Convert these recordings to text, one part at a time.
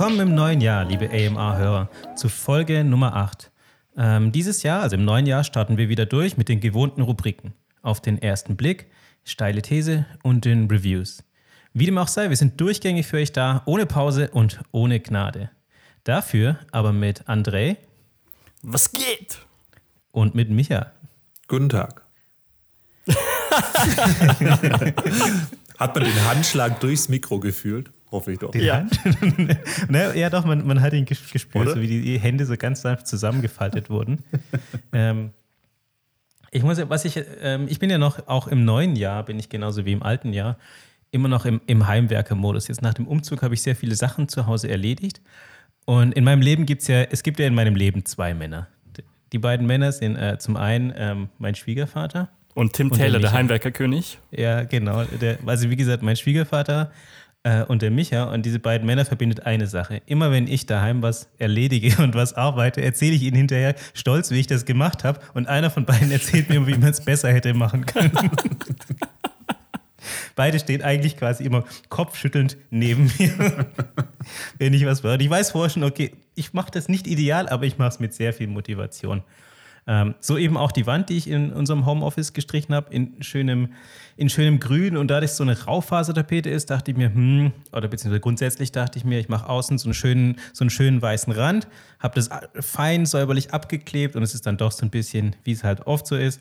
Willkommen im neuen Jahr, liebe AMA-Hörer, zu Folge Nummer 8. Ähm, dieses Jahr, also im neuen Jahr, starten wir wieder durch mit den gewohnten Rubriken. Auf den ersten Blick, steile These und den Reviews. Wie dem auch sei, wir sind durchgängig für euch da, ohne Pause und ohne Gnade. Dafür aber mit André. Was geht? Und mit Micha. Guten Tag. Hat man den Handschlag durchs Mikro gefühlt? Hoffe ich doch. Die ja. ne, ja, doch, man, man hat ihn gespürt, so wie die Hände so ganz sanft zusammengefaltet wurden. ähm, ich muss was ich, ähm, ich bin ja noch, auch im neuen Jahr, bin ich genauso wie im alten Jahr, immer noch im, im Heimwerker-Modus. Jetzt nach dem Umzug habe ich sehr viele Sachen zu Hause erledigt. Und in meinem Leben gibt es ja, es gibt ja in meinem Leben zwei Männer. Die beiden Männer sind äh, zum einen ähm, mein Schwiegervater. Und Tim Taylor, der, der Heimwerkerkönig. Ja, genau. Der, also wie gesagt, mein Schwiegervater äh, und der Micha. Und diese beiden Männer verbindet eine Sache. Immer wenn ich daheim was erledige und was arbeite, erzähle ich ihnen hinterher stolz, wie ich das gemacht habe. Und einer von beiden erzählt mir, wie man es besser hätte machen können. Beide stehen eigentlich quasi immer kopfschüttelnd neben mir, wenn ich was höre. Ich weiß vorher schon, okay, ich mache das nicht ideal, aber ich mache es mit sehr viel Motivation. Ähm, so eben auch die Wand, die ich in unserem Homeoffice gestrichen habe, in schönem, in schönem Grün. Und da das so eine Raufasertapete ist, dachte ich mir, hm, oder beziehungsweise grundsätzlich dachte ich mir, ich mache außen so einen schönen, so einen schönen weißen Rand, habe das fein säuberlich abgeklebt und es ist dann doch so ein bisschen, wie es halt oft so ist,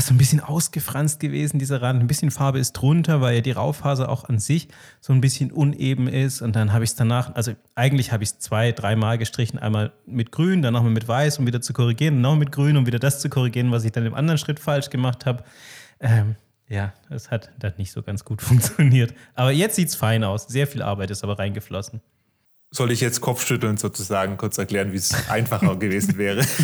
so ein bisschen ausgefranst gewesen, dieser Rand. Ein bisschen Farbe ist drunter, weil ja die Raufaser auch an sich so ein bisschen uneben ist. Und dann habe ich es danach, also eigentlich habe ich es zwei, dreimal gestrichen. Einmal mit grün, dann nochmal mit weiß, um wieder zu korrigieren. Und nochmal mit grün, um wieder das zu korrigieren, was ich dann im anderen Schritt falsch gemacht habe. Ähm, ja, das hat dann nicht so ganz gut funktioniert. Aber jetzt sieht es fein aus. Sehr viel Arbeit ist aber reingeflossen. Soll ich jetzt Kopfschütteln sozusagen kurz erklären, wie es einfacher gewesen wäre?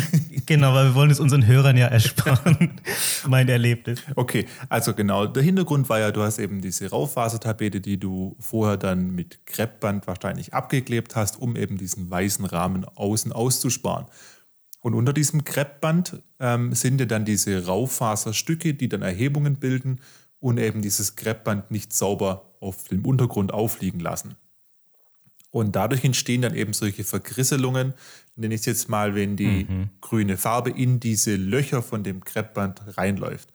Genau, weil wir wollen es unseren Hörern ja ersparen, mein Erlebnis. Okay, also genau, der Hintergrund war ja, du hast eben diese Raufasertapete, die du vorher dann mit Kreppband wahrscheinlich abgeklebt hast, um eben diesen weißen Rahmen außen auszusparen. Und unter diesem Kreppband ähm, sind ja dann diese Raufaserstücke, die dann Erhebungen bilden und eben dieses Kreppband nicht sauber auf dem Untergrund aufliegen lassen. Und dadurch entstehen dann eben solche Vergrisselungen, nenne ich es jetzt mal, wenn die mhm. grüne Farbe in diese Löcher von dem Kreppband reinläuft.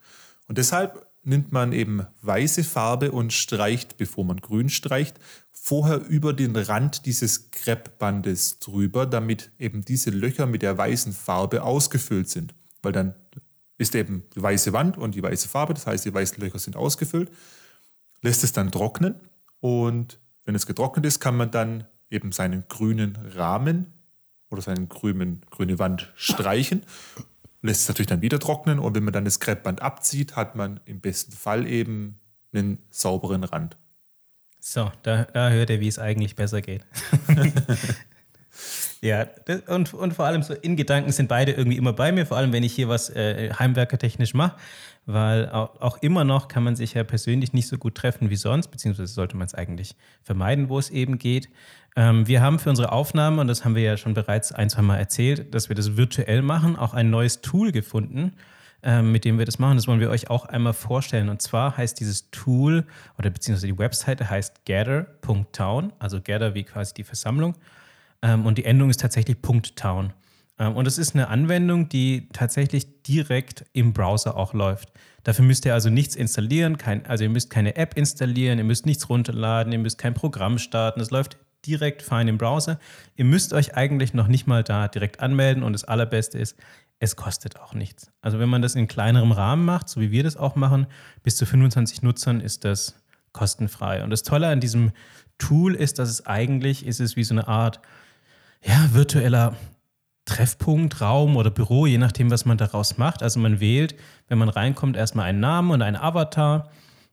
Und deshalb nimmt man eben weiße Farbe und streicht, bevor man grün streicht, vorher über den Rand dieses Kreppbandes drüber, damit eben diese Löcher mit der weißen Farbe ausgefüllt sind. Weil dann ist eben die weiße Wand und die weiße Farbe, das heißt, die weißen Löcher sind ausgefüllt, lässt es dann trocknen und wenn es getrocknet ist, kann man dann eben seinen grünen Rahmen oder seine grünen, grüne Wand streichen. Lässt es natürlich dann wieder trocknen und wenn man dann das Kreppband abzieht, hat man im besten Fall eben einen sauberen Rand. So, da, da hört ihr, wie es eigentlich besser geht. ja, das, und, und vor allem so in Gedanken sind beide irgendwie immer bei mir, vor allem wenn ich hier was äh, heimwerkertechnisch mache weil auch, auch, immer noch kann man sich ja persönlich nicht so gut treffen wie sonst, beziehungsweise sollte man es eigentlich vermeiden, wo es eben geht. Ähm, wir haben für unsere Aufnahme, und das haben wir ja schon bereits ein, zwei Mal erzählt, dass wir das virtuell machen, auch ein neues Tool gefunden, ähm, mit dem wir das machen. Das wollen wir euch auch einmal vorstellen. Und zwar heißt dieses Tool oder beziehungsweise die Webseite heißt gather.town, also gather wie quasi die Versammlung. Ähm, und die Endung ist tatsächlich .town. Ähm, und es ist eine Anwendung, die tatsächlich direkt im Browser auch läuft. Dafür müsst ihr also nichts installieren, kein, also ihr müsst keine App installieren, ihr müsst nichts runterladen, ihr müsst kein Programm starten. Es läuft direkt fein im Browser. Ihr müsst euch eigentlich noch nicht mal da direkt anmelden und das Allerbeste ist, es kostet auch nichts. Also wenn man das in kleinerem Rahmen macht, so wie wir das auch machen, bis zu 25 Nutzern ist das kostenfrei. Und das Tolle an diesem Tool ist, dass es eigentlich ist es wie so eine Art ja, virtueller Treffpunkt, Raum oder Büro, je nachdem, was man daraus macht. Also man wählt, wenn man reinkommt, erstmal einen Namen und einen Avatar.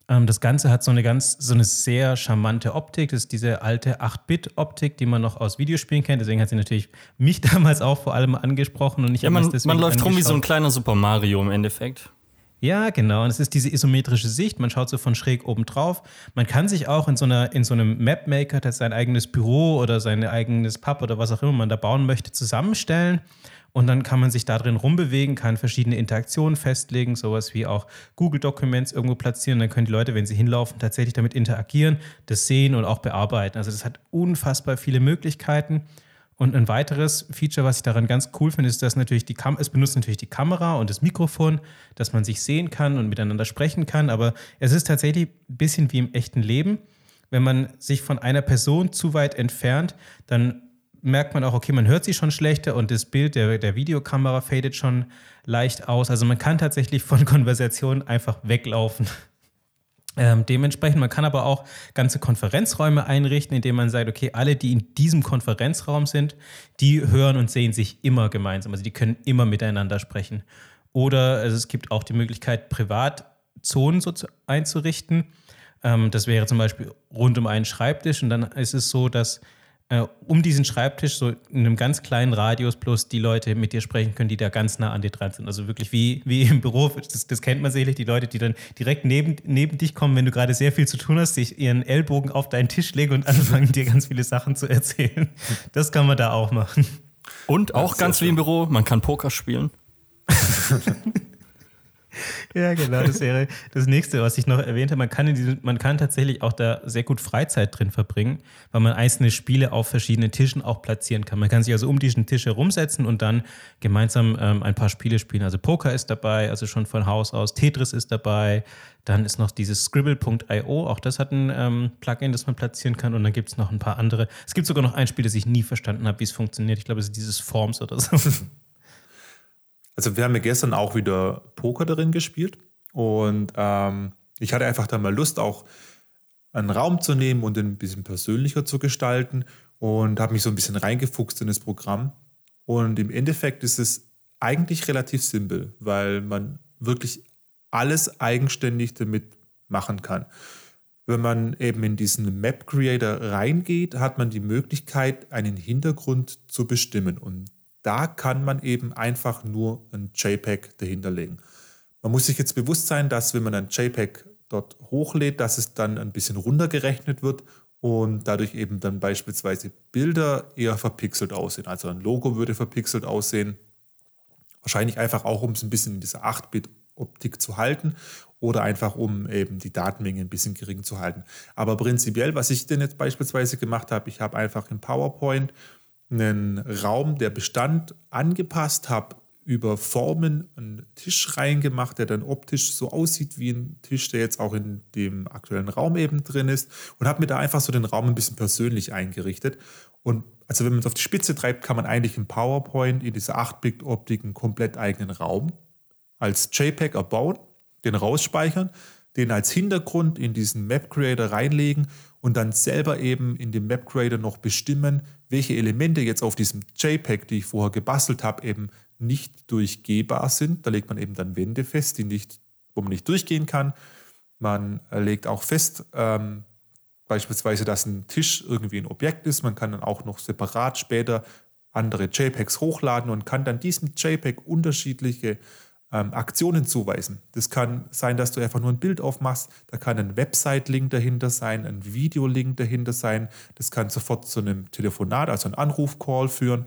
Ähm, das Ganze hat so eine ganz, so eine sehr charmante Optik. Das ist diese alte 8-Bit-Optik, die man noch aus Videospielen kennt. Deswegen hat sie natürlich mich damals auch vor allem angesprochen und ich ja, man, man läuft rum wie so ein kleiner Super Mario im Endeffekt. Ja, genau. Und es ist diese isometrische Sicht. Man schaut so von schräg oben drauf. Man kann sich auch in so, einer, in so einem Mapmaker, das sein eigenes Büro oder sein eigenes Pub oder was auch immer man da bauen möchte, zusammenstellen. Und dann kann man sich da drin rumbewegen, kann verschiedene Interaktionen festlegen, sowas wie auch Google Documents irgendwo platzieren. Dann können die Leute, wenn sie hinlaufen, tatsächlich damit interagieren, das sehen und auch bearbeiten. Also das hat unfassbar viele Möglichkeiten. Und ein weiteres Feature, was ich daran ganz cool finde, ist, dass natürlich die Kam es benutzt natürlich die Kamera und das Mikrofon, dass man sich sehen kann und miteinander sprechen kann. Aber es ist tatsächlich ein bisschen wie im echten Leben. Wenn man sich von einer Person zu weit entfernt, dann merkt man auch, okay, man hört sie schon schlechter und das Bild der, der Videokamera fadet schon leicht aus. Also man kann tatsächlich von Konversationen einfach weglaufen. Ähm, dementsprechend, man kann aber auch ganze Konferenzräume einrichten, indem man sagt, okay, alle, die in diesem Konferenzraum sind, die hören und sehen sich immer gemeinsam. Also die können immer miteinander sprechen. Oder also es gibt auch die Möglichkeit, Privatzonen so einzurichten. Ähm, das wäre zum Beispiel rund um einen Schreibtisch und dann ist es so, dass äh, um diesen Schreibtisch, so in einem ganz kleinen Radius, plus die Leute mit dir sprechen können, die da ganz nah an dir dran sind. Also wirklich wie, wie im Büro, das, das kennt man sicherlich, die Leute, die dann direkt neben, neben dich kommen, wenn du gerade sehr viel zu tun hast, sich ihren Ellbogen auf deinen Tisch legen und anfangen, dir ganz viele Sachen zu erzählen. Das kann man da auch machen. Und auch ganz wie im Büro, man kann Poker spielen. Ja, genau, das wäre das nächste, was ich noch erwähnte. Man kann, in diesem, man kann tatsächlich auch da sehr gut Freizeit drin verbringen, weil man einzelne Spiele auf verschiedenen Tischen auch platzieren kann. Man kann sich also um diesen Tisch herumsetzen und dann gemeinsam ähm, ein paar Spiele spielen. Also Poker ist dabei, also schon von Haus aus. Tetris ist dabei. Dann ist noch dieses Scribble.io, auch das hat ein ähm, Plugin, das man platzieren kann. Und dann gibt es noch ein paar andere. Es gibt sogar noch ein Spiel, das ich nie verstanden habe, wie es funktioniert. Ich glaube, es ist dieses Forms oder so. Also wir haben ja gestern auch wieder Poker darin gespielt und ähm, ich hatte einfach da mal Lust, auch einen Raum zu nehmen und den ein bisschen persönlicher zu gestalten und habe mich so ein bisschen reingefuchst in das Programm. Und im Endeffekt ist es eigentlich relativ simpel, weil man wirklich alles eigenständig damit machen kann. Wenn man eben in diesen Map Creator reingeht, hat man die Möglichkeit, einen Hintergrund zu bestimmen. Und da kann man eben einfach nur ein JPEG dahinterlegen. Man muss sich jetzt bewusst sein, dass wenn man ein JPEG dort hochlädt, dass es dann ein bisschen runtergerechnet wird und dadurch eben dann beispielsweise Bilder eher verpixelt aussehen. Also ein Logo würde verpixelt aussehen. Wahrscheinlich einfach auch, um es ein bisschen in dieser 8-Bit-Optik zu halten oder einfach um eben die Datenmenge ein bisschen gering zu halten. Aber prinzipiell, was ich denn jetzt beispielsweise gemacht habe, ich habe einfach in PowerPoint einen Raum, der Bestand angepasst habe, über Formen einen Tisch reingemacht, der dann optisch so aussieht wie ein Tisch, der jetzt auch in dem aktuellen Raum eben drin ist und habe mir da einfach so den Raum ein bisschen persönlich eingerichtet. Und also wenn man es auf die Spitze treibt, kann man eigentlich im PowerPoint in dieser 8-Bit-Optik einen komplett eigenen Raum als JPEG erbauen, den rausspeichern, den als Hintergrund in diesen Map Creator reinlegen und dann selber eben in dem Map Creator noch bestimmen, welche Elemente jetzt auf diesem JPEG, die ich vorher gebastelt habe, eben nicht durchgehbar sind. Da legt man eben dann Wände fest, die nicht, wo man nicht durchgehen kann. Man legt auch fest, ähm, beispielsweise, dass ein Tisch irgendwie ein Objekt ist. Man kann dann auch noch separat später andere JPEGs hochladen und kann dann diesem JPEG unterschiedliche ähm, Aktionen zuweisen. Das kann sein, dass du einfach nur ein Bild aufmachst, da kann ein Website-Link dahinter sein, ein Videolink dahinter sein, das kann sofort zu einem Telefonat, also einem Anruf-Call führen.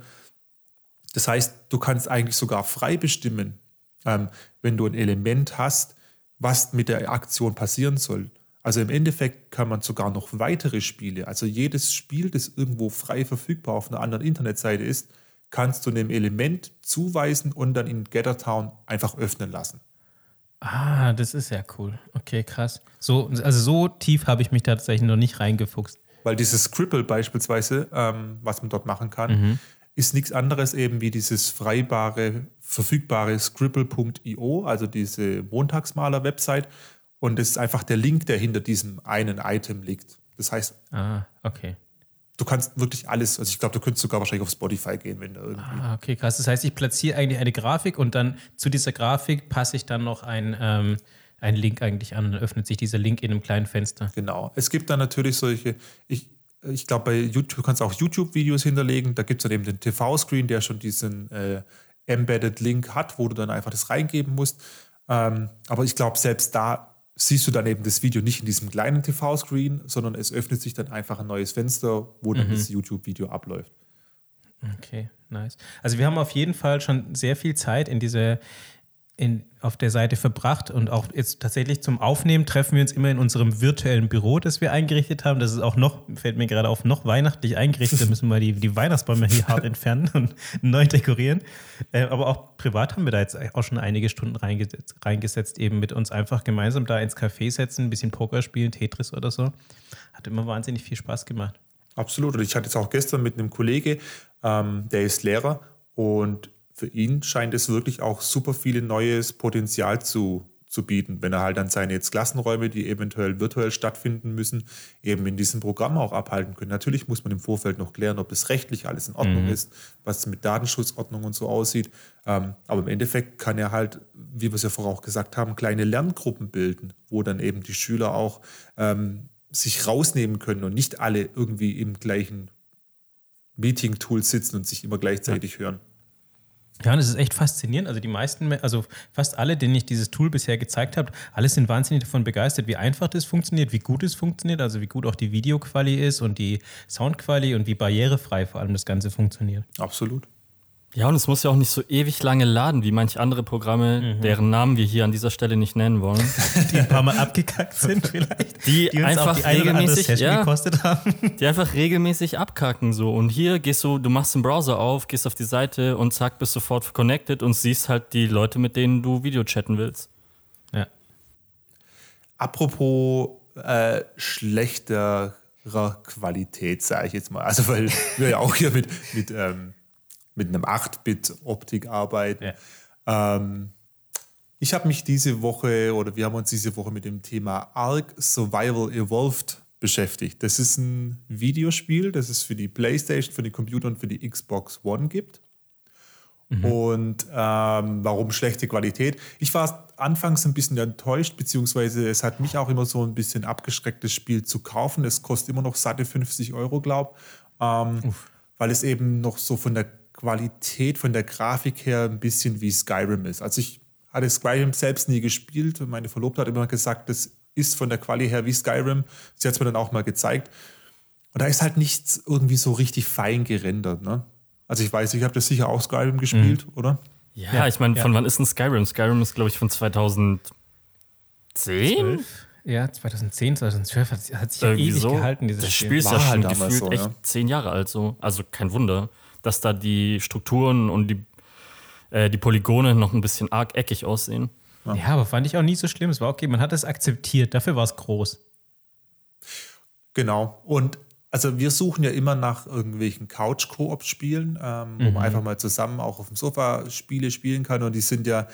Das heißt, du kannst eigentlich sogar frei bestimmen, ähm, wenn du ein Element hast, was mit der Aktion passieren soll. Also im Endeffekt kann man sogar noch weitere Spiele, also jedes Spiel, das irgendwo frei verfügbar auf einer anderen Internetseite ist, kannst du einem Element zuweisen und dann in Gettertown einfach öffnen lassen. Ah, das ist ja cool. Okay, krass. So, also so tief habe ich mich tatsächlich noch nicht reingefuchst. Weil dieses Scribble beispielsweise, ähm, was man dort machen kann, mhm. ist nichts anderes eben wie dieses freibare, verfügbare Scribble.io, also diese Montagsmaler-Website. Und das ist einfach der Link, der hinter diesem einen Item liegt. Das heißt, ah, okay du kannst wirklich alles, also ich glaube, du könntest sogar wahrscheinlich auf Spotify gehen, wenn du irgendwie. Ah, okay, krass. Das heißt, ich platziere eigentlich eine Grafik und dann zu dieser Grafik passe ich dann noch ein, ähm, einen Link eigentlich an. Dann öffnet sich dieser Link in einem kleinen Fenster. Genau. Es gibt dann natürlich solche, ich, ich glaube, bei YouTube, du kannst auch YouTube-Videos hinterlegen. Da gibt es dann eben den TV-Screen, der schon diesen äh, Embedded Link hat, wo du dann einfach das reingeben musst. Ähm, aber ich glaube, selbst da siehst du dann eben das Video nicht in diesem kleinen TV-Screen, sondern es öffnet sich dann einfach ein neues Fenster, wo dann mhm. das YouTube-Video abläuft. Okay, nice. Also wir haben auf jeden Fall schon sehr viel Zeit in diese in, auf der Seite verbracht und auch jetzt tatsächlich zum Aufnehmen treffen wir uns immer in unserem virtuellen Büro, das wir eingerichtet haben. Das ist auch noch, fällt mir gerade auf, noch weihnachtlich eingerichtet. Da müssen wir die, die Weihnachtsbäume hier hart entfernen und neu dekorieren. Äh, aber auch privat haben wir da jetzt auch schon einige Stunden reingesetzt, reingesetzt, eben mit uns einfach gemeinsam da ins Café setzen, ein bisschen Poker spielen, Tetris oder so. Hat immer wahnsinnig viel Spaß gemacht. Absolut. Und ich hatte es auch gestern mit einem Kollege, ähm, der ist Lehrer und für ihn scheint es wirklich auch super viel neues Potenzial zu, zu bieten, wenn er halt dann seine jetzt Klassenräume, die eventuell virtuell stattfinden müssen, eben in diesem Programm auch abhalten können. Natürlich muss man im Vorfeld noch klären, ob das rechtlich alles in Ordnung mhm. ist, was mit Datenschutzordnung und so aussieht. Ähm, aber im Endeffekt kann er halt, wie wir es ja vorher auch gesagt haben, kleine Lerngruppen bilden, wo dann eben die Schüler auch ähm, sich rausnehmen können und nicht alle irgendwie im gleichen Meeting-Tool sitzen und sich immer gleichzeitig ja. hören. Ja, und es ist echt faszinierend. Also die meisten, also fast alle, denen ich dieses Tool bisher gezeigt habe, alle sind wahnsinnig davon begeistert, wie einfach das funktioniert, wie gut es funktioniert, also wie gut auch die Videoquali ist und die Soundquali und wie barrierefrei vor allem das Ganze funktioniert. Absolut. Ja, und es muss ja auch nicht so ewig lange laden, wie manche andere Programme, mhm. deren Namen wir hier an dieser Stelle nicht nennen wollen. Die ein paar Mal abgekackt sind vielleicht. Die, die einfach die regelmäßig ja, gekostet haben. Die einfach regelmäßig abkacken so. Und hier gehst du, du machst den Browser auf, gehst auf die Seite und zack, bist sofort connected und siehst halt die Leute, mit denen du Video chatten willst. Ja. Apropos äh, schlechterer Qualität, sage ich jetzt mal. Also weil wir ja auch hier mit, mit ähm, mit einem 8-Bit-Optik arbeiten. Ja. Ähm, ich habe mich diese Woche oder wir haben uns diese Woche mit dem Thema Ark Survival Evolved beschäftigt. Das ist ein Videospiel, das es für die PlayStation, für die Computer und für die Xbox One gibt. Mhm. Und ähm, warum schlechte Qualität? Ich war anfangs ein bisschen enttäuscht, beziehungsweise es hat mich auch immer so ein bisschen abgeschreckt, das Spiel zu kaufen. Es kostet immer noch satte 50 Euro, glaube ich, ähm, weil es eben noch so von der Qualität von der Grafik her ein bisschen wie Skyrim ist. Also ich hatte Skyrim selbst nie gespielt und meine Verlobte hat immer gesagt, das ist von der Quali her wie Skyrim. Sie hat es mir dann auch mal gezeigt. Und da ist halt nichts irgendwie so richtig fein gerendert. Ne? Also ich weiß, ich habe das sicher auch Skyrim gespielt, mhm. oder? Ja, ja ich meine, ja. von wann ist denn Skyrim? Skyrim ist, glaube ich, von 2010? 12? Ja, 2010, 2012 hat, hat sich ja ewig so. gehalten, dieses das Spiel. Das Spiel ist ja schon halt gefühlt so, echt ja. zehn Jahre alt so. Also kein Wunder dass da die Strukturen und die, äh, die Polygone noch ein bisschen arg eckig aussehen. Ja. ja, aber fand ich auch nie so schlimm. Es war okay, man hat es akzeptiert. Dafür war es groß. Genau. Und also wir suchen ja immer nach irgendwelchen Couch-Koop-Spielen, ähm, mhm. wo man mhm. einfach mal zusammen auch auf dem Sofa Spiele spielen kann. Und die sind ja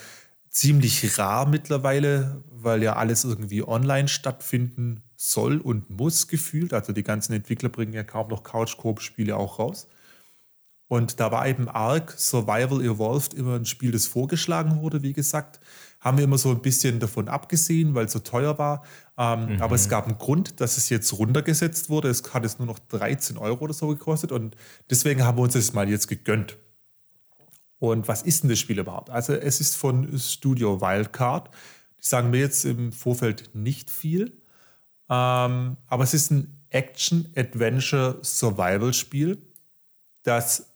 ziemlich rar mittlerweile, weil ja alles irgendwie online stattfinden soll und muss gefühlt. Also die ganzen Entwickler bringen ja kaum noch Couch-Koop-Spiele auch raus. Und da war eben Ark Survival Evolved immer ein Spiel, das vorgeschlagen wurde, wie gesagt. Haben wir immer so ein bisschen davon abgesehen, weil es so teuer war. Ähm, mhm. Aber es gab einen Grund, dass es jetzt runtergesetzt wurde. Es hat es nur noch 13 Euro oder so gekostet. Und deswegen haben wir uns das mal jetzt gegönnt. Und was ist denn das Spiel überhaupt? Also es ist von Studio Wildcard. Die sagen mir jetzt im Vorfeld nicht viel. Ähm, aber es ist ein Action-Adventure-Survival-Spiel, das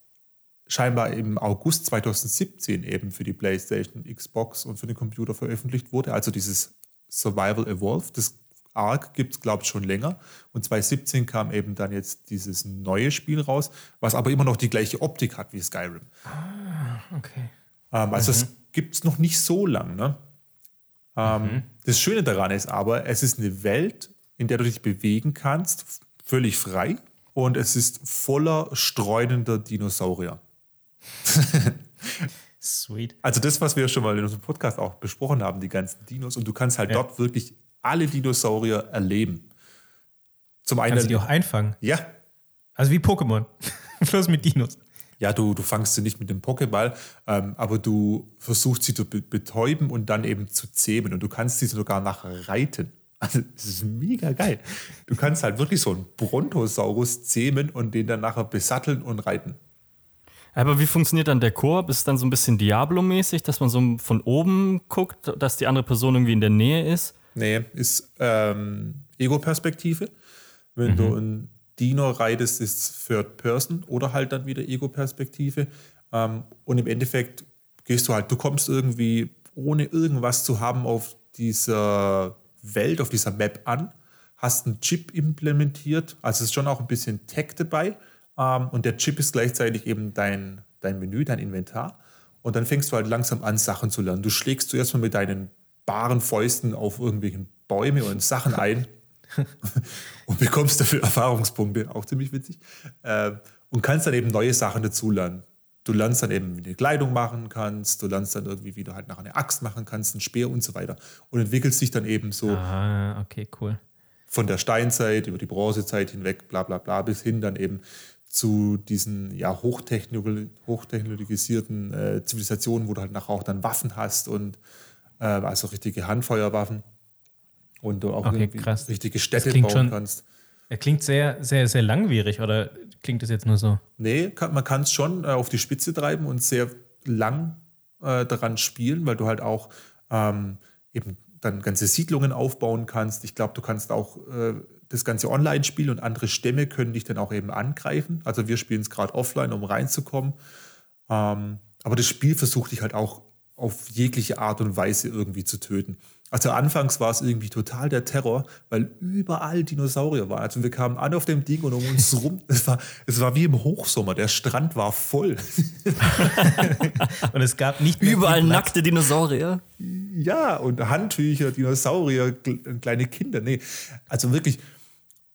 scheinbar im August 2017 eben für die PlayStation, Xbox und für den Computer veröffentlicht wurde. Also dieses Survival Evolved. Das Arc gibt es, glaube ich, schon länger. Und 2017 kam eben dann jetzt dieses neue Spiel raus, was aber immer noch die gleiche Optik hat wie Skyrim. Ah, okay. Ähm, also mhm. es gibt es noch nicht so lang. Ne? Ähm, mhm. Das Schöne daran ist aber, es ist eine Welt, in der du dich bewegen kannst, völlig frei. Und es ist voller streunender Dinosaurier. Sweet. Also das, was wir schon mal in unserem Podcast auch besprochen haben, die ganzen Dinos. Und du kannst halt ja. dort wirklich alle Dinosaurier erleben. Zum einen. Kannst du die auch einfangen? Ja. Also wie Pokémon. Bloß mit Dinos. Ja, du, du fangst sie nicht mit dem Pokéball, ähm, aber du versuchst sie zu betäuben und dann eben zu zähmen. Und du kannst sie sogar nachher reiten. Also, das ist mega geil. Du kannst halt wirklich so einen Brontosaurus zähmen und den dann nachher besatteln und reiten. Aber wie funktioniert dann der Koop? Ist es dann so ein bisschen Diablo-mäßig, dass man so von oben guckt, dass die andere Person irgendwie in der Nähe ist? Nee, ist ähm, Ego-Perspektive. Wenn du ein Dino reitest, ist Third Person oder halt dann wieder Ego-Perspektive. Ähm, und im Endeffekt gehst du halt, du kommst irgendwie ohne irgendwas zu haben auf dieser Welt, auf dieser Map an, hast einen Chip implementiert, also ist schon auch ein bisschen Tech dabei. Ähm, und der Chip ist gleichzeitig eben dein, dein Menü, dein Inventar. Und dann fängst du halt langsam an, Sachen zu lernen. Du schlägst zuerst mal mit deinen baren Fäusten auf irgendwelchen Bäume und Sachen ein und bekommst dafür Erfahrungspunkte, auch ziemlich witzig. Äh, und kannst dann eben neue Sachen dazulernen. Du lernst dann eben, wie du Kleidung machen kannst, du lernst dann irgendwie, wie du halt nachher eine Axt machen kannst, einen Speer und so weiter. Und entwickelst dich dann eben so Ah, okay, cool. von der Steinzeit über die Bronzezeit hinweg, bla bla bla, bis hin dann eben zu diesen ja, hochtechnolo- hochtechnologisierten äh, Zivilisationen, wo du halt nachher auch dann Waffen hast und äh, also richtige Handfeuerwaffen und du auch Okay, richtige Städte bauen schon- kannst. Er klingt sehr, sehr, sehr langwierig oder klingt das jetzt nur so? Nee, kann, man kann es schon äh, auf die Spitze treiben und sehr lang äh, daran spielen, weil du halt auch ähm, eben dann ganze Siedlungen aufbauen kannst. Ich glaube, du kannst auch äh, das Ganze online spielen und andere Stämme können dich dann auch eben angreifen. Also wir spielen es gerade offline, um reinzukommen. Ähm, aber das Spiel versucht dich halt auch auf jegliche Art und Weise irgendwie zu töten. Also anfangs war es irgendwie total der Terror, weil überall Dinosaurier waren. Also wir kamen an auf dem Ding und um uns rum, es war, es war wie im Hochsommer, der Strand war voll. Und es gab nicht mehr Überall nackte Dinosaurier. Ja, und Handtücher, Dinosaurier, kle- kleine Kinder. Nee, also wirklich,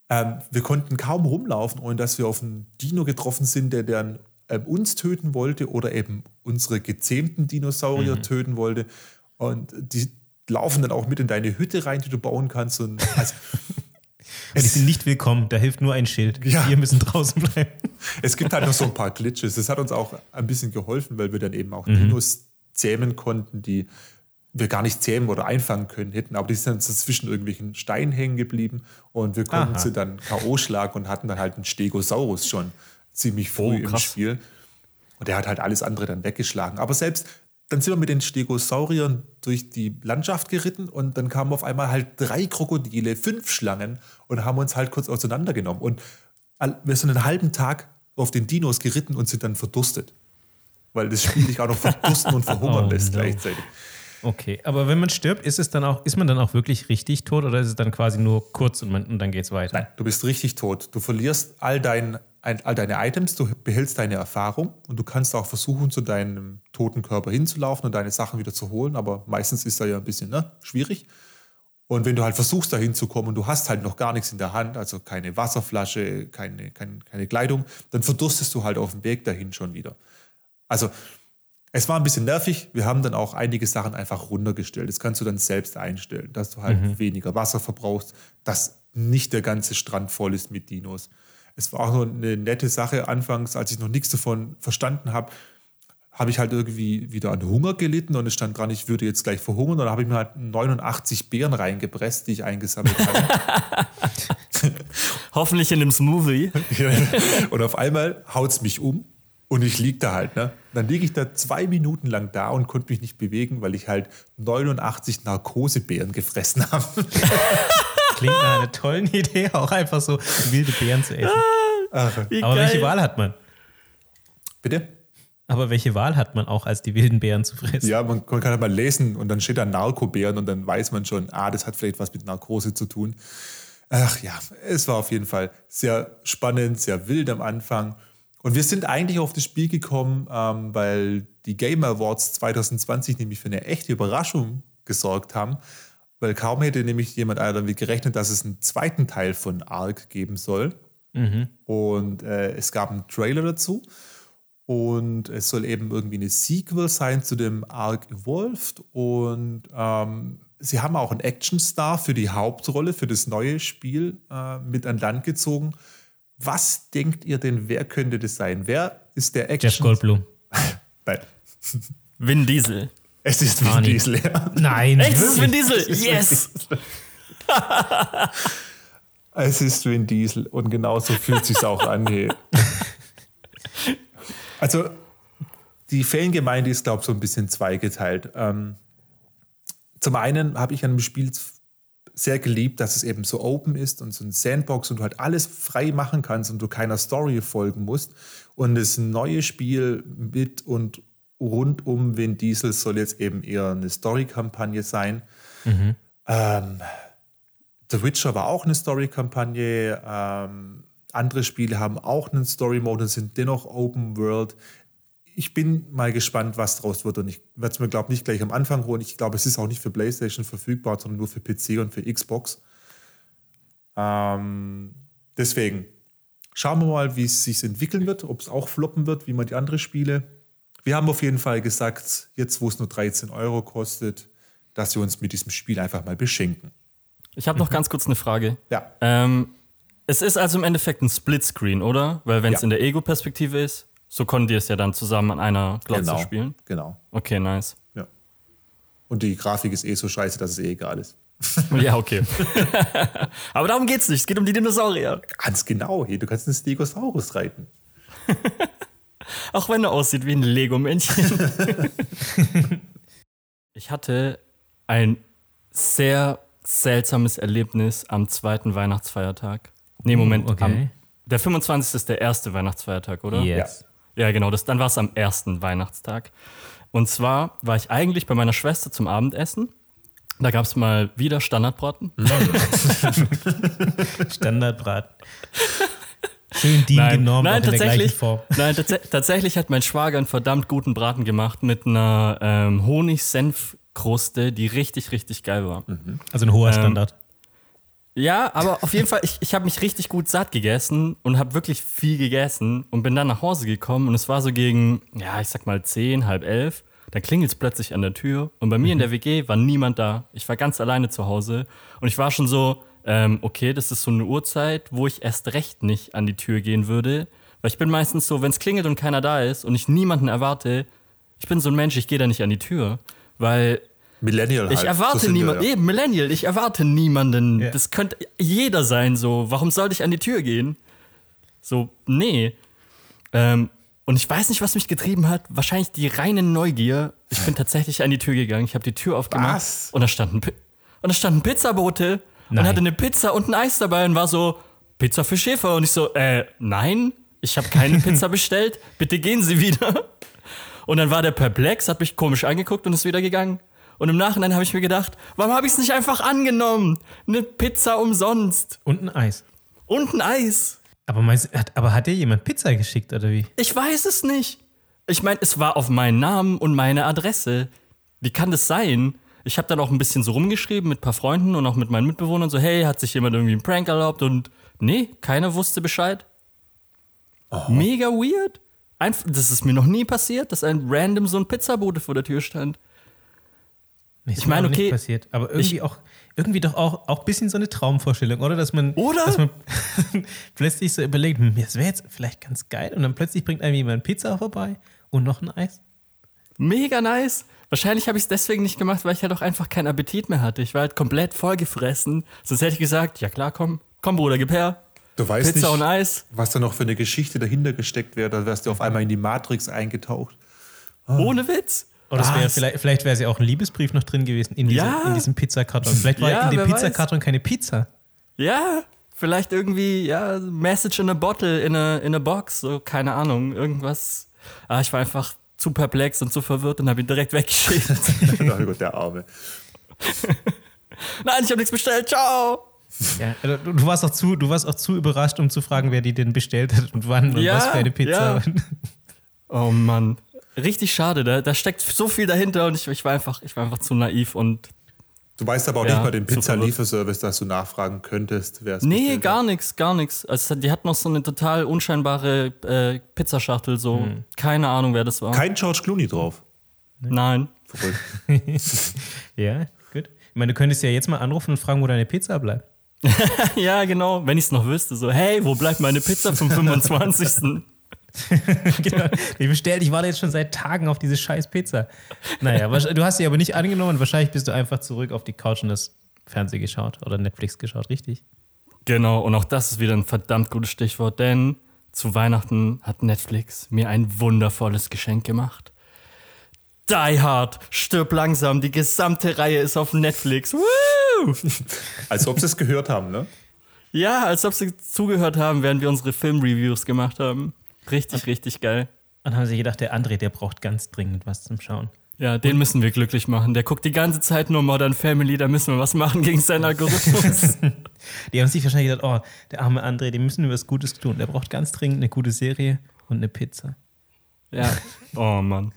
ähm, wir konnten kaum rumlaufen, ohne dass wir auf einen Dino getroffen sind, der dann ähm, uns töten wollte oder eben unsere gezähmten Dinosaurier töten wollte. Und die laufen dann auch mit in deine Hütte rein, die du bauen kannst. Und also, Ja, die sind nicht willkommen, da hilft nur ein Schild. Ja. Wir müssen draußen bleiben. es gibt halt noch so ein paar Glitches. Das hat uns auch ein bisschen geholfen, weil wir dann eben auch Dinos zähmen konnten, die wir gar nicht zähmen oder einfangen können hätten. Aber die sind dann so zwischen irgendwelchen Steinen hängen geblieben und wir konnten Aha. sie dann K.O. schlagen und hatten dann halt einen Stegosaurus schon ziemlich früh Oh, im. Spiel. Und der hat halt alles andere dann weggeschlagen. Aber selbst dann sind wir mit den Stegosauriern durch die Landschaft geritten und dann kamen auf einmal halt drei Krokodile, fünf Schlangen und haben uns halt kurz auseinandergenommen. Und wir sind einen halben Tag auf den Dinos geritten und sind dann verdurstet. Weil das Spiel dich auch noch verdursten und verhungern Oh, lässt no. gleichzeitig. Okay, aber wenn man stirbt, ist es dann auch, ist man dann auch wirklich richtig tot oder ist es dann quasi nur kurz und, man, und dann geht's weiter? Nein, du bist richtig tot. Du verlierst all, dein, ein, all deine Items, du behältst deine Erfahrung und du kannst auch versuchen, zu deinem toten Körper hinzulaufen und deine Sachen wieder zu holen, aber meistens ist da ja ein bisschen ne, schwierig. Und wenn du halt versuchst, da hinzukommen und du hast halt noch gar nichts in der Hand, also keine Wasserflasche, keine, keine, keine Kleidung, dann verdurstest du halt auf dem Weg dahin schon wieder. Also es war ein bisschen nervig. Wir haben dann auch einige Sachen einfach runtergestellt. Das kannst du dann selbst einstellen, dass du halt weniger Wasser verbrauchst, dass nicht der ganze Strand voll ist mit Dinos. Es war auch nur eine nette Sache anfangs, als ich noch nichts davon verstanden habe, habe ich halt irgendwie wieder an Hunger gelitten und es stand dran, ich würde jetzt gleich verhungern. Und dann habe ich mir halt 89 Beeren reingepresst, die ich eingesammelt hatte. Hoffentlich in dem Smoothie. und auf einmal haut es mich um und ich liege da halt. Ne? Dann liege ich da zwei Minuten lang da und konnte mich nicht bewegen, weil ich halt 89 Narkosebeeren gefressen habe. Klingt nach einer tollen Idee, auch einfach so wilde Beeren zu essen. Wie Aber welche geil. Wahl hat man? Bitte? Aber welche Wahl hat man auch, als die wilden Beeren zu fressen? Ja, man, man kann halt mal lesen und dann steht da Narkobeeren und dann weiß man schon, ah, das hat vielleicht was mit Narkose zu tun. Ach ja, es war auf jeden Fall sehr spannend, sehr wild am Anfang. Und wir sind eigentlich auf das Spiel gekommen, ähm, weil die Game Awards 2020 nämlich für eine echte Überraschung gesorgt haben. Weil kaum hätte nämlich jemand damit gerechnet, dass es einen zweiten Teil von Ark geben soll. Und äh, es gab einen Trailer dazu. Und es soll eben irgendwie eine Sequel sein zu dem Ark Evolved. Und ähm, sie haben auch einen Actionstar für die Hauptrolle, für das neue Spiel äh, mit an Land gezogen. Was denkt ihr denn, wer könnte das sein? Wer ist der Action? Jeff Goldblum. Nein, Vin Diesel. es ist Vin Arnie. Diesel. Ja. Nein. Echt, es ist Vin? Diesel. Yes. Es ist Vin Diesel und genauso fühlt sich auch an. Hey. Also die Fangemeinde ist, glaube ich, so ein bisschen zweigeteilt. Ähm, zum einen habe ich an dem Spiel sehr geliebt, dass es eben so open ist und so ein Sandbox und du halt alles frei machen kannst und du keiner Story folgen musst. Und das neue Spiel mit und rund um Vin Diesel soll jetzt eben eher eine Story-Kampagne sein. Mhm. Ähm, The Witcher war auch eine Story-Kampagne. Ähm, andere Spiele haben auch einen Story-Mode und sind dennoch Open World ich bin mal gespannt, was draus wird. Und ich werde es mir, glaube ich, nicht gleich am Anfang holen. Ich glaube, es ist auch nicht für PlayStation verfügbar, sondern nur für PC und für Xbox. Ähm, deswegen schauen wir mal, wie es sich entwickeln wird, ob es auch floppen wird, wie man die anderen Spiele. Wir haben auf jeden Fall gesagt, jetzt wo es nur 13 Euro kostet, dass wir uns mit diesem Spiel einfach mal beschenken. Ich habe noch ganz kurz eine Frage. Ja. Ähm, es ist also im Endeffekt ein Splitscreen, oder? Weil wenn es ja. in der Ego-Perspektive ist, so konnten die es ja dann zusammen an einer Glotze genau, spielen. Genau. Okay, nice. Ja. Und die Grafik ist eh so scheiße, dass es eh egal ist. ja, okay. Aber darum geht's nicht. Es geht um die Dinosaurier. Ganz genau. Hey, du kannst einen Stegosaurus reiten. Auch wenn er aussieht wie ein Lego-Männchen. ich hatte ein sehr seltsames Erlebnis am zweiten Weihnachtsfeiertag. Nee, Moment. Okay. Am, der 25. ist der erste Weihnachtsfeiertag, oder? Yes. Ja. Ja, genau, das, dann war es am ersten Weihnachtstag. Und zwar war ich eigentlich bei meiner Schwester zum Abendessen. Da gab es mal wieder Standardbraten. Standardbraten. Schön DIN nein, genommen, nein, tatsächlich, Nein, tats tatsächlich hat mein Schwager einen verdammt guten Braten gemacht mit einer ähm, Honig-Senf-Kruste, die richtig, richtig geil war. Mhm. Also ein hoher ähm, Standard. Ja, aber auf jeden Fall, ich, ich habe mich richtig gut satt gegessen und habe wirklich viel gegessen und bin dann nach Hause gekommen und es war so gegen, ja, ich sag mal zehn, halb elf. Dann klingelt es plötzlich an der Tür und bei mir in der WG war niemand da. Ich war ganz alleine zu Hause und ich war schon so, ähm, okay, das ist so eine Uhrzeit, wo ich erst recht nicht an die Tür gehen würde. Weil ich bin meistens so, wenn es klingelt und keiner da ist und ich niemanden erwarte, ich bin so ein Mensch, ich gehe da nicht an die Tür. Weil Millennial halt. Ich erwarte so niemanden. Ja. Eben, Millennial, ich erwarte niemanden. Yeah. Das könnte jeder sein, so. Warum sollte ich an die Tür gehen? So, nee. Ähm, und ich weiß nicht, was mich getrieben hat. Wahrscheinlich die reine Neugier. Ich bin tatsächlich an die Tür gegangen. Ich habe die Tür aufgemacht. Was? Und da stand ein, und da stand ein Pizzabote nein. und hatte eine Pizza und ein Eis dabei und war so, Pizza für Schäfer. Und ich so, äh, nein, ich habe keine Pizza bestellt. Bitte gehen Sie wieder. Und dann war der perplex, hat mich komisch angeguckt und ist wieder gegangen. Und im Nachhinein habe ich mir gedacht, warum habe ich es nicht einfach angenommen? Eine Pizza umsonst. Und ein Eis. Und ein Eis. Aber, meinst, aber hat dir jemand Pizza geschickt oder wie? Ich weiß es nicht. Ich meine, es war auf meinen Namen und meine Adresse. Wie kann das sein? Ich habe dann auch ein bisschen so rumgeschrieben mit ein paar Freunden und auch mit meinen Mitbewohnern so, hey, hat sich jemand irgendwie einen Prank erlaubt? Und nee, keiner wusste Bescheid. Oh. Mega weird. Einf das ist mir noch nie passiert, dass ein random so ein Pizzabote vor der Tür stand. Ist ich meine, okay. Nicht passiert, aber irgendwie auch, irgendwie doch auch, auch ein bisschen so eine Traumvorstellung, oder? Dass man, oder? Dass man plötzlich so überlegt, hm, das wäre jetzt vielleicht ganz geil und dann plötzlich bringt einem jemand Pizza vorbei und noch ein Eis. Mega nice. Wahrscheinlich habe ich es deswegen nicht gemacht, weil ich halt auch einfach keinen Appetit mehr hatte. Ich war halt komplett vollgefressen. Sonst hätte ich gesagt, ja klar, komm, komm Bruder, gib her. Du weißt Pizza nicht, und Eis. was da noch für eine Geschichte dahinter gesteckt wäre. Da wärst du auf einmal in die Matrix eingetaucht. Oh. Ohne Witz. Oder wär, vielleicht, vielleicht wäre es ja auch ein Liebesbrief noch drin gewesen in, diese, ja. in diesem Pizzakarton. Vielleicht war ja, in dem Pizzakarton keine Pizza. Ja, vielleicht irgendwie, ja, Message in a Bottle, in a, in a Box, so, keine Ahnung, irgendwas. Ah, ich war einfach zu perplex und zu verwirrt und habe ihn direkt weggeschickt. oh Gott, der Arme. Nein, ich habe nichts bestellt, ciao! Ja, also du, du, warst auch zu, du warst auch zu überrascht, um zu fragen, wer die denn bestellt hat und wann und ja, was für eine Pizza. Ja. Oh Mann richtig schade. Da, da steckt so viel dahinter und ich, ich, war einfach, ich war einfach zu naiv und. Du weißt aber auch ja, nicht mal den Pizza-Lieferservice, dass du nachfragen könntest, wer es Nee, gar nichts, gar nichts. Also die hat noch so eine total unscheinbare äh, Pizzaschachtel, so. Hm. Keine Ahnung, wer das war. Kein George Clooney drauf. Nein. ja, gut. Ich meine, du könntest ja jetzt mal anrufen und fragen, wo deine Pizza bleibt. ja, genau. Wenn ich es noch wüsste, so, hey, wo bleibt meine Pizza vom 25. genau. Ich bestellt, ich warte jetzt schon seit Tagen auf diese scheiß Pizza. Naja, du hast sie aber nicht angenommen. Wahrscheinlich bist du einfach zurück auf die Couch und das Fernsehen geschaut oder Netflix geschaut, richtig? Genau, und auch das ist wieder ein verdammt gutes Stichwort, denn zu Weihnachten hat Netflix mir ein wundervolles Geschenk gemacht. Die Hard, stirb langsam, die gesamte Reihe ist auf Netflix. Woo! Als ob sie es gehört haben, ne? Ja, als ob sie zugehört haben, während wir unsere Filmreviews gemacht haben. Richtig, richtig geil. Und haben sie gedacht, der André, der braucht ganz dringend was zum Schauen. Ja, den müssen wir glücklich machen. Der guckt die ganze Zeit nur Modern Family, da müssen wir was machen gegen seinen Algorithmus. die haben sich wahrscheinlich gedacht, oh, der arme André, dem müssen wir was Gutes tun. Der braucht ganz dringend eine gute Serie und eine Pizza. Ja. Oh Mann.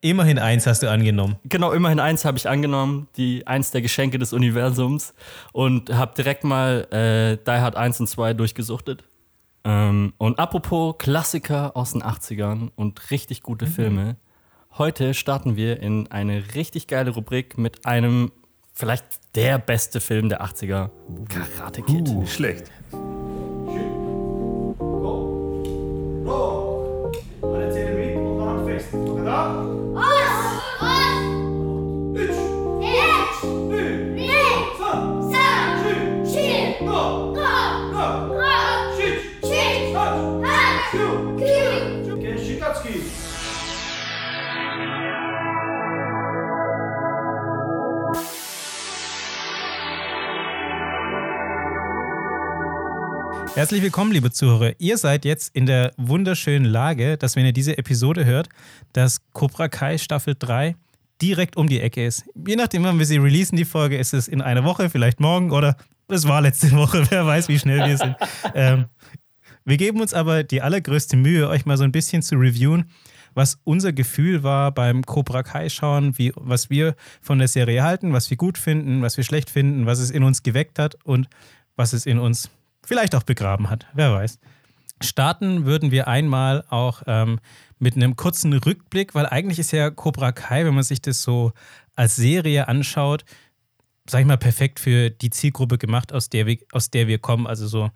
Immerhin eins hast du angenommen. Genau, immerhin eins habe ich angenommen, die eins der Geschenke des Universums und habe direkt mal äh, Die Hard 1 und 2 durchgesuchtet. Ähm, und apropos Klassiker aus den 80ern und richtig gute mhm. Filme, Heute starten wir in eine richtig geile Rubrik mit einem vielleicht der beste Film der 80er, Karate Kid. Uh, schlecht. Herzlich willkommen, liebe Zuhörer. Ihr seid jetzt in der wunderschönen Lage, dass, wenn ihr diese Episode hört, dass Cobra Kai Staffel 3 direkt um die Ecke ist. Je nachdem, wann wir sie releasen, die Folge, ist es in einer Woche, vielleicht morgen oder es war letzte Woche, wer weiß, wie schnell wir sind. ähm, wir geben uns aber die allergrößte Mühe, euch mal so ein bisschen zu reviewen, was unser Gefühl war beim Cobra Kai schauen, wie, was wir von der Serie halten, was wir gut finden, was wir schlecht finden, was es in uns geweckt hat und was es in uns vielleicht auch begraben hat, wer weiß. Starten würden wir einmal auch ähm, mit einem kurzen Rückblick, weil eigentlich ist ja Cobra Kai, wenn man sich das so als Serie anschaut, sag ich mal, perfekt für die Zielgruppe gemacht, aus der wir, aus der wir kommen. Also so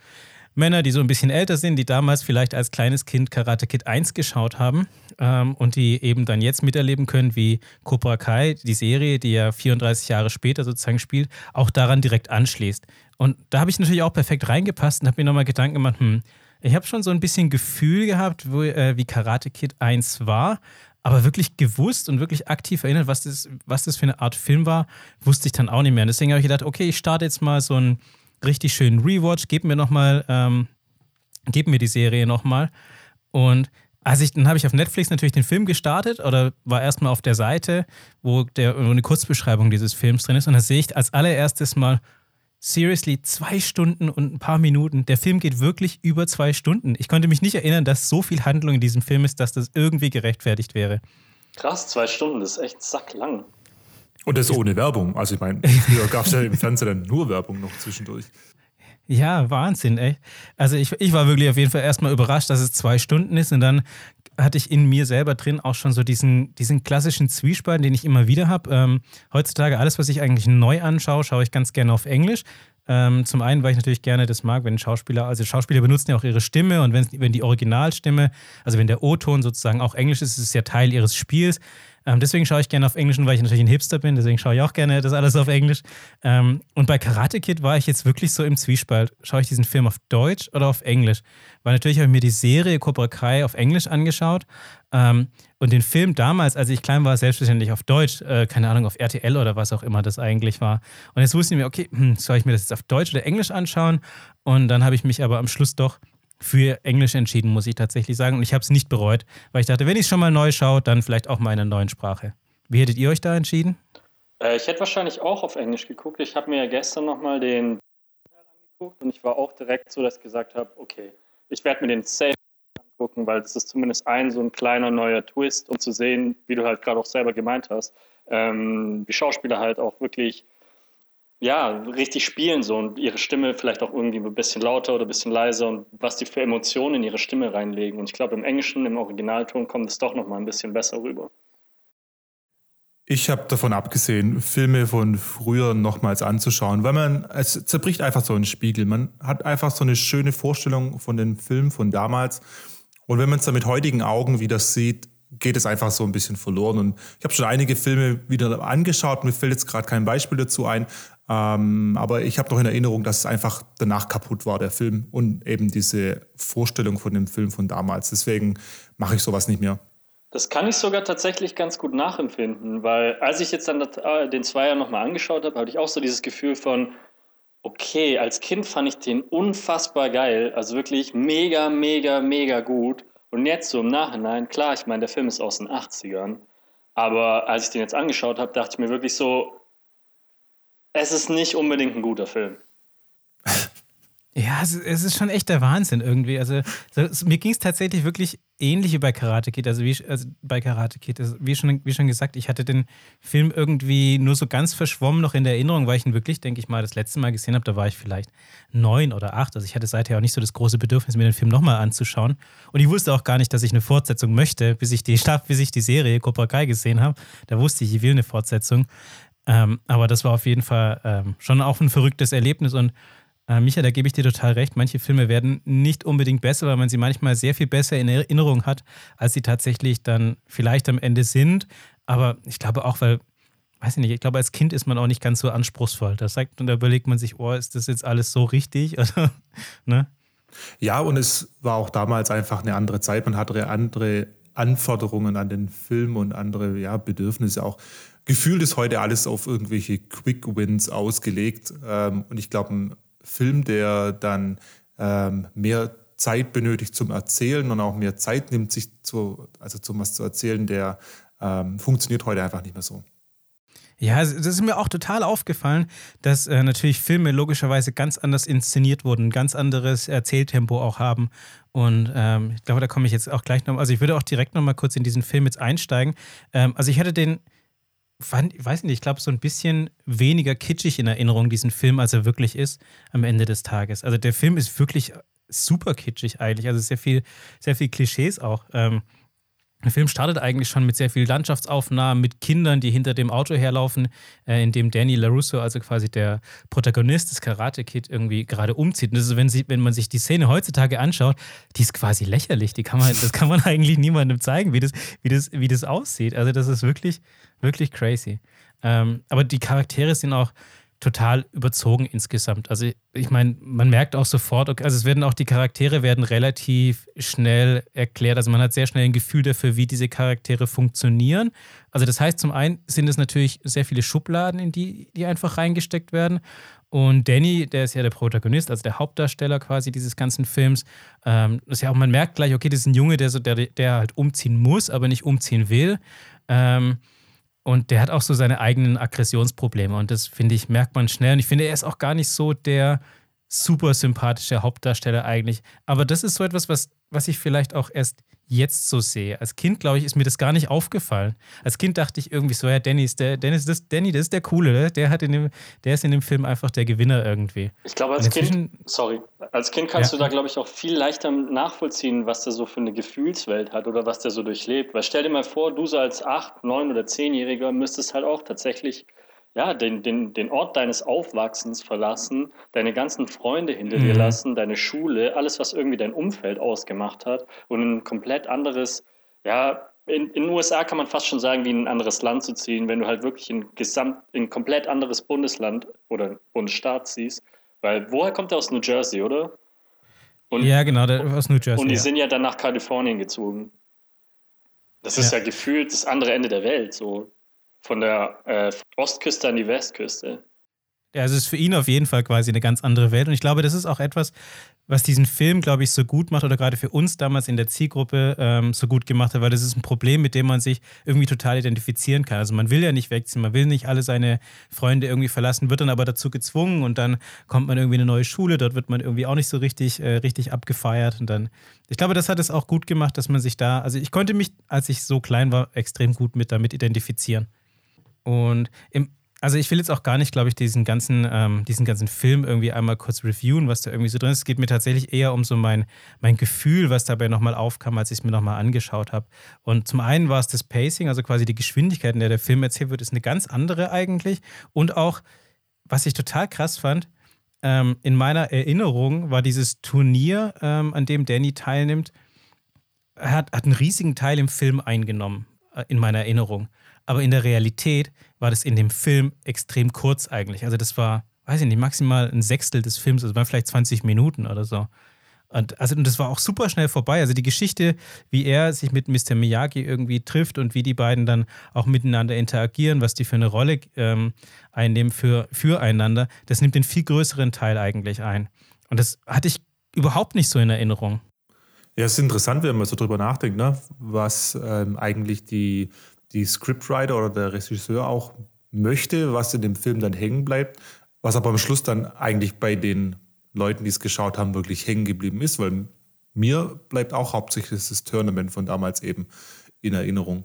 Männer, die so ein bisschen älter sind, die damals vielleicht als kleines Kind Karate Kid 1 geschaut haben ähm, und die eben dann jetzt miterleben können, wie Cobra Kai, die Serie, die ja 34 Jahre später sozusagen spielt, auch daran direkt anschließt. Und da habe ich natürlich auch perfekt reingepasst und habe mir nochmal Gedanken gemacht, hm, ich habe schon so ein bisschen Gefühl gehabt, wo, äh, wie Karate Kid 1 war, aber wirklich gewusst und wirklich aktiv erinnert, was das, was das für eine Art Film war, wusste ich dann auch nicht mehr. Und deswegen habe ich gedacht, okay, ich starte jetzt mal so einen richtig schönen Rewatch, geben mir nochmal, ähm, geben mir die Serie nochmal. Und also ich, dann habe ich auf Netflix natürlich den Film gestartet oder war erstmal auf der Seite, wo, der, wo eine Kurzbeschreibung dieses Films drin ist. Und da sehe ich als allererstes mal, seriously zwei Stunden und ein paar Minuten. Der Film geht wirklich über zwei Stunden. Ich konnte mich nicht erinnern, dass so viel Handlung in diesem Film ist, dass das irgendwie gerechtfertigt wäre. Krass, zwei Stunden, das ist echt sacklang. Und das ohne Werbung. Also ich meine, früher gab es ja im Fernsehen dann nur Werbung noch zwischendurch. Ja, Wahnsinn, ey. Also ich, ich war wirklich auf jeden Fall erstmal überrascht, dass es zwei Stunden ist und dann hatte ich in mir selber drin auch schon so diesen, diesen klassischen Zwiespalt, den ich immer wieder habe. Ähm, heutzutage alles, was ich eigentlich neu anschaue, schaue ich ganz gerne auf Englisch. Ähm, zum einen, weil ich natürlich gerne das mag, wenn Schauspieler, also Schauspieler benutzen ja auch ihre Stimme und wenn, wenn die Originalstimme, also wenn der O-Ton sozusagen auch Englisch ist, ist es ja Teil ihres Spiels. Ähm, deswegen schaue ich gerne auf Englisch, weil ich natürlich ein Hipster bin, deswegen schaue ich auch gerne das alles auf Englisch. Ähm, und bei Karate Kid war ich jetzt wirklich so im Zwiespalt. Schaue ich diesen Film auf Deutsch oder auf Englisch? Weil natürlich habe ich mir die Serie Cobra Kai auf Englisch angeschaut. Ähm, und den Film damals, als ich klein war, selbstverständlich auf Deutsch, äh, keine Ahnung, auf RTL oder was auch immer das eigentlich war. Und jetzt wusste ich mir, okay, hm, soll ich mir das jetzt auf Deutsch oder Englisch anschauen? Und dann habe ich mich aber am Schluss doch für Englisch entschieden, muss ich tatsächlich sagen. Und ich habe es nicht bereut, weil ich dachte, wenn ich es schon mal neu schaue, dann vielleicht auch mal in einer neuen Sprache. Wie hättet ihr euch da entschieden? Äh, ich hätte wahrscheinlich auch auf Englisch geguckt. Ich habe mir ja gestern nochmal den angeguckt und ich war auch direkt so, dass ich gesagt habe, okay, ich werde mir den safe angucken, weil das ist zumindest ein so ein kleiner neuer Twist, um zu sehen, wie du halt gerade auch selber gemeint hast, ähm, wie Schauspieler halt auch wirklich ja, richtig spielen so und ihre Stimme vielleicht auch irgendwie ein bisschen lauter oder ein bisschen leiser und was die für Emotionen in ihre Stimme reinlegen. Und ich glaube, im Englischen, im Originalton kommt es doch nochmal ein bisschen besser rüber. Ich habe davon abgesehen, Filme von früher nochmals anzuschauen, weil man, es zerbricht einfach so einen Spiegel. Man hat einfach so eine schöne Vorstellung von den Filmen von damals. Und wenn man es dann mit heutigen Augen wieder sieht, geht es einfach so ein bisschen verloren. Und ich habe schon einige Filme wieder angeschaut. Mir fällt jetzt gerade kein Beispiel dazu ein. Ähm, aber ich habe noch in Erinnerung, dass es einfach danach kaputt war, der Film. Und eben diese Vorstellung von dem Film von damals. Deswegen mache ich sowas nicht mehr. Das kann ich sogar tatsächlich ganz gut nachempfinden, weil als ich jetzt dann äh, den Zweier nochmal angeschaut habe, hatte ich auch so dieses Gefühl von, okay, als Kind fand ich den unfassbar geil, also wirklich mega, mega, mega gut. Und jetzt so im Nachhinein, klar, ich meine, der Film ist aus den 80ern, aber als ich den jetzt angeschaut habe, dachte ich mir wirklich so, es ist nicht unbedingt ein guter Film. Ja, es, es, ist schon echt der Wahnsinn irgendwie. Also, so, mir ging es tatsächlich wirklich ähnlich wie bei Karate Kid. Also, wie, also bei Karate Kid, also wie, schon, wie schon gesagt, ich hatte den Film irgendwie nur so ganz verschwommen noch in der Erinnerung, weil ich ihn wirklich, denke ich mal, das letzte Mal gesehen habe. Da war ich vielleicht neun oder acht. Also, ich hatte seither auch nicht so das große Bedürfnis, mir den Film nochmal anzuschauen. Und ich wusste auch gar nicht, dass ich eine Fortsetzung möchte, bis ich die, bis ich die Serie Cobra Kai gesehen habe. Da wusste ich, ich will eine Fortsetzung. Ähm, aber das war auf jeden Fall ähm, schon auch ein verrücktes Erlebnis und äh, Micha, da gebe ich dir total recht. Manche Filme werden nicht unbedingt besser, weil man sie manchmal sehr viel besser in Erinnerung hat, als sie tatsächlich dann vielleicht am Ende sind. Aber ich glaube auch, weil, weiß ich nicht, ich glaube, als Kind ist man auch nicht ganz so anspruchsvoll. Da sagt und da überlegt man sich, oh, ist das jetzt alles so richtig? Oder, ne? Ja, und es war auch damals einfach eine andere Zeit. Man hatte andere Anforderungen an den Film und andere ja, Bedürfnisse auch. Gefühlt ist heute alles auf irgendwelche Quick Wins ausgelegt. Ähm, und ich glaube, Film, der dann ähm, mehr Zeit benötigt zum Erzählen und auch mehr Zeit nimmt, sich zu, also zum was zu erzählen, der ähm, funktioniert heute einfach nicht mehr so. Ja, das ist mir auch total aufgefallen, dass äh, natürlich Filme logischerweise ganz anders inszeniert wurden, ein ganz anderes Erzähltempo auch haben. Und ähm, ich glaube, da komme ich jetzt auch gleich noch. Also ich würde auch direkt noch mal kurz in diesen Film jetzt einsteigen. Ähm, also ich hatte den fand, ich weiß nicht, ich glaube, so ein bisschen weniger kitschig in Erinnerung, diesen Film, als er wirklich ist am Ende des Tages. Also der Film ist wirklich super kitschig eigentlich. Also sehr viel, sehr viel Klischees auch. Ähm, der Film startet eigentlich schon mit sehr viel Landschaftsaufnahmen, mit Kindern, die hinter dem Auto herlaufen, äh, in dem Danny LaRusso, also quasi der Protagonist des Karate Kid, irgendwie gerade umzieht. Und das ist, wenn, sie, wenn man sich die Szene heutzutage anschaut, die ist quasi lächerlich. Die kann man, das kann man eigentlich niemandem zeigen, wie das, wie das, wie das aussieht. Also das ist wirklich, wirklich crazy. Ähm, aber die Charaktere sind auch total überzogen insgesamt. Also ich meine, man merkt auch sofort, okay, also es werden auch die Charaktere werden relativ schnell erklärt. Also man hat sehr schnell ein Gefühl dafür, wie diese Charaktere funktionieren. Also das heißt, zum einen sind es natürlich sehr viele Schubladen, in die, die einfach reingesteckt werden. Und Danny, der ist ja der Protagonist, also der Hauptdarsteller quasi dieses ganzen Films. Ähm, ist ja auch, man merkt gleich, okay, das ist ein Junge, der, so, der, der halt umziehen muss, aber nicht umziehen will. Ähm, und der hat auch so seine eigenen Aggressionsprobleme. Und das, finde ich, merkt man schnell. Und ich finde, er ist auch gar nicht so der super sympathische Hauptdarsteller eigentlich. Aber das ist so etwas, was, was ich vielleicht auch erst jetzt so sehe. Als Kind, glaube ich, ist mir das gar nicht aufgefallen. Als Kind dachte ich irgendwie so, ja, Danny ist der, Dennis, das, Danny, das ist der Coole, ne? der hat in dem, der ist in dem Film einfach der Gewinner irgendwie. Ich glaube, als Kind, sorry, als Kind kannst ja. du da, glaube ich, auch viel leichter nachvollziehen, was der so für eine Gefühlswelt hat oder was der so durchlebt. Weil stell dir mal vor, du so als acht, neun oder zehnjähriger müsstest halt auch tatsächlich ja, den, den, den Ort deines Aufwachsens verlassen, deine ganzen Freunde hinter mhm. dir lassen, deine Schule, alles, was irgendwie dein Umfeld ausgemacht hat und ein komplett anderes, ja, in, in den USA kann man fast schon sagen, wie in ein anderes Land zu ziehen, wenn du halt wirklich ein gesamt, ein komplett anderes Bundesland oder Bundesstaat siehst. Weil woher kommt er aus New Jersey, oder? Und, ja, genau, der, aus New Jersey. Und die ja. sind ja dann nach Kalifornien gezogen. Das ist ja. ja gefühlt das andere Ende der Welt. So von der äh, Ostküste an die Westküste. Ja, also es ist für ihn auf jeden Fall quasi eine ganz andere Welt. Und ich glaube, das ist auch etwas, was diesen Film, glaube ich, so gut macht oder gerade für uns damals in der Zielgruppe ähm, so gut gemacht hat, weil das ist ein Problem, mit dem man sich irgendwie total identifizieren kann. Also man will ja nicht wegziehen, man will nicht alle seine Freunde irgendwie verlassen, wird dann aber dazu gezwungen und dann kommt man irgendwie in eine neue Schule, dort wird man irgendwie auch nicht so richtig, äh, richtig abgefeiert und dann, ich glaube, das hat es auch gut gemacht, dass man sich da, also ich konnte mich, als ich so klein war, extrem gut mit damit identifizieren. Und im, also ich will jetzt auch gar nicht, glaube ich, diesen ganzen, ähm, diesen ganzen Film irgendwie einmal kurz reviewen, was da irgendwie so drin ist. Es geht mir tatsächlich eher um so mein, mein Gefühl, was dabei nochmal aufkam, als ich es mir nochmal angeschaut habe. Und zum einen war es das Pacing, also quasi die Geschwindigkeit, in der der Film erzählt wird, ist eine ganz andere eigentlich. Und auch, was ich total krass fand, ähm, in meiner Erinnerung war dieses Turnier, ähm, an dem Danny teilnimmt, hat, hat einen riesigen Teil im Film eingenommen, äh, in meiner Erinnerung. Aber in der Realität war das in dem Film extrem kurz eigentlich. Also das war, weiß ich nicht, maximal ein Sechstel des Films, also waren vielleicht 20 Minuten oder so. Und, also, und das war auch super schnell vorbei. Also die Geschichte, wie er sich mit Mr. Miyagi irgendwie trifft und wie die beiden dann auch miteinander interagieren, was die für eine Rolle ähm, einnehmen für, füreinander, das nimmt den viel größeren Teil eigentlich ein. Und das hatte ich überhaupt nicht so in Erinnerung. Ja, es ist interessant, wenn man so drüber nachdenkt, ne? was ähm, eigentlich die, die Scriptwriter oder der Regisseur auch möchte, was in dem Film dann hängen bleibt, was aber am Schluss dann eigentlich bei den Leuten, die es geschaut haben, wirklich hängen geblieben ist, weil mir bleibt auch hauptsächlich das Tournament von damals eben in Erinnerung.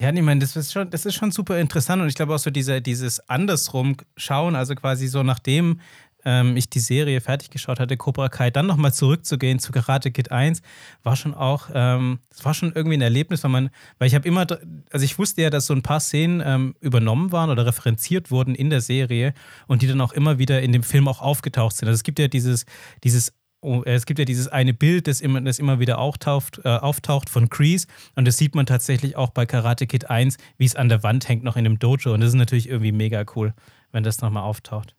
Ja, ich meine, das ist schon, das ist schon super interessant und ich glaube auch so diese, dieses andersrum schauen, also quasi so nachdem ähm, ich die Serie fertig geschaut hatte, Cobra Kai, dann nochmal zurückzugehen zu Karate Kid 1, war schon auch, ähm, war schon irgendwie ein Erlebnis, weil man, weil ich habe immer, also ich wusste ja, dass so ein paar Szenen ähm, übernommen waren oder referenziert wurden in der Serie und die dann auch immer wieder in dem Film auch aufgetaucht sind. Also es gibt ja dieses, dieses oh, es gibt ja dieses eine Bild, das immer, das immer wieder auftaucht, äh, auftaucht von Kreese und das sieht man tatsächlich auch bei Karate Kid 1, wie es an der Wand hängt, noch in einem Dojo und das ist natürlich irgendwie mega cool, wenn das nochmal auftaucht.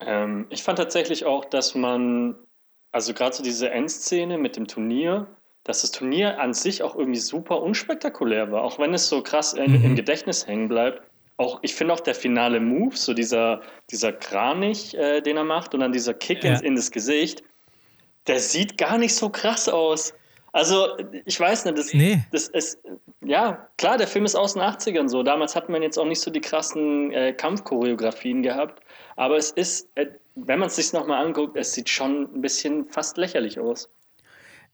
Ähm, ich fand tatsächlich auch, dass man, also gerade so diese Endszene mit dem Turnier, dass das Turnier an sich auch irgendwie super unspektakulär war, auch wenn es so krass in, mhm. im Gedächtnis hängen bleibt. Auch, ich finde auch der finale Move, so dieser, dieser Kranich, äh, den er macht und dann dieser Kick ja. in, das Gesicht, der sieht gar nicht so krass aus. Also, ich weiß nicht, das, nee. das ist, ja, klar, der Film ist aus den 80ern so. Damals hat man jetzt auch nicht so die krassen äh, Kampfchoreografien gehabt. Aber es ist, äh, wenn man es sich nochmal anguckt, es sieht schon ein bisschen fast lächerlich aus.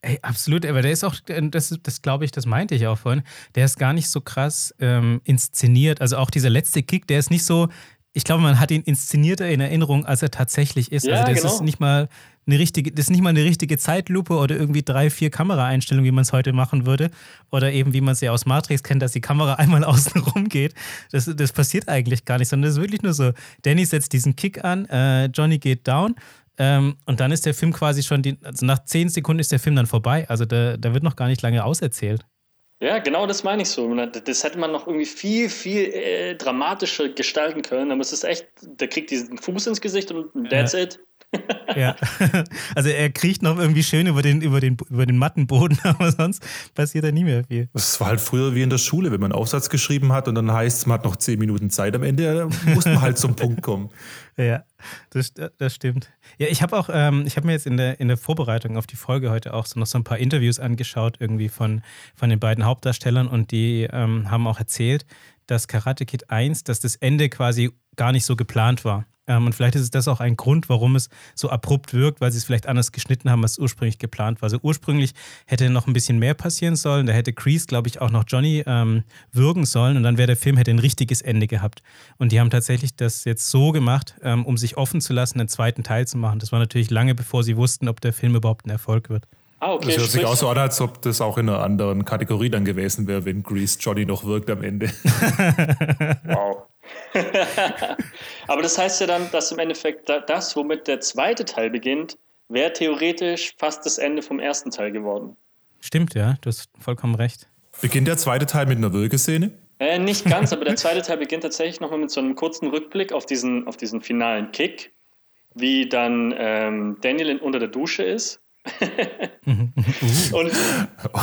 Ey, absolut, aber der ist auch, äh, das, das glaube ich, das meinte ich auch vorhin, der ist gar nicht so krass ähm, inszeniert. Also auch dieser letzte Kick, der ist nicht so, ich glaube, man hat ihn inszenierter in Erinnerung, als er tatsächlich ist. Ja, also das genau. ist nicht mal eine richtige, das ist nicht mal eine richtige Zeitlupe oder irgendwie drei, vier Kameraeinstellungen, wie man es heute machen würde. Oder eben, wie man es ja aus Matrix kennt, dass die Kamera einmal außen rum geht. Das, das passiert eigentlich gar nicht, sondern das ist wirklich nur so, Danny setzt diesen Kick an, äh, Johnny geht down. Ähm, und dann ist der Film quasi schon, die, also nach zehn Sekunden ist der Film dann vorbei. Also da, da wird noch gar nicht lange auserzählt. Ja, genau das meine ich so. Das hätte man noch irgendwie viel, viel äh, dramatischer gestalten können. Aber es ist echt, der kriegt diesen Fuß ins Gesicht und that's ja. it ja, also er kriecht noch irgendwie schön über den, über den, über den Mattenboden, aber sonst passiert da nie mehr viel. Das war halt früher wie in der Schule, wenn man einen Aufsatz geschrieben hat und dann heißt es, man hat noch zehn Minuten Zeit am Ende, muss man halt zum Punkt kommen. Ja, das, das stimmt. Ja, ich habe auch, ähm, ich habe mir jetzt in der, in der Vorbereitung auf die Folge heute auch so noch so ein paar Interviews angeschaut, irgendwie von, von den beiden Hauptdarstellern und die ähm, haben auch erzählt, dass Karate Kid 1, dass das Ende quasi gar nicht so geplant war. Ähm, und vielleicht ist es das auch ein Grund, warum es so abrupt wirkt, weil sie es vielleicht anders geschnitten haben, als ursprünglich geplant war. Also ursprünglich hätte noch ein bisschen mehr passieren sollen. Da hätte Crease, glaube ich, auch noch Johnny ähm, würgen sollen und dann wäre der Film hätte ein richtiges Ende gehabt. Und die haben tatsächlich das jetzt so gemacht, ähm, um sich offen zu lassen, einen zweiten Teil zu machen. Das war natürlich lange, bevor sie wussten, ob der Film überhaupt ein Erfolg wird. Ah, okay. Das hört sich auch so an, als ob das auch in einer anderen Kategorie dann gewesen wäre, wenn Grease Johnny noch wirkt am Ende. wow. Aber das heißt ja dann, dass im Endeffekt das, womit der zweite Teil beginnt, wäre theoretisch fast das Ende vom ersten Teil geworden. Stimmt, ja, du hast vollkommen recht. Beginnt der zweite Teil mit einer Würgeszene? Äh, nicht ganz, aber der zweite Teil beginnt tatsächlich nochmal mit so einem kurzen Rückblick auf diesen, auf diesen finalen Kick, wie dann ähm, Daniel unter der Dusche ist und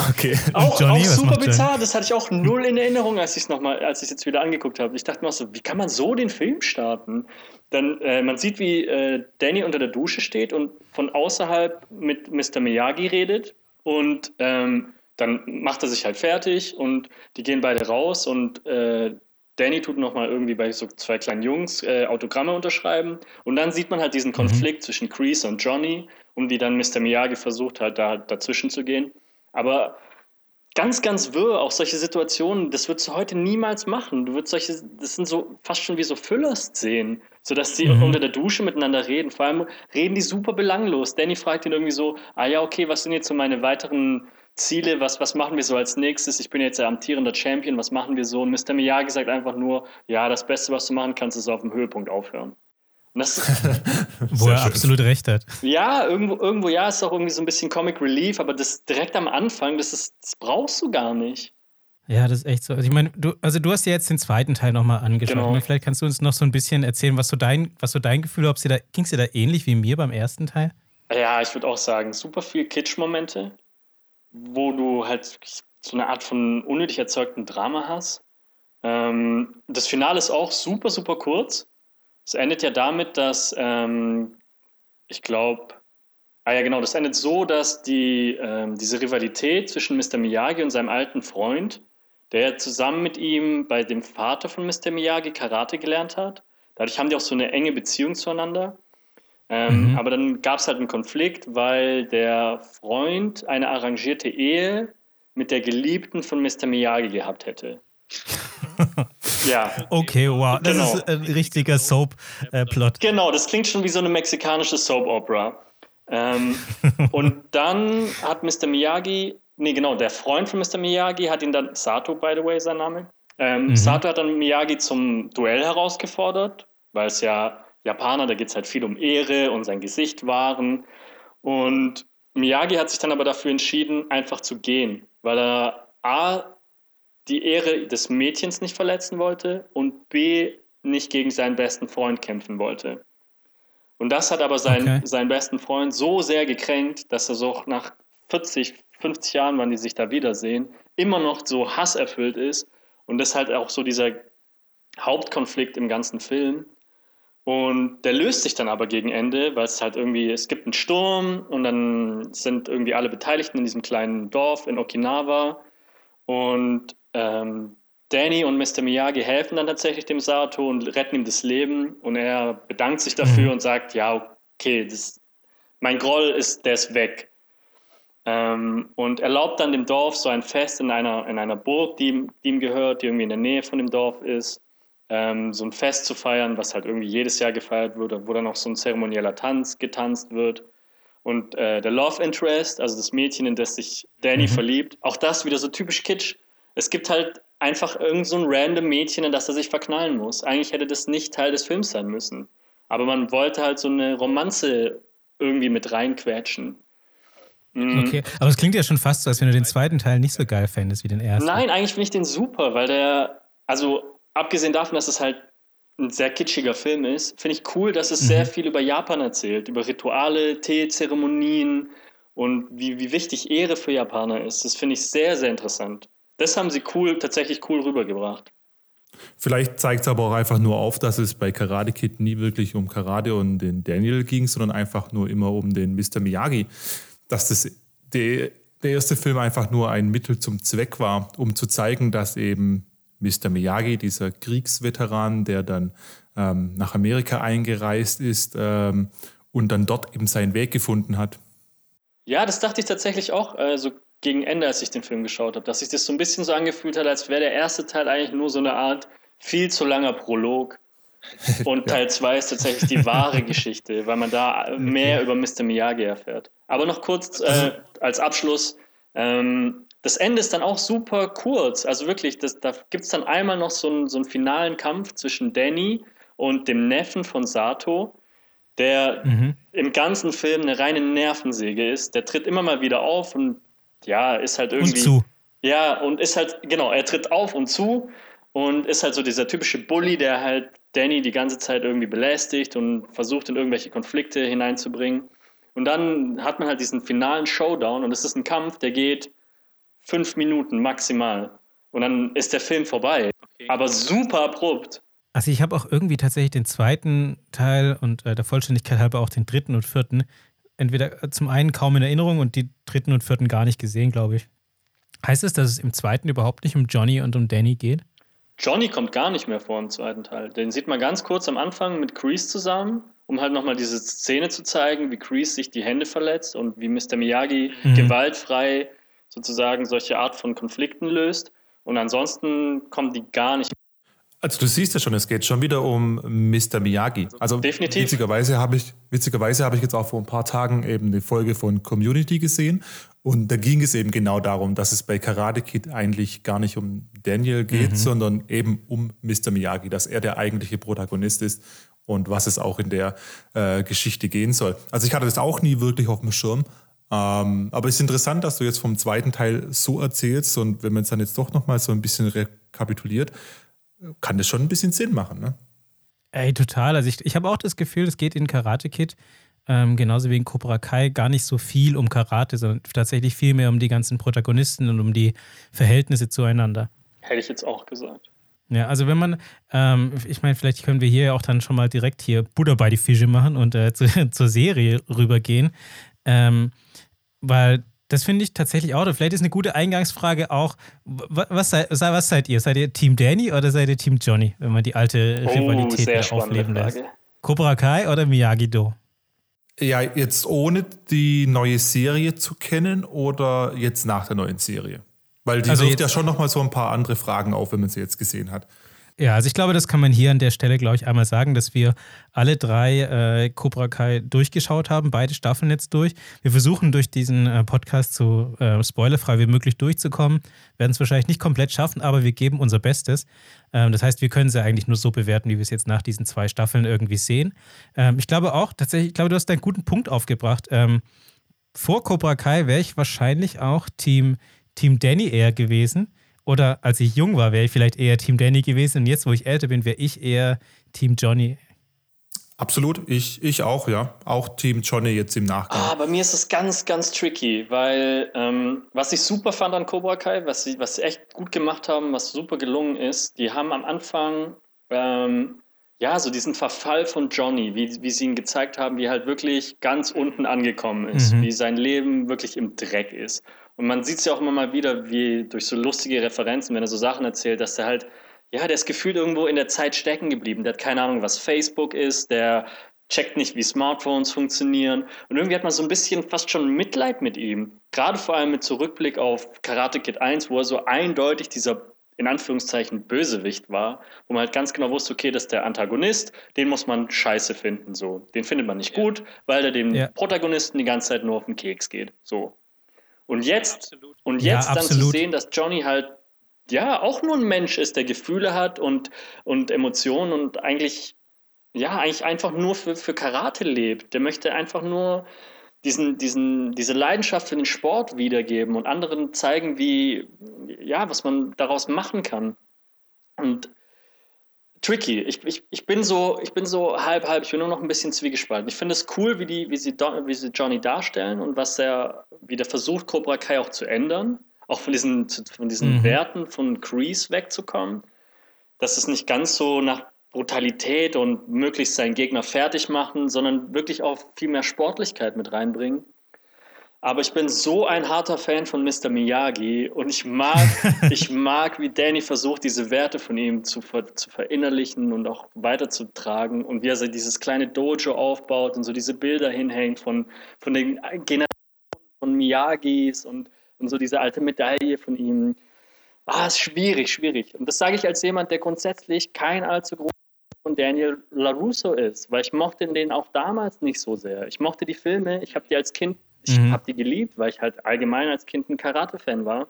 okay. auch, Johnny, auch super bizarr, das hatte ich auch null in Erinnerung, als ich es nochmal, als ich es jetzt wieder angeguckt habe. Ich dachte mir so, wie kann man so den Film starten? Dann, äh, man sieht, wie äh, Danny unter der Dusche steht und von außerhalb mit Mr. Miyagi redet und ähm, dann macht er sich halt fertig und die gehen beide raus und äh, Danny tut nochmal irgendwie bei so zwei kleinen Jungs äh, Autogramme unterschreiben. Und dann sieht man halt diesen mhm. Konflikt mhm. zwischen Crease und Johnny und wie dann Mr. Miyagi versucht hat, da dazwischen zu gehen. Aber ganz, ganz wirr, auch solche Situationen, das würdest du heute niemals machen. Du würdest solche, das sind so fast schon wie so Füllerszenen, sodass die mhm. unter der Dusche miteinander reden. Vor allem reden die super belanglos. Danny fragt ihn irgendwie so, ah ja, okay, was sind jetzt so meine weiteren Ziele, was, was machen wir so als nächstes? Ich bin jetzt der amtierende Champion, was machen wir so? Und Mr. Miyagi sagt einfach nur, ja, das Beste, was du machen kannst, ist auf dem Höhepunkt aufhören. Das, Wo er schön. absolut recht hat. Ja, irgendwo, irgendwo ja, ist auch irgendwie so ein bisschen Comic Relief, aber das direkt am Anfang, das, ist, das brauchst du gar nicht. Ja, das ist echt so. Also ich meine, du, also du hast ja jetzt den zweiten Teil nochmal angeschaut. Genau. Vielleicht kannst du uns noch so ein bisschen erzählen, was so dein, was so dein Gefühl, ob da, ging es dir da ähnlich wie mir beim ersten Teil? Ja, ich würde auch sagen, super viel Kitsch-Momente, wo du halt so eine Art von unnötig erzeugten Drama hast. Ähm, das Finale ist auch super, super kurz. Es endet ja damit, dass ähm, ich glaube, ah ja genau, das endet so, dass die, ähm, diese Rivalität zwischen Mr. Miyagi und seinem alten Freund, der zusammen mit ihm bei dem Vater von Mr. Miyagi Karate gelernt hat, dadurch haben die auch so eine enge Beziehung zueinander. Ähm, mhm. Aber dann gab es halt einen Konflikt, weil der Freund eine arrangierte Ehe mit der Geliebten von Mr. Miyagi gehabt hätte. Ja. Okay, wow. Das genau. ist ein richtiger Soap-Plot. Genau, das klingt schon wie so eine mexikanische Soap-Opera. Ähm, und dann hat Mr. Miyagi, nee, genau, der Freund von Mr. Miyagi hat ihn dann, Sato, by the way, sein Name. Ähm, mhm. Sato hat dann Miyagi zum Duell herausgefordert, weil es ja Japaner, da geht es halt viel um Ehre und sein Gesicht wahren. Und Miyagi hat sich dann aber dafür entschieden, einfach zu gehen, weil er A, die Ehre des Mädchens nicht verletzen wollte und B, nicht gegen seinen besten Freund kämpfen wollte. Und das hat aber sein, okay. seinen besten Freund so sehr gekränkt, dass er so nach 40, 50 Jahren, wann die sich da wiedersehen, immer noch so hasserfüllt ist. Und das ist halt auch so dieser Hauptkonflikt im ganzen Film. Und der löst sich dann aber gegen Ende, weil es halt irgendwie, es gibt einen Sturm und dann sind irgendwie alle Beteiligten in diesem kleinen Dorf in Okinawa. Und ähm, Danny und Mr. Miyagi helfen dann tatsächlich dem Sato und retten ihm das Leben. Und er bedankt sich dafür mhm. und sagt, ja, okay, das, mein Groll ist, der ist weg. Ähm, und erlaubt dann dem Dorf so ein Fest in einer, in einer Burg, die, die ihm gehört, die irgendwie in der Nähe von dem Dorf ist ähm, so ein Fest zu feiern, was halt irgendwie jedes Jahr gefeiert wird, wo dann auch so ein zeremonieller Tanz getanzt wird. Und äh, der Love Interest, also das Mädchen, in das sich Danny mhm. verliebt, auch das wieder so typisch kitsch. Es gibt halt einfach irgend so ein random Mädchen, in das er sich verknallen muss. Eigentlich hätte das nicht Teil des Films sein müssen. Aber man wollte halt so eine Romanze irgendwie mit reinquetschen. Mhm. Okay, aber es klingt ja schon fast so, als wenn du den zweiten Teil nicht so geil fändest wie den ersten. Nein, eigentlich finde ich den super, weil der, also abgesehen davon, dass es halt ein sehr kitschiger Film ist, finde ich cool, dass es mhm. sehr viel über Japan erzählt, über Rituale, Teezeremonien und wie, wie wichtig Ehre für Japaner ist. Das finde ich sehr, sehr interessant. Das haben sie cool, tatsächlich cool rübergebracht. Vielleicht zeigt es aber auch einfach nur auf, dass es bei Karate Kid nie wirklich um Karate und den Daniel ging, sondern einfach nur immer um den Mr. Miyagi. Dass das der, der erste Film einfach nur ein Mittel zum Zweck war, um zu zeigen, dass eben Mr. Miyagi, dieser Kriegsveteran, der dann ähm, nach Amerika eingereist ist ähm, und dann dort eben seinen Weg gefunden hat. Ja, das dachte ich tatsächlich auch, also gegen Ende, als ich den Film geschaut habe, dass sich das so ein bisschen so angefühlt hat, als wäre der erste Teil eigentlich nur so eine Art viel zu langer Prolog. Und Teil 2 ist tatsächlich die wahre Geschichte, weil man da mehr über Mr. Miyagi erfährt. Aber noch kurz äh, also als Abschluss. Ähm, das Ende ist dann auch super kurz. Also wirklich, das, da gibt es dann einmal noch so einen, so einen finalen Kampf zwischen Danny und dem Neffen von Sato, der mhm. im ganzen Film eine reine Nervensäge ist. Der tritt immer mal wieder auf und ja, ist halt irgendwie. Und zu. Ja, und ist halt, genau, er tritt auf und zu und ist halt so dieser typische Bully, der halt Danny die ganze Zeit irgendwie belästigt und versucht, in irgendwelche Konflikte hineinzubringen. Und dann hat man halt diesen finalen Showdown und es ist ein Kampf, der geht fünf Minuten maximal. Und dann ist der Film vorbei. Okay. Aber super abrupt. Also ich habe auch irgendwie tatsächlich den zweiten Teil und äh, der Vollständigkeit halber auch den dritten und vierten entweder äh, zum einen kaum in Erinnerung und die dritten und vierten gar nicht gesehen, glaube ich. Heißt es, dass es im zweiten überhaupt nicht um Johnny und um Danny geht? Johnny kommt gar nicht mehr vor im zweiten Teil. Den sieht man ganz kurz am Anfang mit Crease zusammen, um halt nochmal diese Szene zu zeigen, wie Crease sich die Hände verletzt und wie Mr. Miyagi mhm. gewaltfrei sozusagen solche Art von Konflikten löst. Und ansonsten kommen die gar nicht. Also du siehst ja schon, es geht schon wieder um Mr. Miyagi. Also Definitiv. witzigerweise habe ich, witzigerweise habe ich jetzt auch vor ein paar Tagen eben eine Folge von Community gesehen und da ging es eben genau darum, dass es bei Karate Kid eigentlich gar nicht um Daniel geht, mhm. sondern eben um Mr. Miyagi, dass er der eigentliche Protagonist ist und was es auch in der äh, Geschichte gehen soll. Also ich hatte das auch nie wirklich auf dem Schirm, ähm, aber es ist interessant, dass du jetzt vom zweiten Teil so erzählst und wenn man es dann jetzt doch nochmal so ein bisschen rekapituliert, kann das schon ein bisschen Sinn machen, ne? Ey, total. Also ich, ich habe auch das Gefühl, es geht in Karate Kid ähm, genauso wie in Cobra Kai, gar nicht so viel um Karate, sondern tatsächlich viel mehr um die ganzen Protagonisten und um die Verhältnisse zueinander. Hätte ich jetzt auch gesagt. Ja, also wenn man, ähm, ich meine, vielleicht können wir hier auch dann schon mal direkt hier Buddha bei die Fische machen und äh, zu, zur Serie rübergehen. Ähm, weil das finde ich tatsächlich auch, oder vielleicht ist eine gute Eingangsfrage auch, was, sei, was seid ihr? Seid ihr Team Danny oder seid ihr Team Johnny, wenn man die alte oh, Rivalität aufleben lässt? Cobra Kai oder Miyagi-Do? Ja, jetzt ohne die neue Serie zu kennen oder jetzt nach der neuen Serie? Weil die also wirft ja schon nochmal so ein paar andere Fragen auf, wenn man sie jetzt gesehen hat. Ja, also ich glaube, das kann man hier an der Stelle, glaube ich, einmal sagen, dass wir alle drei äh, Cobra Kai durchgeschaut haben, beide Staffeln jetzt durch. Wir versuchen durch diesen äh, Podcast so äh, spoilerfrei wie möglich durchzukommen, werden es wahrscheinlich nicht komplett schaffen, aber wir geben unser Bestes. Ähm, das heißt, wir können sie eigentlich nur so bewerten, wie wir es jetzt nach diesen zwei Staffeln irgendwie sehen. Ähm, ich glaube auch, tatsächlich, ich glaube, du hast einen guten Punkt aufgebracht. Ähm, vor Cobra Kai wäre ich wahrscheinlich auch Team, Team Danny eher gewesen oder als ich jung war, wäre ich vielleicht eher Team Danny gewesen. Und jetzt, wo ich älter bin, wäre ich eher Team Johnny. Absolut, ich, ich auch, ja. Auch Team Johnny jetzt im Nachgang. Ah, bei mir ist es ganz, ganz tricky, weil ähm, was ich super fand an Cobra Kai, was sie, was sie echt gut gemacht haben, was super gelungen ist, die haben am Anfang ähm, ja so diesen Verfall von Johnny, wie, wie sie ihn gezeigt haben, wie er halt wirklich ganz unten angekommen ist, mhm. wie sein Leben wirklich im Dreck ist. Und man sieht es ja auch immer mal wieder, wie durch so lustige Referenzen, wenn er so Sachen erzählt, dass er halt, ja, der ist gefühlt irgendwo in der Zeit stecken geblieben. Der hat keine Ahnung, was Facebook ist, der checkt nicht, wie Smartphones funktionieren. Und irgendwie hat man so ein bisschen fast schon Mitleid mit ihm. Gerade vor allem mit Zurückblick auf Karate Kid 1, wo er so eindeutig dieser in Anführungszeichen Bösewicht war, wo man halt ganz genau wusste, okay, das ist der Antagonist, den muss man scheiße finden, so. Den findet man nicht gut, weil der dem ja. Protagonisten die ganze Zeit nur auf den Keks geht, so. Und jetzt, und jetzt ja, dann zu sehen, dass Johnny halt ja auch nur ein Mensch ist, der Gefühle hat und, und Emotionen und eigentlich, ja, eigentlich einfach nur für, für Karate lebt. Der möchte einfach nur diesen, diesen, diese Leidenschaft für den Sport wiedergeben und anderen zeigen, wie, ja, was man daraus machen kann. Und tricky. Ich, ich, ich, bin so, ich bin so halb, halb. Ich bin nur noch ein bisschen zwiegespalten. Ich finde es cool, wie, die, wie, sie, wie sie Johnny darstellen und was er, wie der versucht, Cobra Kai auch zu ändern. Auch von diesen, von diesen mhm. Werten von Crease wegzukommen. Dass es nicht ganz so nach Brutalität und möglichst seinen Gegner fertig machen, sondern wirklich auch viel mehr Sportlichkeit mit reinbringen. Aber ich bin so ein harter Fan von Mr. Miyagi und ich mag, ich mag, wie Danny versucht, diese Werte von ihm zu, ver, zu verinnerlichen und auch weiterzutragen und wie er dieses kleine Dojo aufbaut und so diese Bilder hinhängt von, von den Generationen von Miyagis und, und so diese alte Medaille von ihm. Ah, ist schwierig, schwierig. Und das sage ich als jemand, der grundsätzlich kein allzu großer von Daniel LaRusso ist, weil ich mochte den auch damals nicht so sehr. Ich mochte die Filme, ich habe die als Kind ich mhm. habe die geliebt, weil ich halt allgemein als Kind ein Karate-Fan war.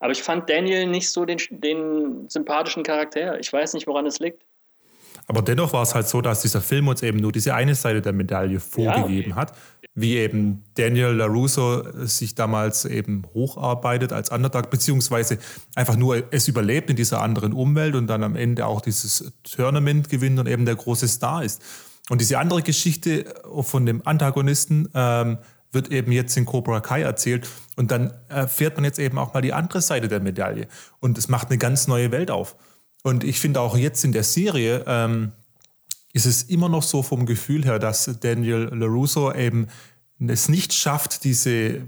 Aber ich fand Daniel nicht so den, den sympathischen Charakter. Ich weiß nicht, woran es liegt. Aber dennoch war es halt so, dass dieser Film uns eben nur diese eine Seite der Medaille vorgegeben ja. hat. Wie eben Daniel LaRusso sich damals eben hocharbeitet als Underdog, beziehungsweise einfach nur es überlebt in dieser anderen Umwelt und dann am Ende auch dieses Tournament gewinnt und eben der große Star ist. Und diese andere Geschichte von dem Antagonisten, ähm, wird eben jetzt in Cobra Kai erzählt. Und dann erfährt man jetzt eben auch mal die andere Seite der Medaille. Und es macht eine ganz neue Welt auf. Und ich finde auch jetzt in der Serie ähm, ist es immer noch so vom Gefühl her, dass Daniel LaRusso eben es nicht schafft, diese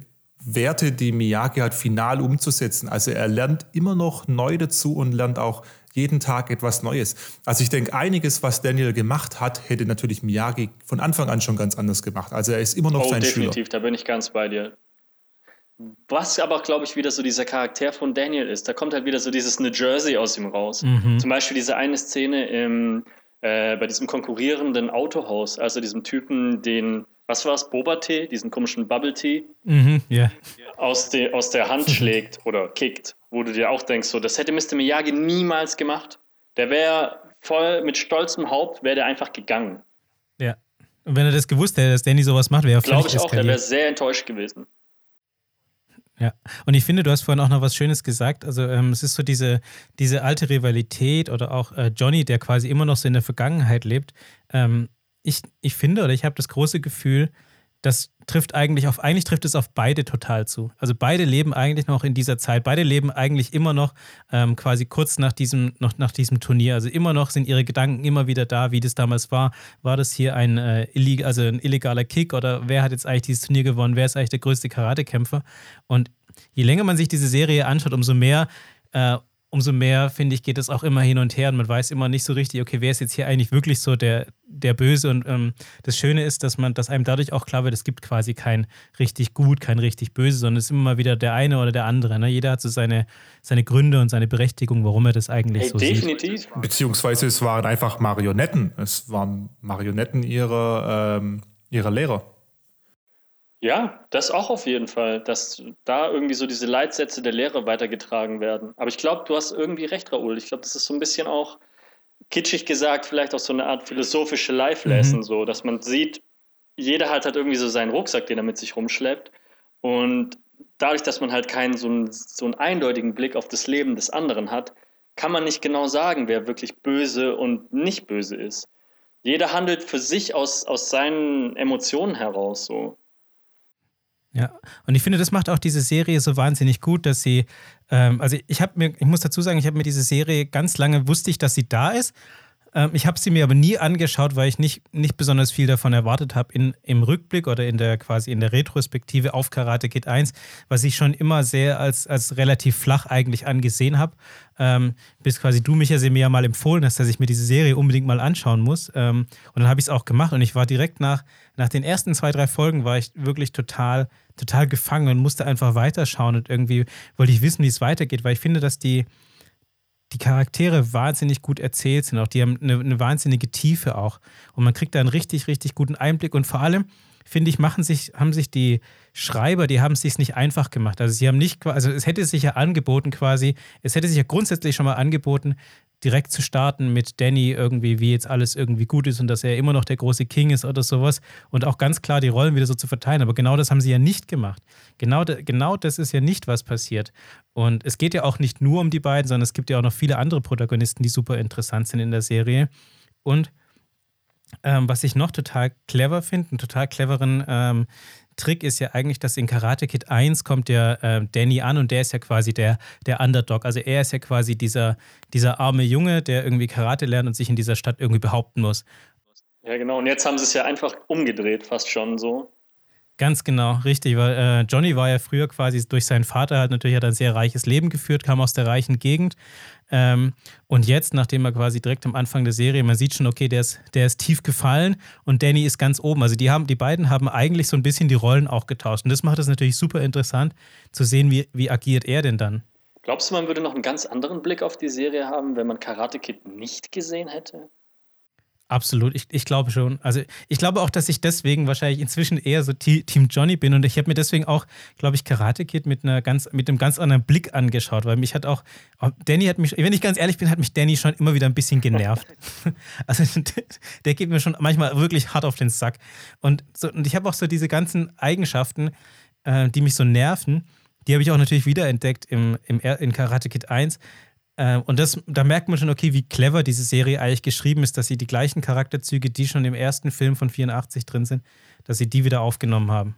Werte, die Miyagi hat, final umzusetzen. Also er lernt immer noch neu dazu und lernt auch jeden Tag etwas Neues. Also ich denke, einiges, was Daniel gemacht hat, hätte natürlich Miyagi von Anfang an schon ganz anders gemacht. Also er ist immer noch oh, sein definitiv, Schüler. da bin ich ganz bei dir. Was aber, glaube ich, wieder so dieser Charakter von Daniel ist, da kommt halt wieder so dieses New Jersey aus ihm raus. Mhm. Zum Beispiel diese eine Szene im, äh, bei diesem konkurrierenden Autohaus, also diesem Typen, den, was war es, Boba-Tee, diesen komischen Bubble-Tee, mhm, yeah. aus, de, aus der Hand schlägt oder kickt wo du dir auch denkst, so, das hätte Mr. Miyagi niemals gemacht. Der wäre voll mit stolzem Haupt, wäre der einfach gegangen. Ja. Und wenn er das gewusst hätte, dass Danny sowas macht, wäre er Glaube ich auch, der wäre sehr enttäuscht gewesen. Ja, und ich finde, du hast vorhin auch noch was Schönes gesagt. Also ähm, es ist so diese, diese alte Rivalität oder auch äh, Johnny, der quasi immer noch so in der Vergangenheit lebt. Ähm, ich, ich finde oder ich habe das große Gefühl, das trifft eigentlich auf, eigentlich trifft es auf beide total zu. Also beide leben eigentlich noch in dieser Zeit, beide leben eigentlich immer noch ähm, quasi kurz nach diesem, noch nach diesem Turnier. Also immer noch sind ihre Gedanken immer wieder da, wie das damals war. War das hier ein, äh, also ein illegaler Kick oder wer hat jetzt eigentlich dieses Turnier gewonnen? Wer ist eigentlich der größte Karatekämpfer? Und je länger man sich diese Serie anschaut, umso mehr äh, umso mehr, finde ich, geht es auch immer hin und her und man weiß immer nicht so richtig, okay, wer ist jetzt hier eigentlich wirklich so der, der Böse und ähm, das Schöne ist, dass man, dass einem dadurch auch klar wird, es gibt quasi kein richtig gut, kein richtig böse, sondern es ist immer mal wieder der eine oder der andere. Ne? Jeder hat so seine, seine Gründe und seine Berechtigung, warum er das eigentlich hey, so definitiv. sieht. Beziehungsweise es waren einfach Marionetten. Es waren Marionetten ihrer, ähm, ihrer Lehrer. Ja, das auch auf jeden Fall, dass da irgendwie so diese Leitsätze der Lehre weitergetragen werden. Aber ich glaube, du hast irgendwie recht, Raoul. Ich glaube, das ist so ein bisschen auch kitschig gesagt, vielleicht auch so eine Art philosophische Life-Lesson, mhm. so, dass man sieht, jeder hat halt irgendwie so seinen Rucksack, den er mit sich rumschleppt. Und dadurch, dass man halt keinen so einen, so einen eindeutigen Blick auf das Leben des anderen hat, kann man nicht genau sagen, wer wirklich böse und nicht böse ist. Jeder handelt für sich aus, aus seinen Emotionen heraus so. Ja, und ich finde, das macht auch diese Serie so wahnsinnig gut, dass sie, ähm, also ich habe mir, ich muss dazu sagen, ich habe mir diese Serie ganz lange wusste ich, dass sie da ist. Ähm, ich habe sie mir aber nie angeschaut, weil ich nicht, nicht besonders viel davon erwartet habe im Rückblick oder in der quasi in der Retrospektive auf Karate Kid 1, was ich schon immer sehr als, als relativ flach eigentlich angesehen habe. Ähm, bis quasi du mich ja mir ja mal empfohlen hast, dass ich mir diese Serie unbedingt mal anschauen muss. Ähm, und dann habe ich es auch gemacht und ich war direkt nach, nach den ersten zwei, drei Folgen war ich wirklich total total gefangen und musste einfach weiterschauen und irgendwie wollte ich wissen, wie es weitergeht, weil ich finde, dass die, die Charaktere wahnsinnig gut erzählt sind. Auch die haben eine, eine, wahnsinnige Tiefe auch. Und man kriegt da einen richtig, richtig guten Einblick. Und vor allem, finde ich, machen sich, haben sich die Schreiber, die haben es sich nicht einfach gemacht. Also sie haben nicht, also es hätte sich ja angeboten quasi, es hätte sich ja grundsätzlich schon mal angeboten, direkt zu starten mit Danny irgendwie, wie jetzt alles irgendwie gut ist und dass er immer noch der große King ist oder sowas und auch ganz klar die Rollen wieder so zu verteilen. Aber genau das haben sie ja nicht gemacht. Genau, genau das ist ja nicht, was passiert. Und es geht ja auch nicht nur um die beiden, sondern es gibt ja auch noch viele andere Protagonisten, die super interessant sind in der Serie. Und ähm, was ich noch total clever finde, einen total cleveren ähm, Trick ist ja eigentlich, dass in Karate Kid 1 kommt der äh, Danny an und der ist ja quasi der, der Underdog. Also er ist ja quasi dieser, dieser arme Junge, der irgendwie Karate lernt und sich in dieser Stadt irgendwie behaupten muss. Ja, genau. Und jetzt haben sie es ja einfach umgedreht, fast schon so. Ganz genau, richtig, weil äh, Johnny war ja früher quasi durch seinen Vater, hat natürlich hat ein sehr reiches Leben geführt, kam aus der reichen Gegend. Ähm, und jetzt, nachdem er quasi direkt am Anfang der Serie, man sieht schon, okay, der ist, der ist tief gefallen und Danny ist ganz oben. Also die haben, die beiden haben eigentlich so ein bisschen die Rollen auch getauscht. Und das macht es natürlich super interessant zu sehen, wie, wie agiert er denn dann. Glaubst du, man würde noch einen ganz anderen Blick auf die Serie haben, wenn man Karate Kid nicht gesehen hätte? Absolut, ich, ich glaube schon. Also ich glaube auch, dass ich deswegen wahrscheinlich inzwischen eher so Team Johnny bin und ich habe mir deswegen auch, glaube ich, Karate Kid mit einer ganz, mit einem ganz anderen Blick angeschaut, weil mich hat auch, Danny hat mich, wenn ich ganz ehrlich bin, hat mich Danny schon immer wieder ein bisschen genervt. also der geht mir schon manchmal wirklich hart auf den Sack. Und, so, und ich habe auch so diese ganzen Eigenschaften, äh, die mich so nerven, die habe ich auch natürlich wiederentdeckt im, im, in Karate Kid 1. Ähm, und das, da merkt man schon, okay, wie clever diese Serie eigentlich geschrieben ist, dass sie die gleichen Charakterzüge, die schon im ersten Film von 84 drin sind, dass sie die wieder aufgenommen haben.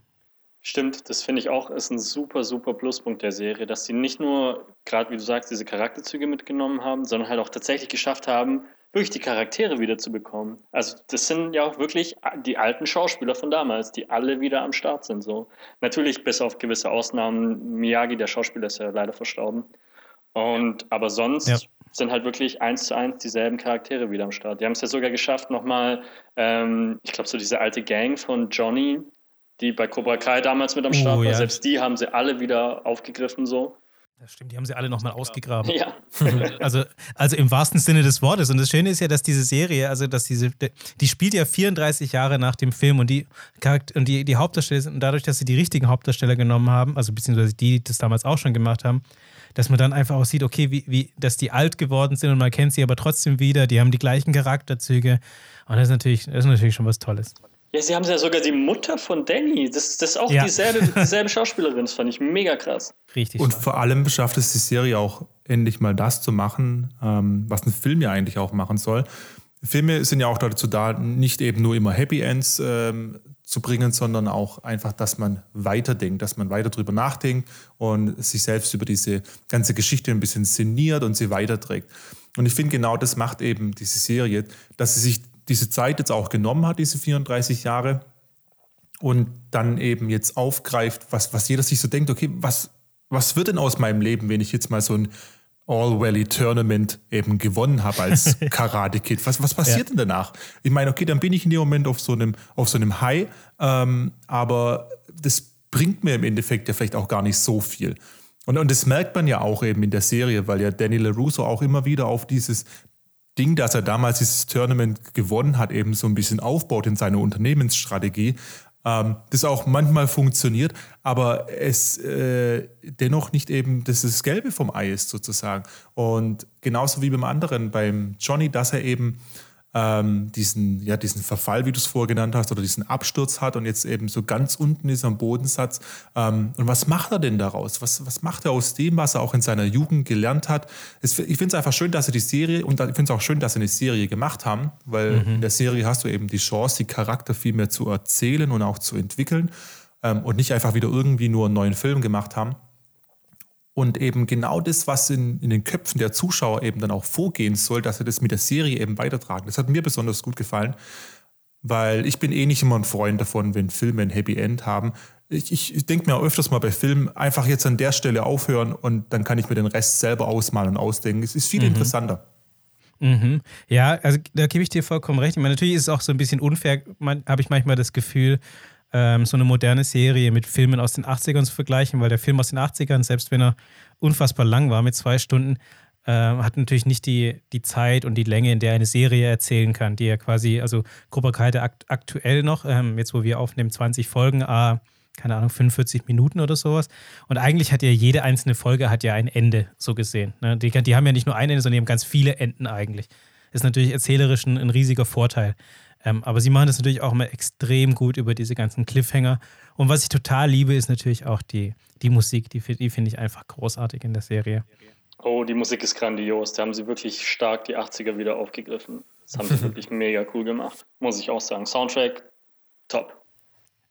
Stimmt, das finde ich auch, ist ein super, super Pluspunkt der Serie, dass sie nicht nur, gerade wie du sagst, diese Charakterzüge mitgenommen haben, sondern halt auch tatsächlich geschafft haben, wirklich die Charaktere wieder zu bekommen. Also das sind ja auch wirklich die alten Schauspieler von damals, die alle wieder am Start sind. So. Natürlich bis auf gewisse Ausnahmen, Miyagi, der Schauspieler, ist ja leider verstorben. Und aber sonst ja. sind halt wirklich eins zu eins dieselben Charaktere wieder am Start. Die haben es ja sogar geschafft, nochmal, ähm, ich glaube, so diese alte Gang von Johnny, die bei Cobra Kai damals mit am Start oh, war, ja. selbst die haben sie alle wieder aufgegriffen so. Das stimmt, die haben sie alle nochmal ausgegraben. Ja. also, also im wahrsten Sinne des Wortes. Und das Schöne ist ja, dass diese Serie, also dass diese, die spielt ja 34 Jahre nach dem Film und die und die, die Hauptdarsteller sind, und dadurch, dass sie die richtigen Hauptdarsteller genommen haben, also beziehungsweise die, die das damals auch schon gemacht haben, dass man dann einfach auch sieht, okay, wie, wie, dass die alt geworden sind und man kennt sie aber trotzdem wieder, die haben die gleichen Charakterzüge. Und das ist natürlich, das ist natürlich schon was Tolles. Ja, sie haben ja sogar die Mutter von Danny. Das, das ist auch ja. dieselbe, dieselbe Schauspielerin. Das fand ich mega krass. Richtig. Und vor allem schafft es die Serie auch endlich mal das zu machen, ähm, was ein Film ja eigentlich auch machen soll. Filme sind ja auch dazu da, nicht eben nur immer Happy Ends ähm, zu bringen, sondern auch einfach, dass man weiterdenkt, dass man weiter drüber nachdenkt und sich selbst über diese ganze Geschichte ein bisschen sinniert und sie weiterträgt. Und ich finde, genau das macht eben diese Serie, dass sie sich diese Zeit jetzt auch genommen hat, diese 34 Jahre, und dann eben jetzt aufgreift, was, was jeder sich so denkt, okay, was, was wird denn aus meinem Leben, wenn ich jetzt mal so ein All-Valley-Tournament eben gewonnen habe als Karate-Kid. Was, was passiert ja. denn danach? Ich meine, okay, dann bin ich in dem Moment auf so einem, auf so einem High, ähm, aber das bringt mir im Endeffekt ja vielleicht auch gar nicht so viel. Und, und das merkt man ja auch eben in der Serie, weil ja Danny LaRusso auch immer wieder auf dieses Ding, dass er damals dieses Tournament gewonnen hat, eben so ein bisschen aufbaut in seiner Unternehmensstrategie ähm, das auch manchmal funktioniert, aber es äh, dennoch nicht eben das, das Gelbe vom Ei ist sozusagen. Und genauso wie beim anderen, beim Johnny, dass er eben ähm, diesen, ja, diesen Verfall, wie du es vorher genannt hast, oder diesen Absturz hat und jetzt eben so ganz unten ist am Bodensatz. Ähm, und was macht er denn daraus? Was, was macht er aus dem, was er auch in seiner Jugend gelernt hat? Es, ich finde es einfach schön, dass er die Serie, und ich finde es auch schön, dass sie eine Serie gemacht haben, weil mhm. in der Serie hast du eben die Chance, die Charakter viel mehr zu erzählen und auch zu entwickeln ähm, und nicht einfach wieder irgendwie nur einen neuen Film gemacht haben. Und eben genau das, was in, in den Köpfen der Zuschauer eben dann auch vorgehen soll, dass sie das mit der Serie eben weitertragen. Das hat mir besonders gut gefallen, weil ich bin eh nicht immer ein Freund davon, wenn Filme ein Happy End haben. Ich, ich, denke mir öfters mal bei Filmen, einfach jetzt an der Stelle aufhören und dann kann ich mir den Rest selber ausmalen und ausdenken. Es ist viel mhm. interessanter. Mhm. Ja, also da gebe ich dir vollkommen recht. Ich meine, natürlich ist es auch so ein bisschen unfair, habe ich manchmal das Gefühl, ähm, so eine moderne Serie mit Filmen aus den 80ern zu vergleichen, weil der Film aus den 80ern, selbst wenn er unfassbar lang war mit zwei Stunden, äh, hat natürlich nicht die, die Zeit und die Länge, in der eine Serie erzählen kann, die ja quasi, also Cobra Kai akt aktuell noch, ähm, jetzt wo wir aufnehmen, 20 Folgen, ah, keine Ahnung, 45 Minuten oder sowas. Und eigentlich hat ja jede einzelne Folge hat ja ein Ende, so gesehen. Ne? Die, die haben ja nicht nur ein Ende, sondern die haben ganz viele Enden eigentlich. Ist natürlich erzählerisch ein, ein riesiger Vorteil. Ähm, aber sie machen das natürlich auch immer extrem gut über diese ganzen Cliffhanger. Und was ich total liebe, ist natürlich auch die, die Musik. Die, die finde ich einfach großartig in der Serie. Oh, die Musik ist grandios. Da haben sie wirklich stark die 80er wieder aufgegriffen. Das haben sie wirklich mega cool gemacht. Muss ich auch sagen. Soundtrack, top.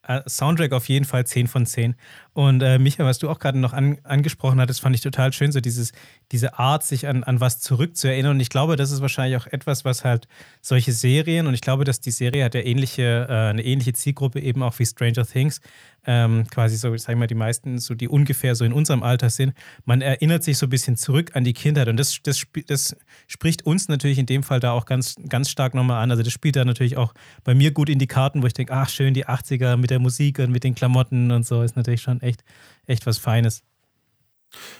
Äh, Soundtrack auf jeden Fall 10 von 10. Und äh, Micha, was du auch gerade noch an, angesprochen hattest, fand ich total schön, so dieses, diese Art, sich an, an was zurückzuerinnern. Und ich glaube, das ist wahrscheinlich auch etwas, was halt solche Serien, und ich glaube, dass die Serie hat ja ähnliche, äh, eine ähnliche Zielgruppe eben auch wie Stranger Things, ähm, quasi so, sagen wir mal, die meisten, so die ungefähr so in unserem Alter sind. Man erinnert sich so ein bisschen zurück an die Kindheit und das, das, das spricht uns natürlich in dem Fall da auch ganz, ganz stark nochmal an. Also das spielt da natürlich auch bei mir gut in die Karten, wo ich denke, ach schön, die 80er mit der Musik und mit den Klamotten und so ist natürlich schon echt, echt was Feines.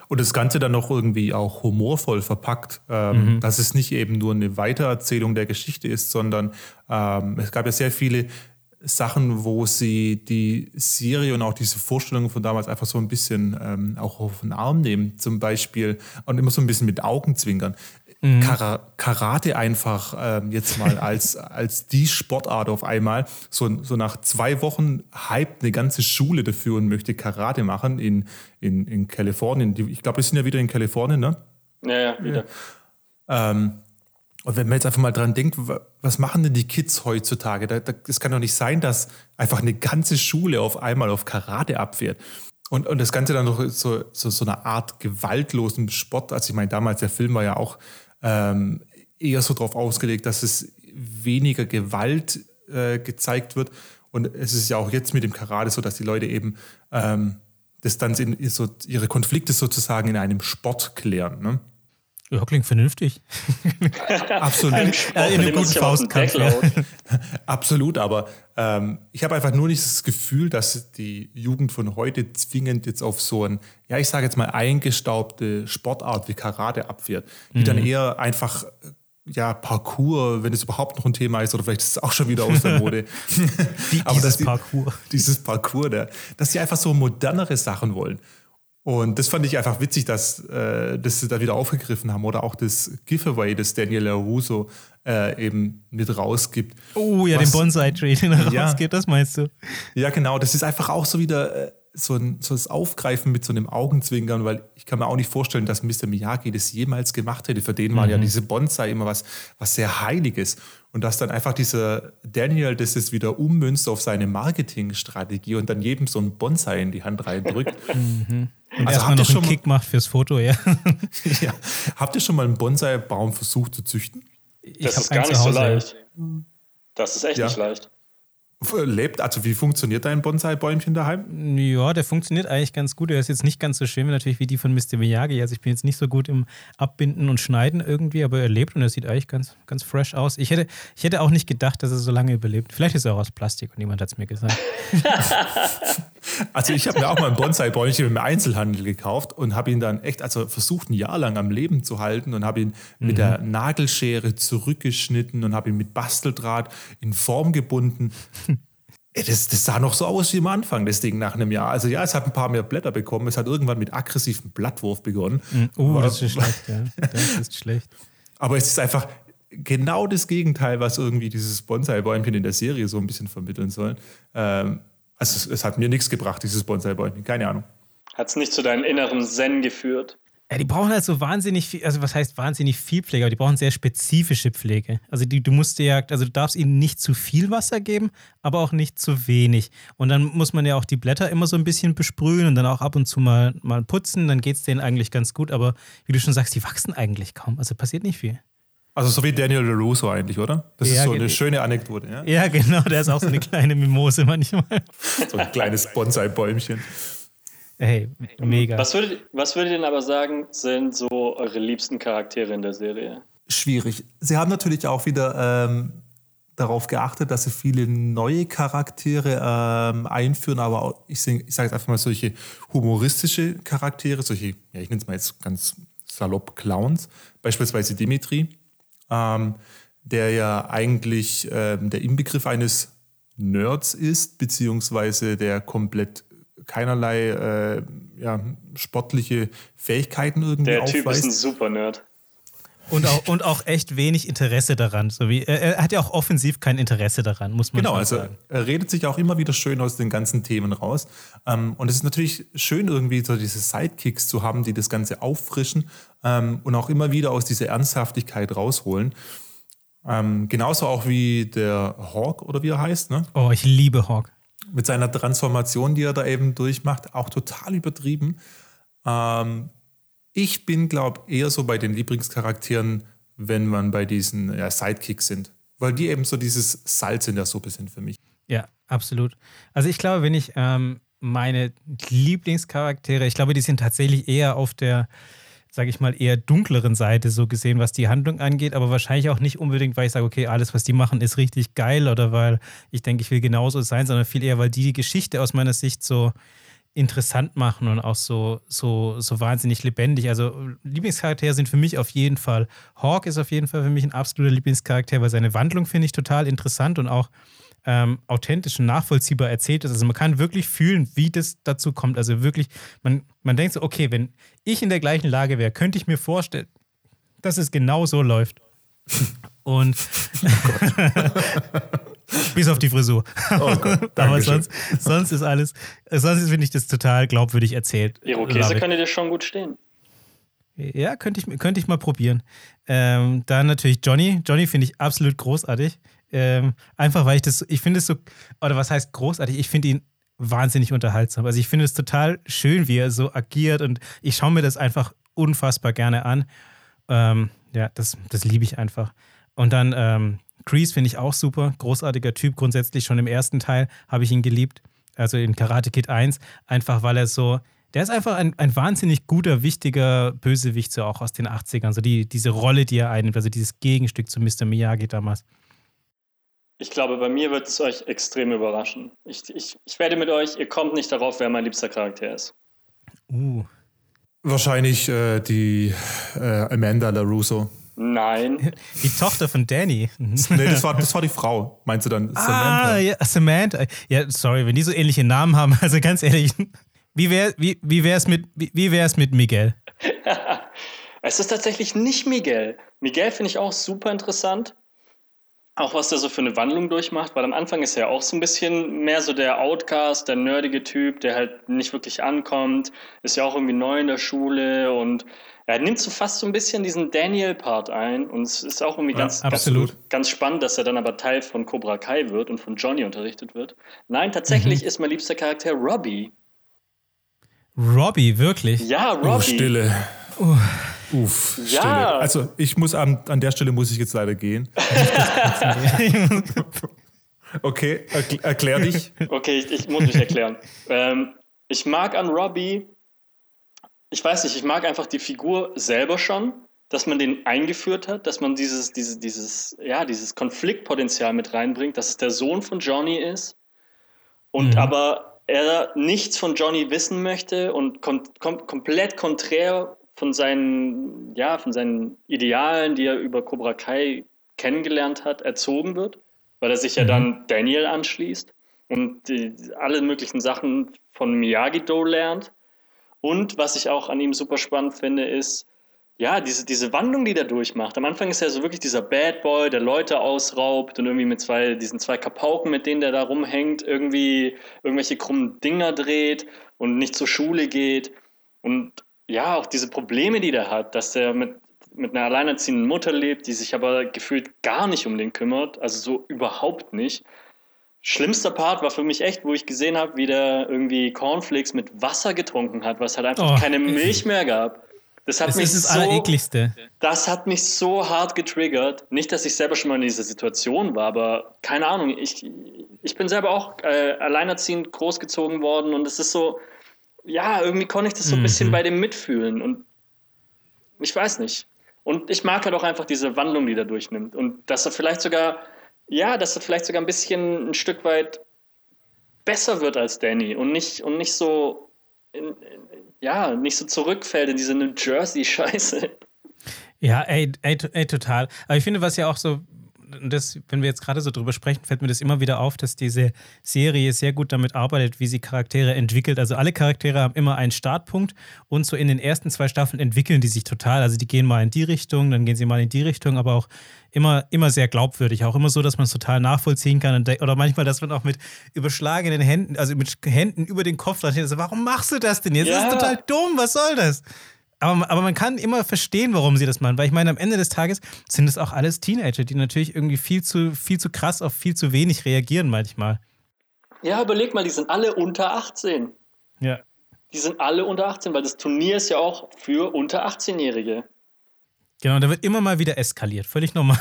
Und das Ganze dann noch irgendwie auch humorvoll verpackt, ähm, mhm. dass es nicht eben nur eine Weitererzählung der Geschichte ist, sondern ähm, es gab ja sehr viele Sachen, wo sie die Serie und auch diese Vorstellungen von damals einfach so ein bisschen ähm, auch auf den Arm nehmen, zum Beispiel, und immer so ein bisschen mit Augenzwinkern. Mhm. Karate einfach ähm, jetzt mal als, als die Sportart auf einmal. So, so nach zwei Wochen hypt eine ganze Schule dafür und möchte Karate machen in, in, in Kalifornien. Die, ich glaube, wir sind ja wieder in Kalifornien, ne? Ja, ja, wieder. Ähm, und wenn man jetzt einfach mal dran denkt, was machen denn die Kids heutzutage? Es kann doch nicht sein, dass einfach eine ganze Schule auf einmal auf Karate abfährt. Und, und das Ganze dann noch so, so, so eine Art gewaltlosen Sport. Also ich meine, damals der Film war ja auch ähm, eher so darauf ausgelegt, dass es weniger Gewalt äh, gezeigt wird. Und es ist ja auch jetzt mit dem Karate so, dass die Leute eben ähm, das dann in, so ihre Konflikte sozusagen in einem Sport klären. Ne? Ja, klingt vernünftig. Absolut. äh, in einem guten Faustkampf. Ja. Absolut, aber ähm, ich habe einfach nur nicht das Gefühl, dass die Jugend von heute zwingend jetzt auf so ein, ja, ich sage jetzt mal, eingestaubte Sportart wie Karate abfährt, die mhm. dann eher einfach ja, Parcours, wenn es überhaupt noch ein Thema ist, oder vielleicht ist es auch schon wieder aus der Mode. die, Aber dieses Parcours. Dieses Parcours, der, dass sie einfach so modernere Sachen wollen. Und das fand ich einfach witzig, dass, äh, dass sie da wieder aufgegriffen haben oder auch das Giveaway, das Daniel Russo äh, eben mit rausgibt. Oh ja, was, den Bonsai-Tree, den er ja, rausgibt, das meinst du? Ja, genau. Das ist einfach auch so wieder äh, so, ein, so das Aufgreifen mit so einem Augenzwinkern, weil ich kann mir auch nicht vorstellen, dass Mr. Miyagi das jemals gemacht hätte. Für den waren mhm. ja diese Bonsai immer was, was sehr Heiliges. Und dass dann einfach dieser Daniel das ist wieder ummünzt auf seine Marketingstrategie und dann jedem so ein Bonsai in die Hand reindrückt. mhm. Und also habt ihr schon einen Kick macht fürs Foto, ja. ja. Habt ihr schon mal einen Bonsai-Baum versucht zu züchten? Das ist gar nicht so leicht. Das ist echt ja. nicht leicht lebt? Also wie funktioniert dein Bonsai-Bäumchen daheim? Ja, der funktioniert eigentlich ganz gut. Er ist jetzt nicht ganz so schön natürlich wie die von Mr. Miyagi. Also ich bin jetzt nicht so gut im Abbinden und Schneiden irgendwie, aber er lebt und er sieht eigentlich ganz, ganz fresh aus. Ich hätte, ich hätte auch nicht gedacht, dass er so lange überlebt. Vielleicht ist er auch aus Plastik und niemand hat es mir gesagt. also ich habe mir auch mal ein Bonsai-Bäumchen im Einzelhandel gekauft und habe ihn dann echt, also versucht ein Jahr lang am Leben zu halten und habe ihn mhm. mit der Nagelschere zurückgeschnitten und habe ihn mit Basteldraht in Form gebunden. Das, das, sah noch so aus wie am Anfang, das Ding nach einem Jahr. Also ja, es hat ein paar mehr Blätter bekommen. Es hat irgendwann mit aggressivem Blattwurf begonnen. Oh, uh, das ist schlecht, ja. Das ist schlecht. Aber es ist einfach genau das Gegenteil, was irgendwie dieses Bonsai-Bäumchen in der Serie so ein bisschen vermitteln soll. Ähm, also es, es, hat mir nichts gebracht, dieses Bonsai-Bäumchen. Keine Ahnung. Hat es nicht zu deinem inneren Zen geführt? Ja, die brauchen halt so wahnsinnig viel, also was heißt wahnsinnig viel Pflege, aber die brauchen sehr spezifische Pflege. Also die, du musst ja, also du darfst ihnen nicht zu viel Wasser geben, aber auch nicht zu wenig. Und dann muss man ja auch die Blätter immer so ein bisschen besprühen und dann auch ab und zu mal, mal putzen, dann geht es denen eigentlich ganz gut, aber wie du schon sagst, die wachsen eigentlich kaum, also passiert nicht viel. Also so wie Daniel LaRusso eigentlich, oder? Das ja, ist so eine schöne Anekdote, ja? Ja, genau, der ist auch so eine kleine Mimose manchmal. So ein kleines Bonsai-Bäumchen. Hey, mega. Was würdet, was würdet ihr denn aber sagen, sind so eure liebsten Charaktere in der Serie? Schwierig. Sie haben natürlich auch wieder ähm, darauf geachtet, dass sie viele neue Charaktere ähm, einführen, aber auch, ich, ich sage jetzt einfach mal solche humoristische Charaktere, solche, ja, ich nenne es mal jetzt ganz salopp Clowns, beispielsweise Dimitri, ähm, der ja eigentlich ähm, der Inbegriff eines Nerds ist, beziehungsweise der komplett keinerlei äh, ja, sportliche Fähigkeiten irgendwie Der Typ ist ein super Nerd. Und auch, und auch echt wenig Interesse daran. So wie, er, hat ja auch offensiv kein Interesse daran, muss man genau, also sagen. Genau, also er redet sich auch immer wieder schön aus den ganzen Themen raus. Ähm, und es ist natürlich schön, irgendwie so diese Sidekicks zu haben, die das Ganze auffrischen ähm, und auch immer wieder aus dieser Ernsthaftigkeit rausholen. Ähm, genauso auch wie der Hawk oder wie er heißt. Ne? Oh, ich liebe Hawk mit seiner Transformation, die er da eben durchmacht, auch total übertrieben. Ähm, ich bin, glaube ich, eher so bei den Lieblingscharakteren, wenn man bei diesen ja, Sidekicks sind. Weil die eben so dieses Salz in der Suppe sind für mich. Ja, absolut. Also ich glaube, wenn ich ähm, meine Lieblingscharaktere, ich glaube, die sind tatsächlich eher auf der sage ich mal, eher dunkleren Seite so gesehen, was die Handlung angeht, aber wahrscheinlich auch nicht unbedingt, weil ich sage, okay, alles, was die machen, ist richtig geil oder weil ich denke, ich will genauso sein, sondern viel eher, weil die die Geschichte aus meiner Sicht so interessant machen und auch so, so, so wahnsinnig lebendig. Also Lieblingscharaktere sind für mich auf jeden Fall. Hawk ist auf jeden Fall für mich ein absoluter Lieblingscharakter, weil seine Wandlung finde ich total interessant und auch ähm, authentisch und nachvollziehbar erzählt ist. Also man kann wirklich fühlen, wie das dazu kommt. Also wirklich, man, man denkt so, okay, wenn ich in der gleichen Lage wäre, könnte ich mir vorstellen, dass es genau so läuft. Und bis auf die Frisur. Oh Gott, Aber sonst, sonst ist alles, sonst finde ich das total glaubwürdig erzählt. Irokese könnte dir schon gut stehen. Ja, könnte ich, könnte ich mal probieren. Ähm, dann natürlich Johnny. Johnny finde ich absolut großartig. Ähm, einfach weil ich das, ich finde es so, oder was heißt großartig? Ich finde ihn wahnsinnig unterhaltsam. Also ich finde es total schön, wie er so agiert und ich schaue mir das einfach unfassbar gerne an. Ähm, ja, das, das liebe ich einfach. Und dann ähm, Kreese finde ich auch super, großartiger Typ. Grundsätzlich schon im ersten Teil habe ich ihn geliebt, also in Karate Kid 1, einfach weil er so, der ist einfach ein, ein wahnsinnig guter, wichtiger Bösewicht, so auch aus den 80ern. So die, diese Rolle, die er einnimmt, also dieses Gegenstück zu Mr. Miyagi damals. Ich glaube, bei mir wird es euch extrem überraschen. Ich, ich, ich werde mit euch, ihr kommt nicht darauf, wer mein liebster Charakter ist. Uh. Wahrscheinlich äh, die äh, Amanda LaRusso. Nein. Die Tochter von Danny. nee, das war, das war die Frau, meinst du dann? Samantha. Ah, ja, Samantha. Ja, sorry, wenn die so ähnliche Namen haben, also ganz ehrlich, wie wäre wie, wie wär's mit, wie, wie wär's mit Miguel? es ist tatsächlich nicht Miguel. Miguel finde ich auch super interessant. auch was der so für eine Wandlung durchmacht, weil am Anfang ist er ja auch so ein bisschen mehr so der Outcast, der nerdige Typ, der halt nicht wirklich ankommt, ist ja auch irgendwie neu in der Schule und er nimmt so fast so ein bisschen diesen Daniel-Part ein und es ist auch irgendwie ganz, ja, ganz, ganz, spannend, dass er dann aber Teil von Cobra Kai wird und von Johnny unterrichtet wird. Nein, tatsächlich mhm. ist mein liebster Charakter Robbie. Robbie, wirklich? Ja, Robbie. Oh, Stille. Uh. Uff, ja. Stille. Also ich muss an, an der Stelle muss ich jetzt leider gehen. okay, erkl erklär dich. Okay, ich, ich muss mich erklären. ähm, ich mag an Robbie, ich weiß nicht, ich mag einfach die Figur selber schon, dass man den eingeführt hat, dass man dieses, dieses, dieses, ja, dieses Konfliktpotenzial mit reinbringt, dass es der Sohn von Johnny ist und mhm. aber er nichts von Johnny wissen möchte und kom kom komplett konträr von seinen, ja, von seinen Idealen, die er über Cobra Kai kennengelernt hat, erzogen wird, weil er sich ja mhm. dann Daniel anschließt und die, alle möglichen Sachen von Miyagi-Do lernt. Und was ich auch an ihm super spannend finde, ist, ja, diese, diese Wandlung, die er durchmacht. Am Anfang ist er so wirklich dieser Bad Boy, der Leute ausraubt und irgendwie mit zwei, diesen zwei Kapauken, mit denen der da rumhängt, irgendwie irgendwelche krummen Dinger dreht und nicht zur Schule geht. Und ja, auch diese Probleme, die der hat, dass er mit, mit einer alleinerziehenden Mutter lebt, die sich aber gefühlt gar nicht um den kümmert, also so überhaupt nicht. Schlimmster Part war für mich echt, wo ich gesehen habe, wie der irgendwie Cornflakes mit Wasser getrunken hat, was halt einfach oh, keine Milch mehr gab. Das hat das mich ist das so, Allerekligste. Das hat mich so hart getriggert. Nicht, dass ich selber schon mal in dieser Situation war, aber keine Ahnung. Ich, ich bin selber auch äh, alleinerziehend großgezogen worden und es ist so, ja, irgendwie konnte ich das so ein bisschen mhm. bei dem mitfühlen und ich weiß nicht. Und ich mag halt auch einfach diese Wandlung, die er durchnimmt und dass er vielleicht sogar, ja, dass er vielleicht sogar ein bisschen ein Stück weit besser wird als Danny und nicht, und nicht so, in, ja, nicht so zurückfällt in diese New Jersey-Scheiße. Ja, ey, ey, ey, total. Aber ich finde, was ja auch so das, wenn wir jetzt gerade so drüber sprechen, fällt mir das immer wieder auf, dass diese Serie sehr gut damit arbeitet, wie sie Charaktere entwickelt. Also alle Charaktere haben immer einen Startpunkt und so in den ersten zwei Staffeln entwickeln die sich total. Also die gehen mal in die Richtung, dann gehen sie mal in die Richtung, aber auch immer, immer sehr glaubwürdig. Auch immer so, dass man es total nachvollziehen kann. Oder manchmal, dass man auch mit überschlagenen Händen, also mit Händen über den Kopf. Also, warum machst du das denn jetzt? Ja. Das ist total dumm, was soll das? Aber, aber man kann immer verstehen, warum sie das machen, weil ich meine, am Ende des Tages sind es auch alles Teenager, die natürlich irgendwie viel zu, viel zu krass auf viel zu wenig reagieren manchmal. Ja, überleg mal, die sind alle unter 18. Ja. Die sind alle unter 18, weil das Turnier ist ja auch für unter 18-Jährige. Genau, da wird immer mal wieder eskaliert, völlig normal.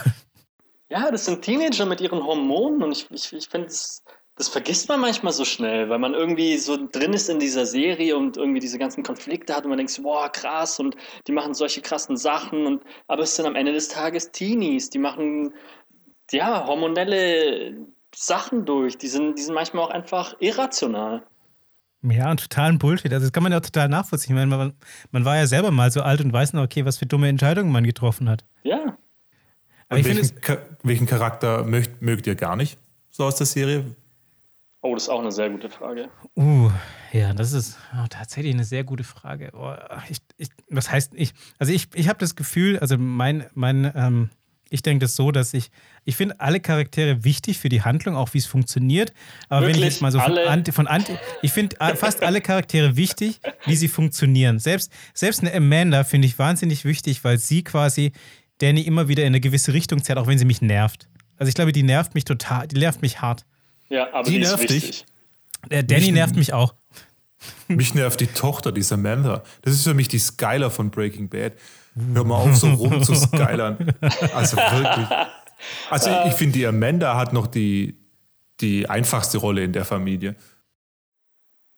Ja, das sind Teenager mit ihren Hormonen und ich, ich, ich finde es das vergisst man manchmal so schnell, weil man irgendwie so drin ist in dieser Serie und irgendwie diese ganzen Konflikte hat und man denkt, boah, krass und die machen solche krassen Sachen und aber es sind am Ende des Tages Teenies, die machen ja hormonelle Sachen durch, die sind, die sind manchmal auch einfach irrational. Ja, und totalen Bullshit. Also das kann man ja auch total nachvollziehen. Man, man, man war ja selber mal so alt und weiß noch, okay, was für dumme Entscheidungen man getroffen hat. Ja. Aber welchen, find, welchen Charakter mögt, mögt ihr gar nicht so aus der Serie? Oh, das ist auch eine sehr gute Frage. Uh, ja, das ist oh, tatsächlich eine sehr gute Frage. Oh, ich, ich, was heißt ich? Also ich, ich habe das Gefühl, also mein, mein, ähm, ich denke das so, dass ich, ich finde alle Charaktere wichtig für die Handlung, auch wie es funktioniert. Aber Wirklich? wenn ich jetzt mal so von Anti, von Anti ich finde fast alle Charaktere wichtig, wie sie funktionieren. Selbst, selbst eine Amanda finde ich wahnsinnig wichtig, weil sie quasi Danny immer wieder in eine gewisse Richtung zerrt, auch wenn sie mich nervt. Also ich glaube, die nervt mich total, die nervt mich hart. Ja, aber die, die nervt dich. Der Danny mich, nervt mich auch. Mich nervt die Tochter, die Samantha. Das ist für mich die Skyler von Breaking Bad. Hör mal auf, so rum zu skylern. Also wirklich. Also ich, ich finde, die Amanda hat noch die, die einfachste Rolle in der Familie.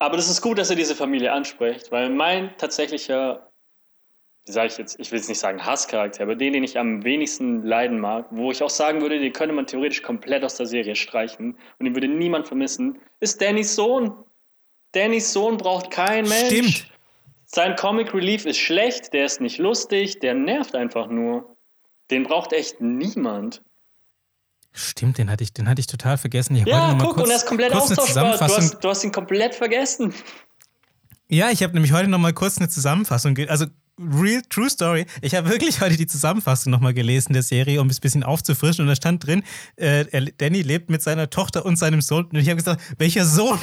Aber das ist gut, dass ihr diese Familie anspricht, weil mein tatsächlicher sage ich jetzt, ich will jetzt nicht sagen Hasscharakter, aber den, den ich am wenigsten leiden mag, wo ich auch sagen würde, den könnte man theoretisch komplett aus der Serie streichen und den würde niemand vermissen, ist Dannys Sohn. Dannys Sohn braucht kein Mensch. Stimmt. Sein Comic Relief ist schlecht, der ist nicht lustig, der nervt einfach nur. Den braucht echt niemand. Stimmt, den hatte ich, den hatte ich total vergessen. Ich ja, guck, kurz, und er ist komplett austauschbar. Du hast, du hast ihn komplett vergessen. Ja, ich habe nämlich heute noch mal kurz eine Zusammenfassung. Also Real True Story. Ich habe wirklich heute die Zusammenfassung nochmal gelesen der Serie, um es ein bisschen aufzufrischen. Und da stand drin, äh, Danny lebt mit seiner Tochter und seinem Sohn. Und ich habe gesagt, welcher Sohn?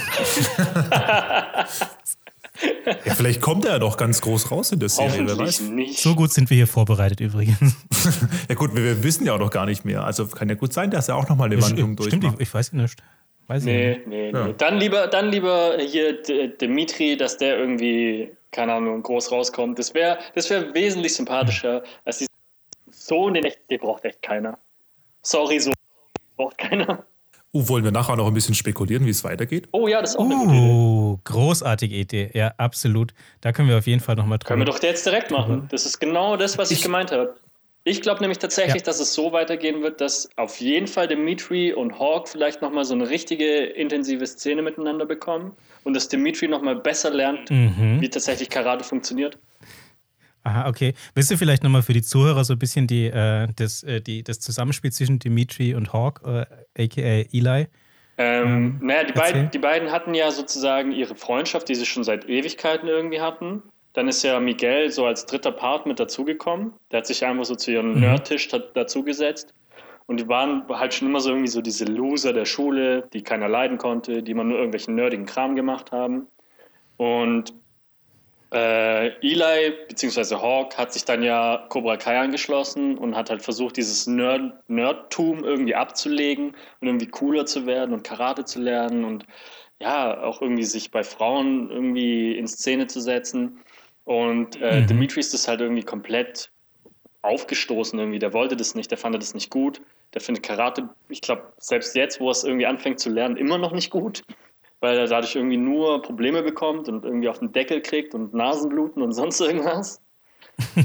ja, vielleicht kommt er ja doch ganz groß raus in der Serie, wer weiß. Nicht. So gut sind wir hier vorbereitet übrigens. ja gut, wir, wir, wissen ja auch noch gar nicht mehr. Also kann ja gut sein, dass er auch nochmal eine Wandlung durchmacht. Stimmt, ich, ich weiß ja nicht. Weiß nee, nicht. nee, ja. nee. Dann lieber, dann lieber hier Dimitri, dass der irgendwie, keine Ahnung, groß rauskommt. Das wäre das wär wesentlich sympathischer als die Sohn, den, echt, den braucht echt keiner. Sorry, so braucht keiner. Oh, wollen wir nachher noch ein bisschen spekulieren, wie es weitergeht? Oh ja, das ist auch eine gute Idee. Oh, großartige Idee. Ja, absolut. Da können wir auf jeden Fall nochmal drüber. Können wir doch jetzt direkt machen. Das ist genau das, was ich, ich gemeint habe. Ich glaube nämlich tatsächlich, ja. dass es so weitergehen wird, dass auf jeden Fall Dimitri und Hawk vielleicht nochmal so eine richtige intensive Szene miteinander bekommen und dass Dimitri nochmal besser lernt, mhm. wie tatsächlich Karate funktioniert. Aha, okay. Willst du vielleicht nochmal für die Zuhörer so ein bisschen die, äh, das, äh, die, das Zusammenspiel zwischen Dimitri und Hawk, äh, aka Eli? Ähm, ähm, naja, die beiden, die beiden hatten ja sozusagen ihre Freundschaft, die sie schon seit Ewigkeiten irgendwie hatten. Dann ist ja Miguel so als dritter Part mit dazugekommen. Der hat sich einfach so zu ihrem mhm. Nerdtisch dazugesetzt. Und die waren halt schon immer so irgendwie so diese Loser der Schule, die keiner leiden konnte, die immer nur irgendwelchen nerdigen Kram gemacht haben. Und äh, Eli bzw. Hawk hat sich dann ja Cobra Kai angeschlossen und hat halt versucht, dieses Nerd Nerdtum irgendwie abzulegen und irgendwie cooler zu werden und Karate zu lernen und ja, auch irgendwie sich bei Frauen irgendwie in Szene zu setzen. Und äh, mhm. Dimitri ist das halt irgendwie komplett aufgestoßen irgendwie. Der wollte das nicht, der fand das nicht gut. Der findet Karate, ich glaube, selbst jetzt, wo er es irgendwie anfängt zu lernen, immer noch nicht gut, weil er dadurch irgendwie nur Probleme bekommt und irgendwie auf den Deckel kriegt und Nasenbluten und sonst irgendwas.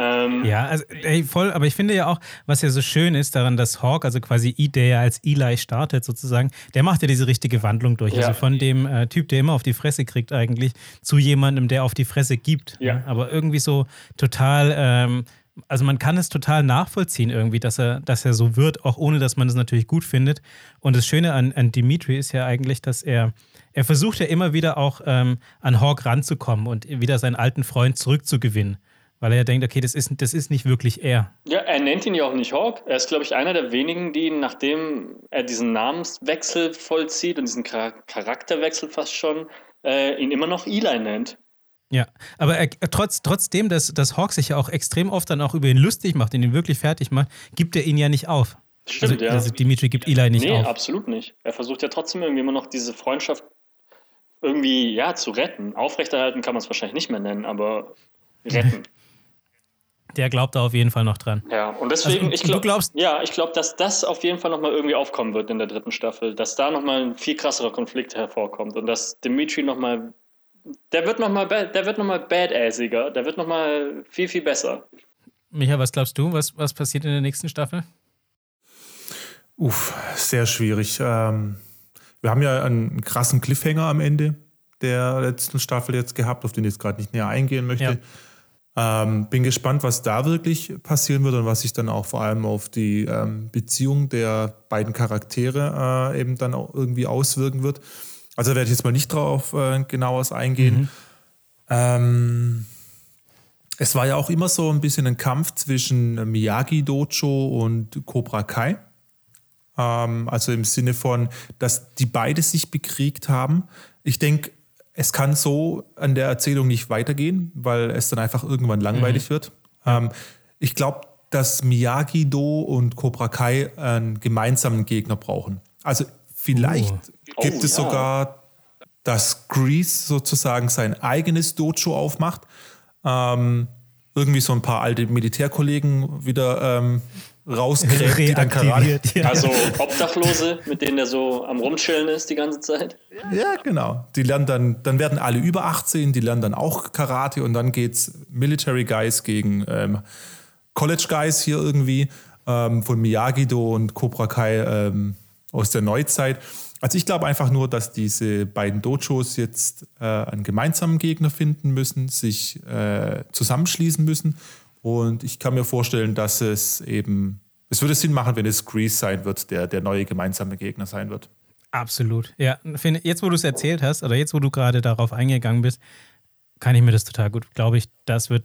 Ähm, ja, also ey, voll, aber ich finde ja auch, was ja so schön ist daran, dass Hawk, also quasi der ja als Eli startet sozusagen, der macht ja diese richtige Wandlung durch. Ja. Also von dem äh, Typ, der immer auf die Fresse kriegt eigentlich, zu jemandem, der auf die Fresse gibt. Ja. Ne? Aber irgendwie so total, ähm, also man kann es total nachvollziehen irgendwie, dass er, dass er so wird, auch ohne dass man es natürlich gut findet. Und das Schöne an, an Dimitri ist ja eigentlich, dass er er versucht ja immer wieder auch ähm, an Hawk ranzukommen und wieder seinen alten Freund zurückzugewinnen. Weil er ja denkt, okay, das ist, das ist nicht wirklich er. Ja, er nennt ihn ja auch nicht Hawk. Er ist, glaube ich, einer der wenigen, die, nachdem er diesen Namenswechsel vollzieht und diesen Charakterwechsel fast schon, äh, ihn immer noch Eli nennt. Ja, aber er, trotz, trotzdem, dass, dass Hawk sich ja auch extrem oft dann auch über ihn lustig macht und ihn wirklich fertig macht, gibt er ihn ja nicht auf. Stimmt, also, ja. Also Dimitri gibt Eli nicht nee, auf. Nee, absolut nicht. Er versucht ja trotzdem irgendwie immer noch diese Freundschaft irgendwie, ja, zu retten. Aufrechterhalten kann man es wahrscheinlich nicht mehr nennen, aber retten. Der glaubt da auf jeden Fall noch dran. Ja, und deswegen, also, ich glaube, ja, ich glaube, dass das auf jeden Fall nochmal irgendwie aufkommen wird in der dritten Staffel, dass da nochmal ein viel krasserer Konflikt hervorkommt und dass Dimitri nochmal, der wird nochmal, der wird nochmal badassiger, der wird nochmal viel, viel besser. Micha, was glaubst du, was, was passiert in der nächsten Staffel? Uff, sehr schwierig. Ähm, wir haben ja einen krassen Cliffhanger am Ende der letzten Staffel jetzt gehabt, auf den ich jetzt gerade nicht näher eingehen möchte. Ja. Ähm, bin gespannt, was da wirklich passieren wird und was sich dann auch vor allem auf die ähm, Beziehung der beiden Charaktere äh, eben dann auch irgendwie auswirken wird. Also werde ich jetzt mal nicht drauf äh, genaueres eingehen. Mhm. Ähm, es war ja auch immer so ein bisschen ein Kampf zwischen Miyagi Dojo und Cobra Kai. Ähm, also im Sinne von, dass die beide sich bekriegt haben. Ich denke, es kann so an der Erzählung nicht weitergehen, weil es dann einfach irgendwann langweilig mhm. wird. Ähm, ich glaube, dass Miyagi-Do und Cobra Kai einen gemeinsamen Gegner brauchen. Also vielleicht oh. gibt oh, es ja. sogar, dass Grease sozusagen sein eigenes Dojo aufmacht. Ähm, irgendwie so ein paar alte Militärkollegen wieder ähm, rausgräbt, die dann Karate. Ja. Also Obdachlose, mit denen er so am Rumchillen ist die ganze Zeit. Ja, genau. Die lernen dann, dann werden alle über 18, die lernen dann auch Karate und dann geht's Military Guys gegen ähm, College Guys hier irgendwie ähm, von Miyagi-Do und Cobra Kai ähm, aus der Neuzeit. Also ich glaube einfach nur, dass diese beiden Dojos jetzt äh, einen gemeinsamen Gegner finden müssen, sich äh, zusammenschließen müssen und ich kann mir vorstellen, dass es eben, es würde Sinn machen, wenn es Grease sein wird, der der neue gemeinsame Gegner sein wird. Absolut. Ja, jetzt, wo du es erzählt hast, oder jetzt, wo du gerade darauf eingegangen bist, kann ich mir das total gut, glaube ich, das wird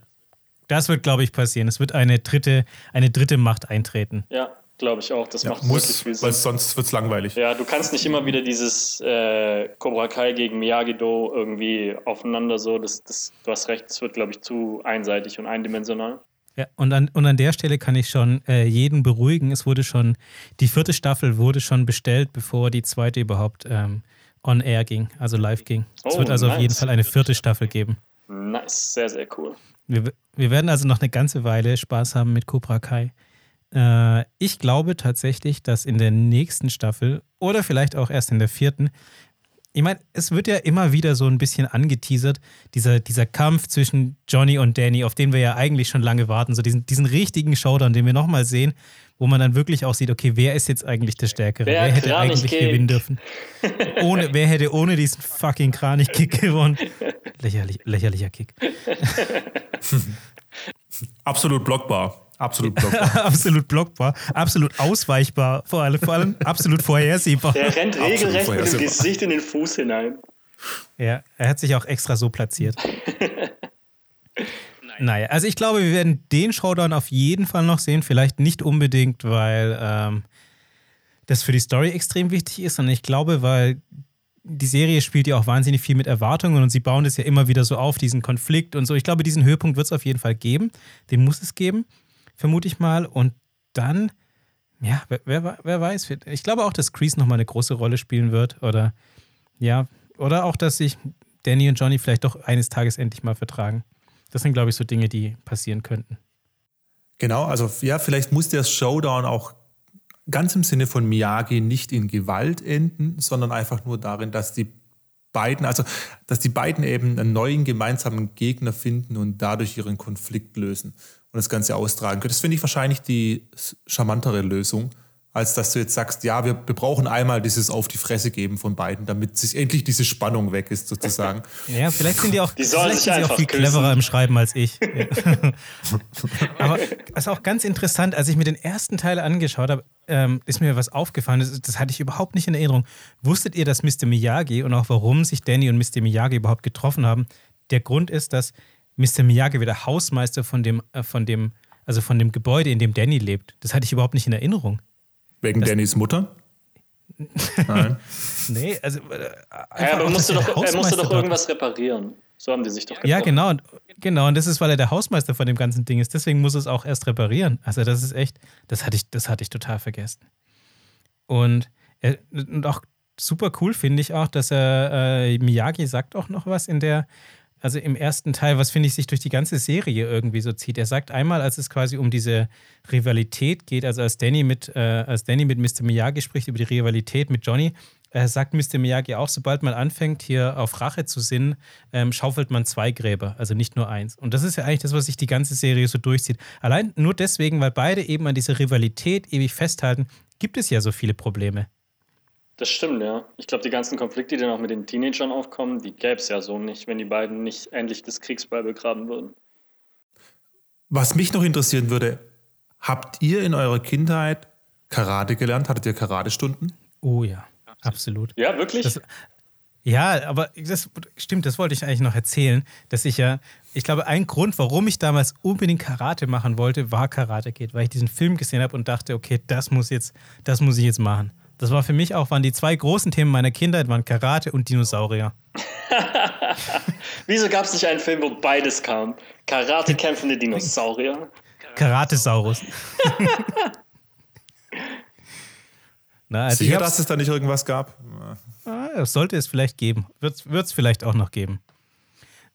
das wird, glaube ich, passieren. Es wird eine dritte, eine dritte Macht eintreten. Ja, glaube ich auch. Das Ja, macht muss, wirklich viel Sinn. weil sonst wird es langweilig. Ja, du kannst nicht immer wieder dieses äh, Cobra Kai gegen Miyagi-Do irgendwie aufeinander so. Das, das, du hast recht, es wird, glaube ich, zu einseitig und eindimensional. Ja, und an, und an der Stelle kann ich schon äh, jeden beruhigen. Es wurde schon, die vierte Staffel wurde schon bestellt, bevor die zweite überhaupt ähm, on air ging, also live ging. es Oh, wird also auf nice. jeden Fall eine vierte Staffel geben. Nice, sehr, sehr cool. Wir, wir werden also noch eine ganze Weile Spaß haben mit Cobra Kai. Äh, ich glaube tatsächlich, dass in der nächsten Staffel oder vielleicht auch erst in der vierten, ich meine, es wird ja immer wieder so ein bisschen angeteasert, dieser, dieser Kampf zwischen Johnny und Danny, auf den wir ja eigentlich schon lange warten, so diesen, diesen richtigen Showdown, den wir nochmal sehen, wo man dann wirklich auch sieht, okay, wer ist jetzt eigentlich der Stärkere? Wer Wer, hätte Kranich eigentlich Kick? gewinnen dürfen? Ohne, wer hätte ohne diesen fucking Kranich-Kick gewonnen? Lächerlich, lächerlicher Kick. Absolut blockbar. Absolut blockbar. absolut blockbar, absolut ausweichbar, vor allem, vor allem absolut vorhersehbar. Der rennt regelrecht mit dem. Gesicht in den Fuß hinein. Ja, er hat sich auch extra so platziert. naja, also ich glaube, wir werden den Showdown auf jeden Fall noch sehen. Vielleicht nicht unbedingt, weil ähm, das für die Story extrem wichtig ist, sondern ich glaube, weil die Serie spielt ja auch wahnsinnig viel mit Erwartungen und sie bauen das ja immer wieder so auf, diesen Konflikt und so. Ich glaube, diesen Höhepunkt wird es auf jeden Fall geben. Den muss es geben, vermute ich mal. Und dann, ja, wer, wer, weiß. Ich glaube auch, dass Kreese nochmal eine große Rolle spielen wird. Oder ja, oder auch, dass sich Danny und Johnny vielleicht doch eines Tages endlich mal vertragen. Das sind, glaube ich, so Dinge, die passieren könnten. Genau, also ja, vielleicht muss der Showdown auch ganz im Sinne von Miyagi nicht in Gewalt enden, sondern einfach nur darin, dass die beiden, also dass die beiden eben einen neuen gemeinsamen Gegner finden und dadurch ihren Konflikt lösen und das Ganze austragen können. Das finde ich wahrscheinlich die charmantere Lösung, als dass du jetzt sagst, ja, wir, wir brauchen einmal dieses Auf die Fresse geben von beiden, damit sich endlich diese Spannung weg ist, sozusagen. Ja, vielleicht sind die auch, Die sollen vielleicht sich sind auch viel küssen. cleverer im Schreiben als ich. Aber es ist auch ganz interessant, als ich mir den ersten Teil angeschaut habe, ähm, ist mir was aufgefallen, das, das hatte ich überhaupt nicht in Erinnerung. Wusstet ihr, dass Mr. Miyagi und auch warum sich Danny und Mr. Miyagi überhaupt getroffen haben? Der Grund ist, dass Mr. Miyagi wird der Hausmeister von dem, äh, von dem, also von dem Gebäude, in dem Danny lebt. Das hatte ich überhaupt nicht in Erinnerung. Wegen Dannys Mutter? Nein. Nee, also. Äh, Ja, aber er musste doch, er musste doch dort irgendwas reparieren. So haben die sich doch Ja, getroffen. genau. Und, genau. Und das ist, weil er der Hausmeister von dem ganzen Ding ist. Deswegen muss es auch erst reparieren. Also, das ist echt, das hatte ich, das hatte ich total vergessen. Und, er, und auch super cool finde ich auch, dass er, äh, Miyagi sagt auch noch was in der, also im ersten Teil, was finde ich sich durch die ganze Serie irgendwie so zieht. Er sagt einmal, als es quasi um diese Rivalität geht, also als Danny mit, äh, als Danny mit Mr. Miyagi spricht über die Rivalität mit Johnny, äh, sagt Mr. Miyagi auch, sobald man anfängt, hier auf Rache zu sinnen, ähm, schaufelt man zwei Gräber, also nicht nur eins. Und das ist ja eigentlich das, was sich die ganze Serie so durchzieht. Allein nur deswegen, weil beide eben an dieser Rivalität ewig festhalten, gibt es ja so viele Probleme. Das stimmt, ja. Ich glaube, die ganzen Konflikte, die dann auch mit den Teenagern aufkommen, die gäbe es ja so nicht, wenn die beiden nicht endlich das Kriegsball begraben würden. Was mich noch interessieren würde, habt ihr in eurer Kindheit Karate gelernt? Hattet ihr Karatestunden? Oh ja, absolut. Ja, wirklich? Das, ja, aber das stimmt, das wollte ich eigentlich noch erzählen, dass ich ja, ich glaube, ein Grund, warum ich damals unbedingt Karate machen wollte, war Karate Kid, weil ich diesen Film gesehen habe und dachte, okay, das muss jetzt, das muss ich jetzt machen. Das war für mich auch, waren die zwei großen Themen meiner Kindheit, waren Karate und Dinosaurier. Wieso gab es nicht einen Film, wo beides kam? Karate kämpfende Dinosaurier? Karatesaurus. Na, also ich Sicher, dass es da nicht irgendwas gab? Ah, das sollte es vielleicht geben. Wird es vielleicht auch noch geben.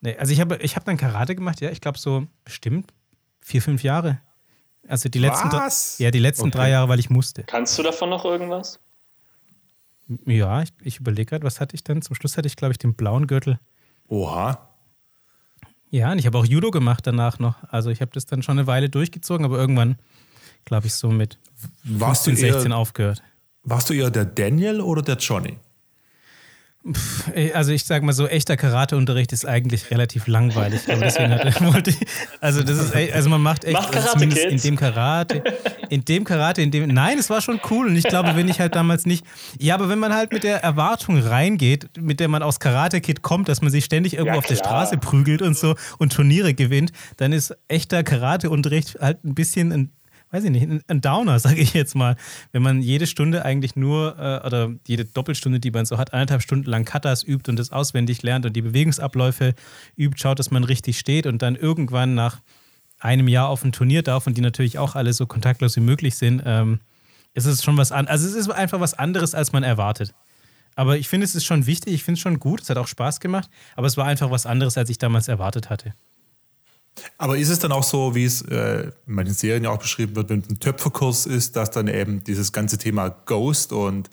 Nee, also ich habe ich hab dann Karate gemacht, ja, ich glaube so bestimmt vier, fünf Jahre. Also die letzten, drei- Was? ja, die letzten Okay. drei Jahre, weil ich musste. Kannst du davon noch irgendwas? Ja, ich, ich überlege gerade, was hatte ich dann? Zum Schluss hatte ich, glaube ich, den blauen Gürtel. Oha. Ja, und ich habe auch Judo gemacht danach noch. Also ich habe das dann schon eine Weile durchgezogen, aber irgendwann, glaube ich, so mit Warst du, 15, 16 eher, aufgehört. warst du eher der Daniel oder der Johnny? Also ich sage mal so, echter Karateunterricht ist eigentlich relativ langweilig. Hatte, also das ist also man macht echt macht also Karate in dem Karate, in dem Karate, in dem nein, es war schon cool und ich glaube, wenn ich halt damals nicht, ja, aber wenn man halt mit der Erwartung reingeht, mit der man aus Karate Kid kommt, dass man sich ständig irgendwo ja, auf der Straße prügelt und so und Turniere gewinnt, dann ist echter Karateunterricht halt ein bisschen ein weiß ich nicht, ein Downer, sage ich jetzt mal. Wenn man jede Stunde eigentlich nur, äh, oder jede Doppelstunde, die man so hat, eineinhalb Stunden lang Katas übt und das auswendig lernt und die Bewegungsabläufe übt, schaut, dass man richtig steht und dann irgendwann nach einem Jahr auf ein Turnier darf und die natürlich auch alle so kontaktlos wie möglich sind, ähm, ist es schon was anderes. Also es ist einfach was anderes, als man erwartet. Aber ich finde, es ist schon wichtig, ich finde es schon gut, es hat auch Spaß gemacht, aber es war einfach was anderes, als ich damals erwartet hatte. Aber ist es dann auch so, wie es äh, in meinen Serien ja auch beschrieben wird, wenn es ein Töpferkurs ist, dass dann eben dieses ganze Thema Ghost und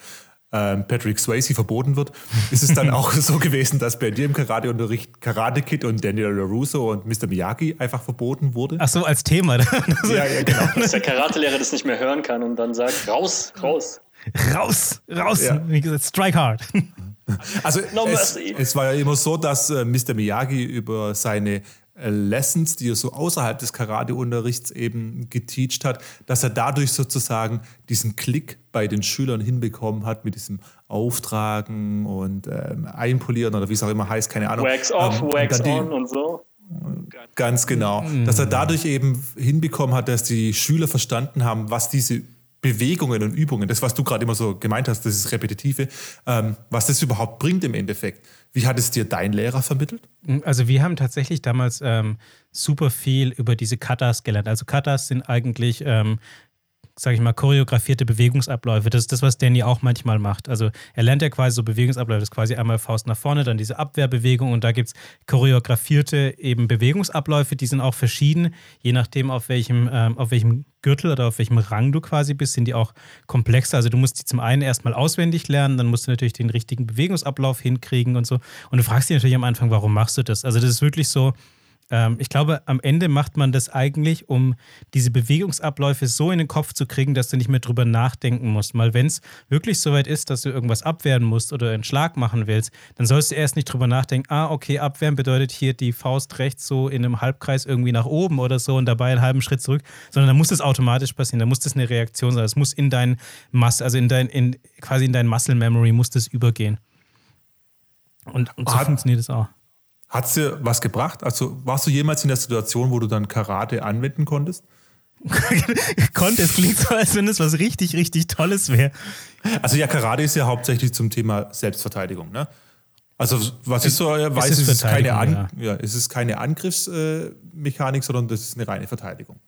ähm, Patrick Swayze verboten wird? Ist es dann auch so gewesen, dass bei dir im Karateunterricht Karate Kid und Daniel LaRusso und Mr. Miyagi einfach verboten wurde? Ach so, als Thema. ja, ja, genau. Dass der Karatelehrer das nicht mehr hören kann und dann sagt, raus, raus. Raus, raus. Ja. Wie gesagt, strike hard. Also no es, es, war ja immer so, dass äh, Mr. Miyagi über seine Lessons, die er so außerhalb des Karateunterrichts eben geteacht hat, dass er dadurch sozusagen diesen Klick bei den Schülern hinbekommen hat mit diesem Auftragen und ähm, Einpolieren oder wie es auch immer heißt, keine Ahnung. Wax off, ähm, wax die, on und so. Ganz genau. Mhm. Dass er dadurch eben hinbekommen hat, dass die Schüler verstanden haben, was diese Bewegungen und Übungen, das, was du gerade immer so gemeint hast, das ist Repetitive, ähm, was das überhaupt bringt im Endeffekt. Wie hat es dir dein Lehrer vermittelt? Also wir haben tatsächlich damals ähm, super viel über diese Katas gelernt. Also Katas sind eigentlich ähm, sage ich mal, choreografierte Bewegungsabläufe. Das ist das, was Danny auch manchmal macht. Also er lernt ja quasi so Bewegungsabläufe, das ist quasi einmal Faust nach vorne, dann diese Abwehrbewegung und da gibt es choreografierte eben Bewegungsabläufe, die sind auch verschieden, je nachdem auf welchem, ähm, auf welchem Gürtel oder auf welchem Rang du quasi bist, sind die auch komplexer. Also du musst die zum einen erstmal auswendig lernen, dann musst du natürlich den richtigen Bewegungsablauf hinkriegen und so. Und du fragst dich natürlich am Anfang, warum machst du das? Also das ist wirklich so, ähm, ich glaube, am Ende macht man das eigentlich, um diese Bewegungsabläufe so in den Kopf zu kriegen, dass du nicht mehr drüber nachdenken musst. Mal wenn es wirklich so weit ist, dass du irgendwas abwehren musst oder einen Schlag machen willst, dann sollst du erst nicht drüber nachdenken, ah, okay, abwehren bedeutet hier die Faust rechts so in einem Halbkreis irgendwie nach oben oder so und dabei einen halben Schritt zurück, sondern da muss das automatisch passieren, da muss das eine Reaktion sein. Es muss in dein Muscle, also in dein, in, quasi in dein Muscle Memory muss das übergehen. Und, und so Hat, funktioniert es auch. Hat es dir was gebracht? Also warst du jemals in der Situation, wo du dann Karate anwenden konntest? Konnte, es klingt so, als wenn es was richtig, richtig Tolles wäre. Also ja, Karate ist ja hauptsächlich zum Thema Selbstverteidigung, ne? Also was ich so weiß, ist, es keine, An ja. ja. ist es keine Angriffsmechanik, sondern das ist eine reine Verteidigung.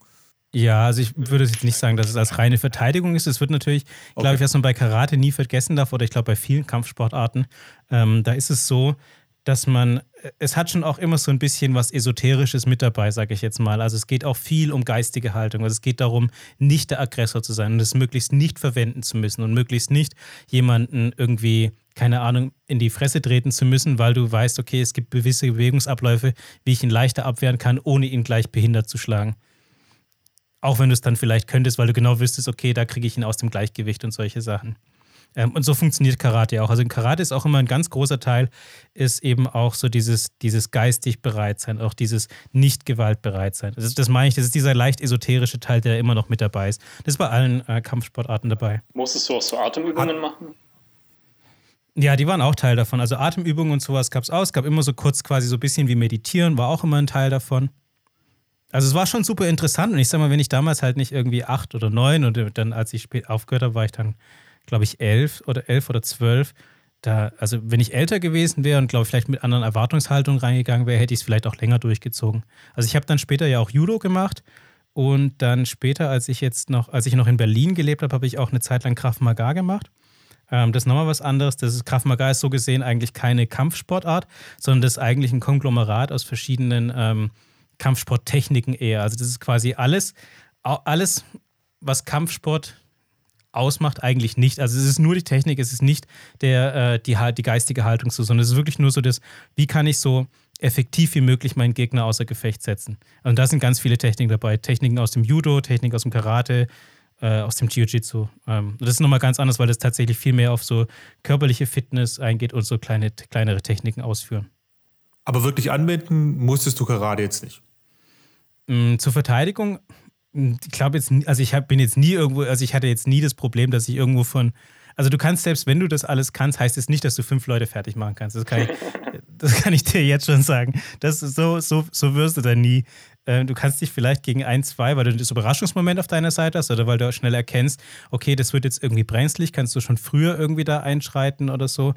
Ja, also ich würde jetzt nicht sagen, dass es als reine Verteidigung ist. Es wird natürlich, okay. glaube ich, was man bei Karate nie vergessen darf, oder ich glaube bei vielen Kampfsportarten, ähm, da ist es so, dass man, es hat schon auch immer so ein bisschen was Esoterisches mit dabei, sage ich jetzt mal. Also es geht auch viel um geistige Haltung. Also es geht darum, nicht der Aggressor zu sein und es möglichst nicht verwenden zu müssen und möglichst nicht jemanden irgendwie, keine Ahnung, in die Fresse treten zu müssen, weil du weißt, okay, es gibt gewisse Bewegungsabläufe, wie ich ihn leichter abwehren kann, ohne ihn gleich behindert zu schlagen. Auch wenn du es dann vielleicht könntest, weil du genau wüsstest, okay, da kriege ich ihn aus dem Gleichgewicht und solche Sachen. Ähm, und so funktioniert Karate auch. Also in Karate ist auch immer ein ganz großer Teil, ist eben auch so dieses, dieses geistig Bereitsein, auch dieses Nicht-Gewalt-Bereitsein. Das, das meine ich, das ist dieser leicht esoterische Teil, der immer noch mit dabei ist. Das ist bei allen äh, Kampfsportarten dabei. Musstest du auch so Atemübungen At machen? Ja, die waren auch Teil davon. Also Atemübungen und sowas gab es auch. Es gab immer so kurz quasi so ein bisschen wie Meditieren, war auch immer ein Teil davon. Also es war schon super interessant und ich sag mal, wenn ich damals halt nicht irgendwie acht oder neun und dann, als ich spät aufgehört habe, war ich dann glaube ich, elf oder elf oder zwölf. Da, also wenn ich älter gewesen wäre und glaube ich vielleicht mit anderen Erwartungshaltungen reingegangen wäre, hätte ich es vielleicht auch länger durchgezogen. Also ich habe dann später ja auch Judo gemacht und dann später, als ich jetzt noch, als ich noch in Berlin gelebt habe, habe ich auch eine Zeit lang Krav Maga gemacht. Ähm, das ist nochmal was anderes. Das ist Krav Maga ist so gesehen eigentlich keine Kampfsportart, sondern das ist eigentlich ein Konglomerat aus verschiedenen ähm, Kampfsporttechniken eher. Also das ist quasi alles, alles, was Kampfsport ausmacht, eigentlich nicht. Also es ist nur die Technik, es ist nicht der, äh, die, die geistige Haltung so, sondern es ist wirklich nur so das, wie kann ich so effektiv wie möglich meinen Gegner außer Gefecht setzen. Und da sind ganz viele Techniken dabei. Techniken aus dem Judo, Techniken aus dem Karate, äh, aus dem Jiu-Jitsu. Ähm, das ist nochmal ganz anders, weil das tatsächlich viel mehr auf so körperliche Fitness eingeht und so kleine, kleinere Techniken ausführen. Aber wirklich anwenden musstest du Karate jetzt nicht? Mm, zur Verteidigung, ich glaube jetzt, also ich hab, bin jetzt nie irgendwo, also ich hatte jetzt nie das Problem, dass ich irgendwo von also du kannst selbst, wenn du das alles kannst, heißt es nicht, dass du fünf Leute fertig machen kannst. Das kann ich, das kann ich dir jetzt schon sagen. Das so, so, so wirst du dann nie. Ähm, du kannst dich vielleicht gegen ein, zwei, weil du das Überraschungsmoment auf deiner Seite hast oder weil du schnell erkennst, okay, das wird jetzt irgendwie brenzlig, kannst du schon früher irgendwie da einschreiten oder so.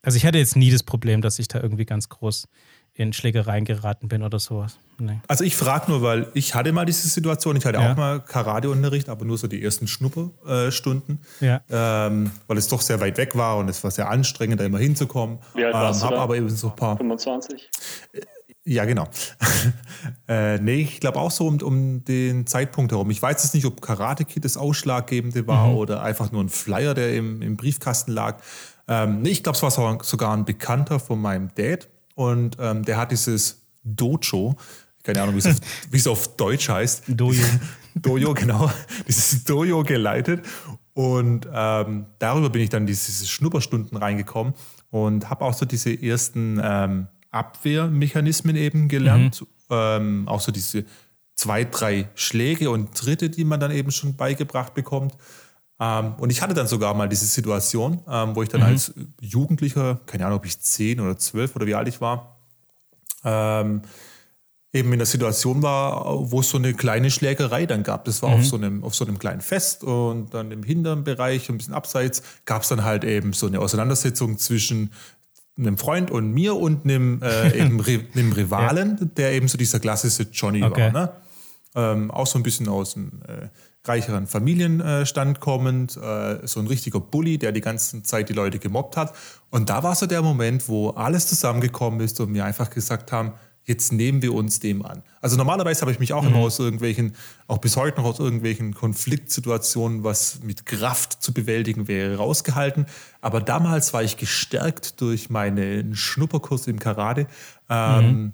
Also ich hatte jetzt nie das Problem, dass ich da irgendwie ganz groß in Schlägereien geraten bin oder sowas. Nee. Also ich frage nur, weil ich hatte mal diese Situation, ich hatte ja. auch mal Karateunterricht, aber nur so die ersten Schnupperstunden, ja. ähm, weil es doch sehr weit weg war und es war sehr anstrengend, da immer hinzukommen. Wie alt warst ähm, du aber eben so ein paar 25? Ja, genau. äh, nee, ich glaube auch so um, um, den Zeitpunkt herum. Ich weiß jetzt nicht, ob Karate Kid das Ausschlaggebende war mhm. oder einfach nur ein Flyer, der im, im Briefkasten lag. Ähm, nee, ich glaube, es war sogar ein Bekannter von meinem Dad und ähm, der hat dieses Dojo, keine Ahnung, wie es auf, auf Deutsch heißt. Dojo. Dojo, genau. Dieses Dojo geleitet. Und ähm, darüber bin ich dann diese Schnupperstunden reingekommen und habe auch so diese ersten ähm, Abwehrmechanismen eben gelernt. Mhm. Ähm, auch so diese zwei, drei Schläge und Tritte, die man dann eben schon beigebracht bekommt. Ähm, und ich hatte dann sogar mal diese Situation, ähm, wo ich dann mhm. als Jugendlicher, keine Ahnung, ob ich zehn oder zwölf oder wie alt ich war, ähm, eben in der Situation war, wo es so eine kleine Schlägerei dann gab. Das war mhm. auf, so einem, auf so einem kleinen Fest und dann im hinteren Bereich, ein bisschen abseits, gab es dann halt eben so eine Auseinandersetzung zwischen einem Freund und mir und einem, äh, eben einem Rivalen, ja. der eben so dieser klassische Johnny okay. war. Ne? Ähm, auch so ein bisschen aus dem äh, reicheren Familienstand kommend, äh, so ein richtiger Bully, der die ganze Zeit die Leute gemobbt hat. Und da war so der Moment, wo alles zusammengekommen ist und mir einfach gesagt haben, jetzt nehmen wir uns dem an. Also normalerweise habe ich mich auch mhm. immer aus irgendwelchen, auch bis heute noch aus irgendwelchen Konfliktsituationen, was mit Kraft zu bewältigen wäre, rausgehalten. Aber damals war ich gestärkt durch meinen Schnupperkurs im Karate. Ähm, mhm.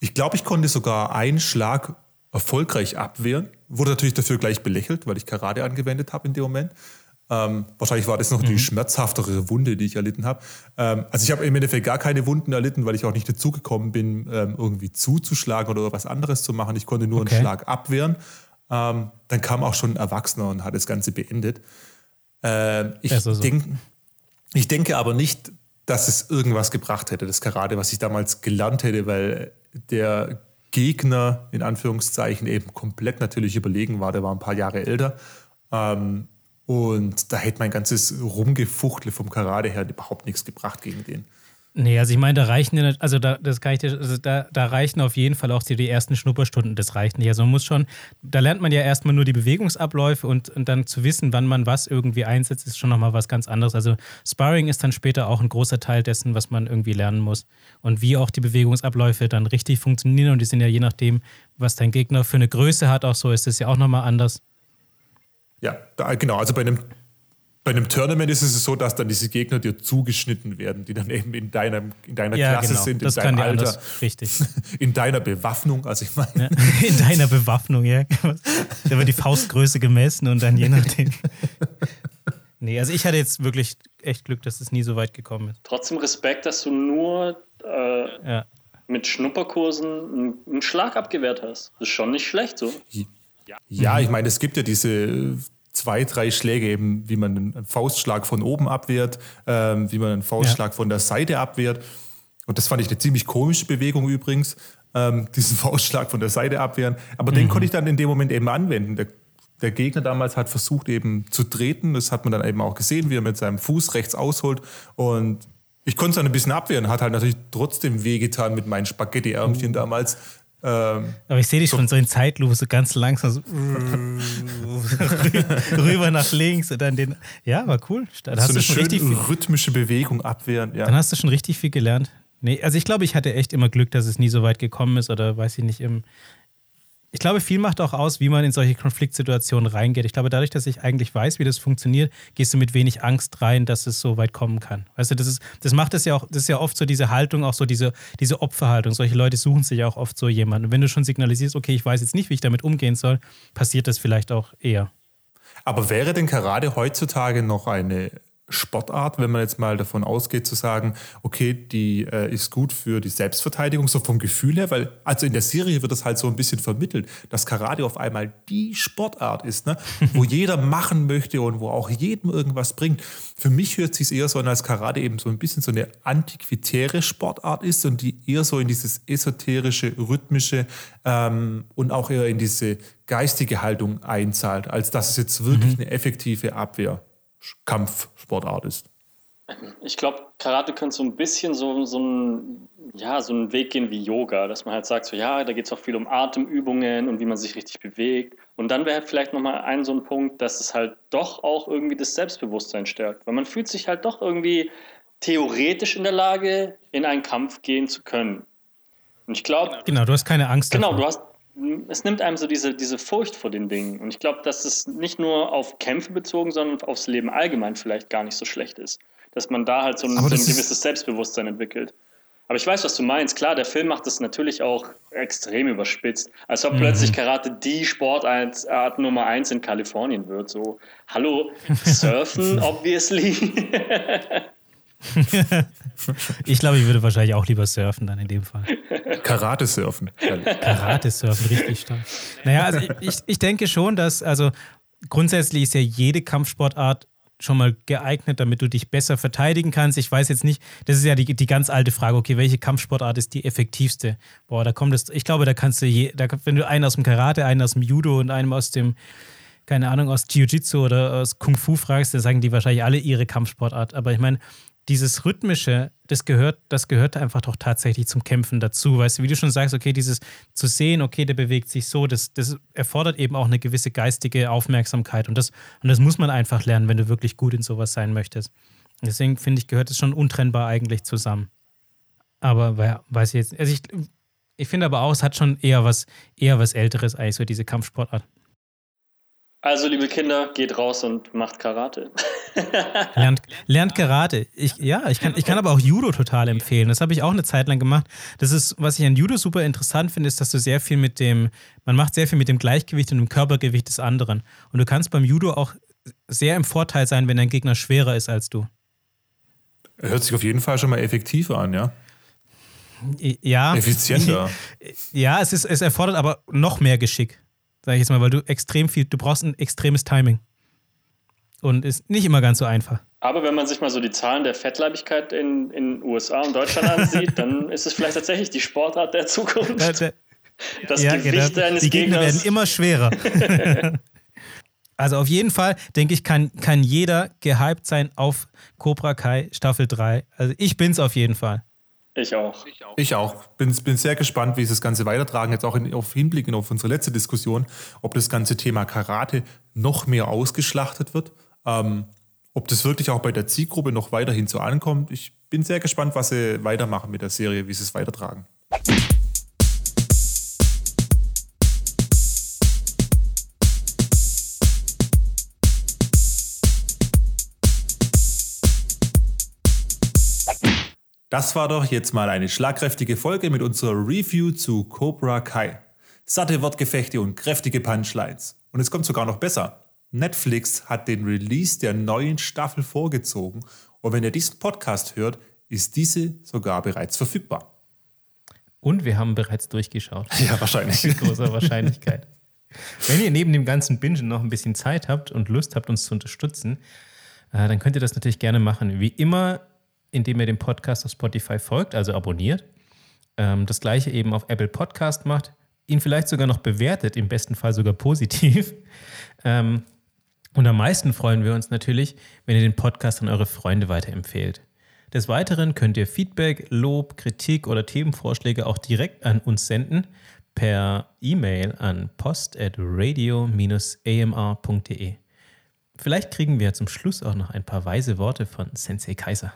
Ich glaube, ich konnte sogar einen Schlag erfolgreich abwehren. Wurde natürlich dafür gleich belächelt, weil ich Karate angewendet habe in dem Moment. Ähm, wahrscheinlich war das noch mhm. die schmerzhaftere Wunde, die ich erlitten habe. Ähm, also ich habe im Endeffekt gar keine Wunden erlitten, weil ich auch nicht dazugekommen bin, ähm, irgendwie zuzuschlagen oder was anderes zu machen. Ich konnte nur okay. einen Schlag abwehren. Ähm, dann kam auch schon ein Erwachsener und hat das Ganze beendet. Ähm, ich, so. denk, ich denke aber nicht, dass es irgendwas gebracht hätte, das Karate, was ich damals gelernt hätte, weil der Gegner in Anführungszeichen eben komplett natürlich überlegen war. Der war ein paar Jahre älter. Ähm, und da hätte mein ganzes Rumgefuchtle vom Karate her überhaupt nichts gebracht gegen den. Nee, also ich meine, da reichen also da, das kann ich dir, also da, da reichen auf jeden Fall auch die, die ersten Schnupperstunden, das reicht nicht. Also man muss schon, da lernt man ja erstmal nur die Bewegungsabläufe und, und dann zu wissen, wann man was irgendwie einsetzt, ist schon nochmal was ganz anderes. Also Sparring ist dann später auch ein großer Teil dessen, was man irgendwie lernen muss. Und wie auch die Bewegungsabläufe dann richtig funktionieren und die sind ja je nachdem, was dein Gegner für eine Größe hat, auch so ist es ja auch nochmal anders. Ja, da, genau. Also bei einem bei einem Tournament ist es so, dass dann diese Gegner dir zugeschnitten werden, die dann eben in deiner, in deiner ja, Klasse genau. sind, in das deinem Alter. Anders. Richtig. In deiner Bewaffnung, also ich meine. Ja, in deiner Bewaffnung, ja. Da wird die Faustgröße gemessen und dann je nachdem. Nee, also ich hatte jetzt wirklich echt Glück, dass es nie so weit gekommen ist. Trotzdem Respekt, dass du nur äh, ja. mit Schnupperkursen einen Schlag abgewehrt hast. Das ist schon nicht schlecht so. Ja, ich meine, es gibt ja diese zwei, drei Schläge eben, wie man einen Faustschlag von oben abwehrt, ähm, wie man einen Faustschlag ja. von der Seite abwehrt. Und das fand ich eine ziemlich komische Bewegung übrigens, ähm, diesen Faustschlag von der Seite abwehren. Aber mhm. den konnte ich dann in dem Moment eben anwenden. Der, der, Gegner damals hat versucht eben zu treten. Das hat man dann eben auch gesehen, wie er mit seinem Fuß rechts ausholt. Und ich konnte es dann ein bisschen abwehren, hat halt natürlich trotzdem wehgetan mit meinen Spaghetti-Ärmchen uh. damals. Ähm, Aber ich sehe dich so schon so in Zeitlupe, so ganz langsam so rüber nach links und dann den. Ja, war cool. Dann hast so eine du schon richtig rhythmische Bewegung abwehren. Ja. Dann hast du schon richtig viel gelernt. Nee, also ich glaube, ich hatte echt immer Glück, dass es nie so weit gekommen ist oder weiß ich nicht, im, ich glaube, viel macht auch aus, wie man in solche Konfliktsituationen reingeht. Ich glaube, dadurch, dass ich eigentlich weiß, wie das funktioniert, gehst du mit wenig Angst rein, dass es so weit kommen kann. Weißt du, das ist, das macht es ja auch, das ist ja oft so diese Haltung, auch so diese, diese Opferhaltung. Solche Leute suchen sich ja auch oft so jemanden. Und wenn du schon signalisierst, okay, ich weiß jetzt nicht, wie ich damit umgehen soll, passiert das vielleicht auch eher. Aber wäre denn Karate heutzutage noch eine Sportart, wenn man jetzt mal davon ausgeht, zu sagen, okay, die äh, ist gut für die Selbstverteidigung, so vom Gefühl her, weil, also in der Serie wird das halt so ein bisschen vermittelt, dass Karate auf einmal die Sportart ist, ne? wo jeder machen möchte und wo auch jedem irgendwas bringt. Für mich hört sich eher so an, als Karate eben so ein bisschen so eine antiquitäre Sportart ist und die eher so in dieses esoterische, rhythmische ähm, und auch eher in diese geistige Haltung einzahlt, als dass es jetzt wirklich mhm. eine effektive Abwehr Kampfsportart ist. Ich glaube, Karate könnte so ein bisschen so, so, ein, ja, so einen Weg gehen wie Yoga, dass man halt sagt, so ja, da geht es auch viel um Atemübungen und wie man sich richtig bewegt. Und dann wäre vielleicht nochmal ein so ein Punkt, dass es halt doch auch irgendwie das Selbstbewusstsein stärkt. Weil man fühlt sich halt doch irgendwie theoretisch in der Lage, in einen Kampf gehen zu können. Und ich glaube. Genau, du hast keine Angst. Genau, davor. du hast es nimmt einem so diese, diese Furcht vor den Dingen. Und ich glaube, dass es nicht nur auf Kämpfe bezogen, sondern aufs Leben allgemein vielleicht gar nicht so schlecht ist. Dass man da halt so ein, so ein gewisses Selbstbewusstsein entwickelt. Aber ich weiß, was du meinst. Klar, der Film macht das natürlich auch extrem überspitzt. Als ob mhm. plötzlich Karate die Sportart Nummer eins in Kalifornien wird. So, hallo, Surfen, obviously. ich glaube, ich würde wahrscheinlich auch lieber surfen dann in dem Fall. Karate surfen. Karate surfen, richtig stark. Naja, also ich, ich denke schon, dass, also grundsätzlich ist ja jede Kampfsportart schon mal geeignet, damit du dich besser verteidigen kannst. Ich weiß jetzt nicht, das ist ja die, die ganz alte Frage, okay, welche Kampfsportart ist die effektivste? Boah, da kommt es, ich glaube, da kannst du, je, da, wenn du einen aus dem Karate, einen aus dem Judo und einen aus dem, keine Ahnung, aus Jiu-Jitsu oder aus Kung Fu fragst, dann sagen die wahrscheinlich alle ihre Kampfsportart. Aber ich meine, dieses Rhythmische, das gehört, das gehört einfach doch tatsächlich zum Kämpfen dazu. Weißt du, wie du schon sagst, okay, dieses zu sehen, okay, der bewegt sich so, das, das erfordert eben auch eine gewisse geistige Aufmerksamkeit. Und das, und das muss man einfach lernen, wenn du wirklich gut in sowas sein möchtest. Deswegen finde ich, gehört es schon untrennbar eigentlich zusammen. Aber weiß ich jetzt. Also ich, ich finde aber auch, es hat schon eher was, eher was Älteres eigentlich, so diese Kampfsportart. Also, liebe Kinder, geht raus und macht Karate. lernt, lernt Karate. Ich, ja, ich kann, ich kann aber auch Judo total empfehlen. Das habe ich auch eine Zeit lang gemacht. Das ist, was ich an Judo super interessant finde, ist, dass du sehr viel mit dem, man macht sehr viel mit dem Gleichgewicht und dem Körpergewicht des anderen. Und du kannst beim Judo auch sehr im Vorteil sein, wenn dein Gegner schwerer ist als du. Hört sich auf jeden Fall schon mal effektiver an, ja? Ja. Effizienter. Ja, es, ist, es erfordert aber noch mehr Geschick sage ich jetzt mal, weil du extrem viel, du brauchst ein extremes Timing. Und ist nicht immer ganz so einfach. Aber wenn man sich mal so die Zahlen der Fettleibigkeit in den USA und Deutschland ansieht, dann ist es vielleicht tatsächlich die Sportart der Zukunft. Da, da, das ja, Gewicht genau. eines Die Gegner Gegners. werden immer schwerer. also auf jeden Fall, denke ich, kann, kann jeder gehypt sein auf Cobra Kai Staffel 3. Also ich bin's auf jeden Fall. Ich auch. Ich auch. Bin, bin sehr gespannt, wie sie das Ganze weitertragen. Jetzt auch in, auf Hinblick auf unsere letzte Diskussion, ob das ganze Thema Karate noch mehr ausgeschlachtet wird. Ähm, ob das wirklich auch bei der Zielgruppe noch weiterhin so ankommt. Ich bin sehr gespannt, was sie weitermachen mit der Serie, wie sie es weitertragen. Das war doch jetzt mal eine schlagkräftige Folge mit unserer Review zu Cobra Kai. Satte Wortgefechte und kräftige Punchlines. Und es kommt sogar noch besser. Netflix hat den Release der neuen Staffel vorgezogen und wenn ihr diesen Podcast hört, ist diese sogar bereits verfügbar. Und wir haben bereits durchgeschaut. Ja, wahrscheinlich. Mit großer Wahrscheinlichkeit. Wenn ihr neben dem ganzen Bingen noch ein bisschen Zeit habt und Lust habt, uns zu unterstützen, äh, dann könnt ihr das natürlich gerne machen. Wie immer indem ihr dem Podcast auf Spotify folgt, also abonniert. Ähm, das gleiche eben auf Apple Podcast macht, ihn vielleicht sogar noch bewertet, im besten Fall sogar positiv. Ähm, und am meisten freuen wir uns natürlich, wenn ihr den Podcast an eure Freunde weiterempfehlt. Des Weiteren könnt ihr Feedback, Lob, Kritik oder Themenvorschläge auch direkt an uns senden per E-Mail an post@radio-amr.de. Vielleicht kriegen wir zum Schluss auch noch ein paar weise Worte von Sensei Kaiser.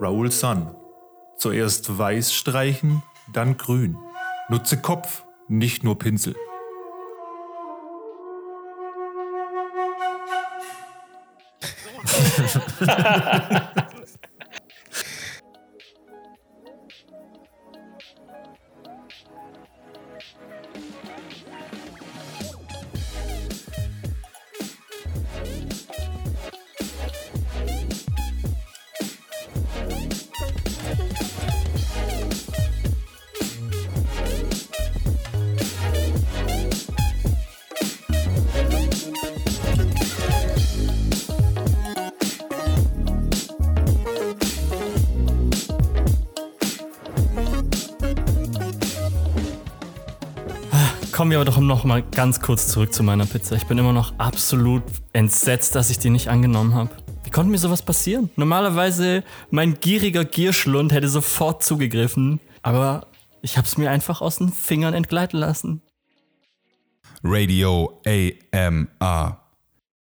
Raoul Sun. Zuerst weiß streichen, dann grün. Nutze Kopf, nicht nur Pinsel. kommen wir aber doch noch mal ganz kurz zurück zu meiner Pizza. Ich bin immer noch absolut entsetzt, dass ich die nicht angenommen habe. Wie konnte mir sowas passieren? Normalerweise, mein gieriger Gierschlund hätte sofort zugegriffen, aber ich habe es mir einfach aus den Fingern entgleiten lassen. Radio AMR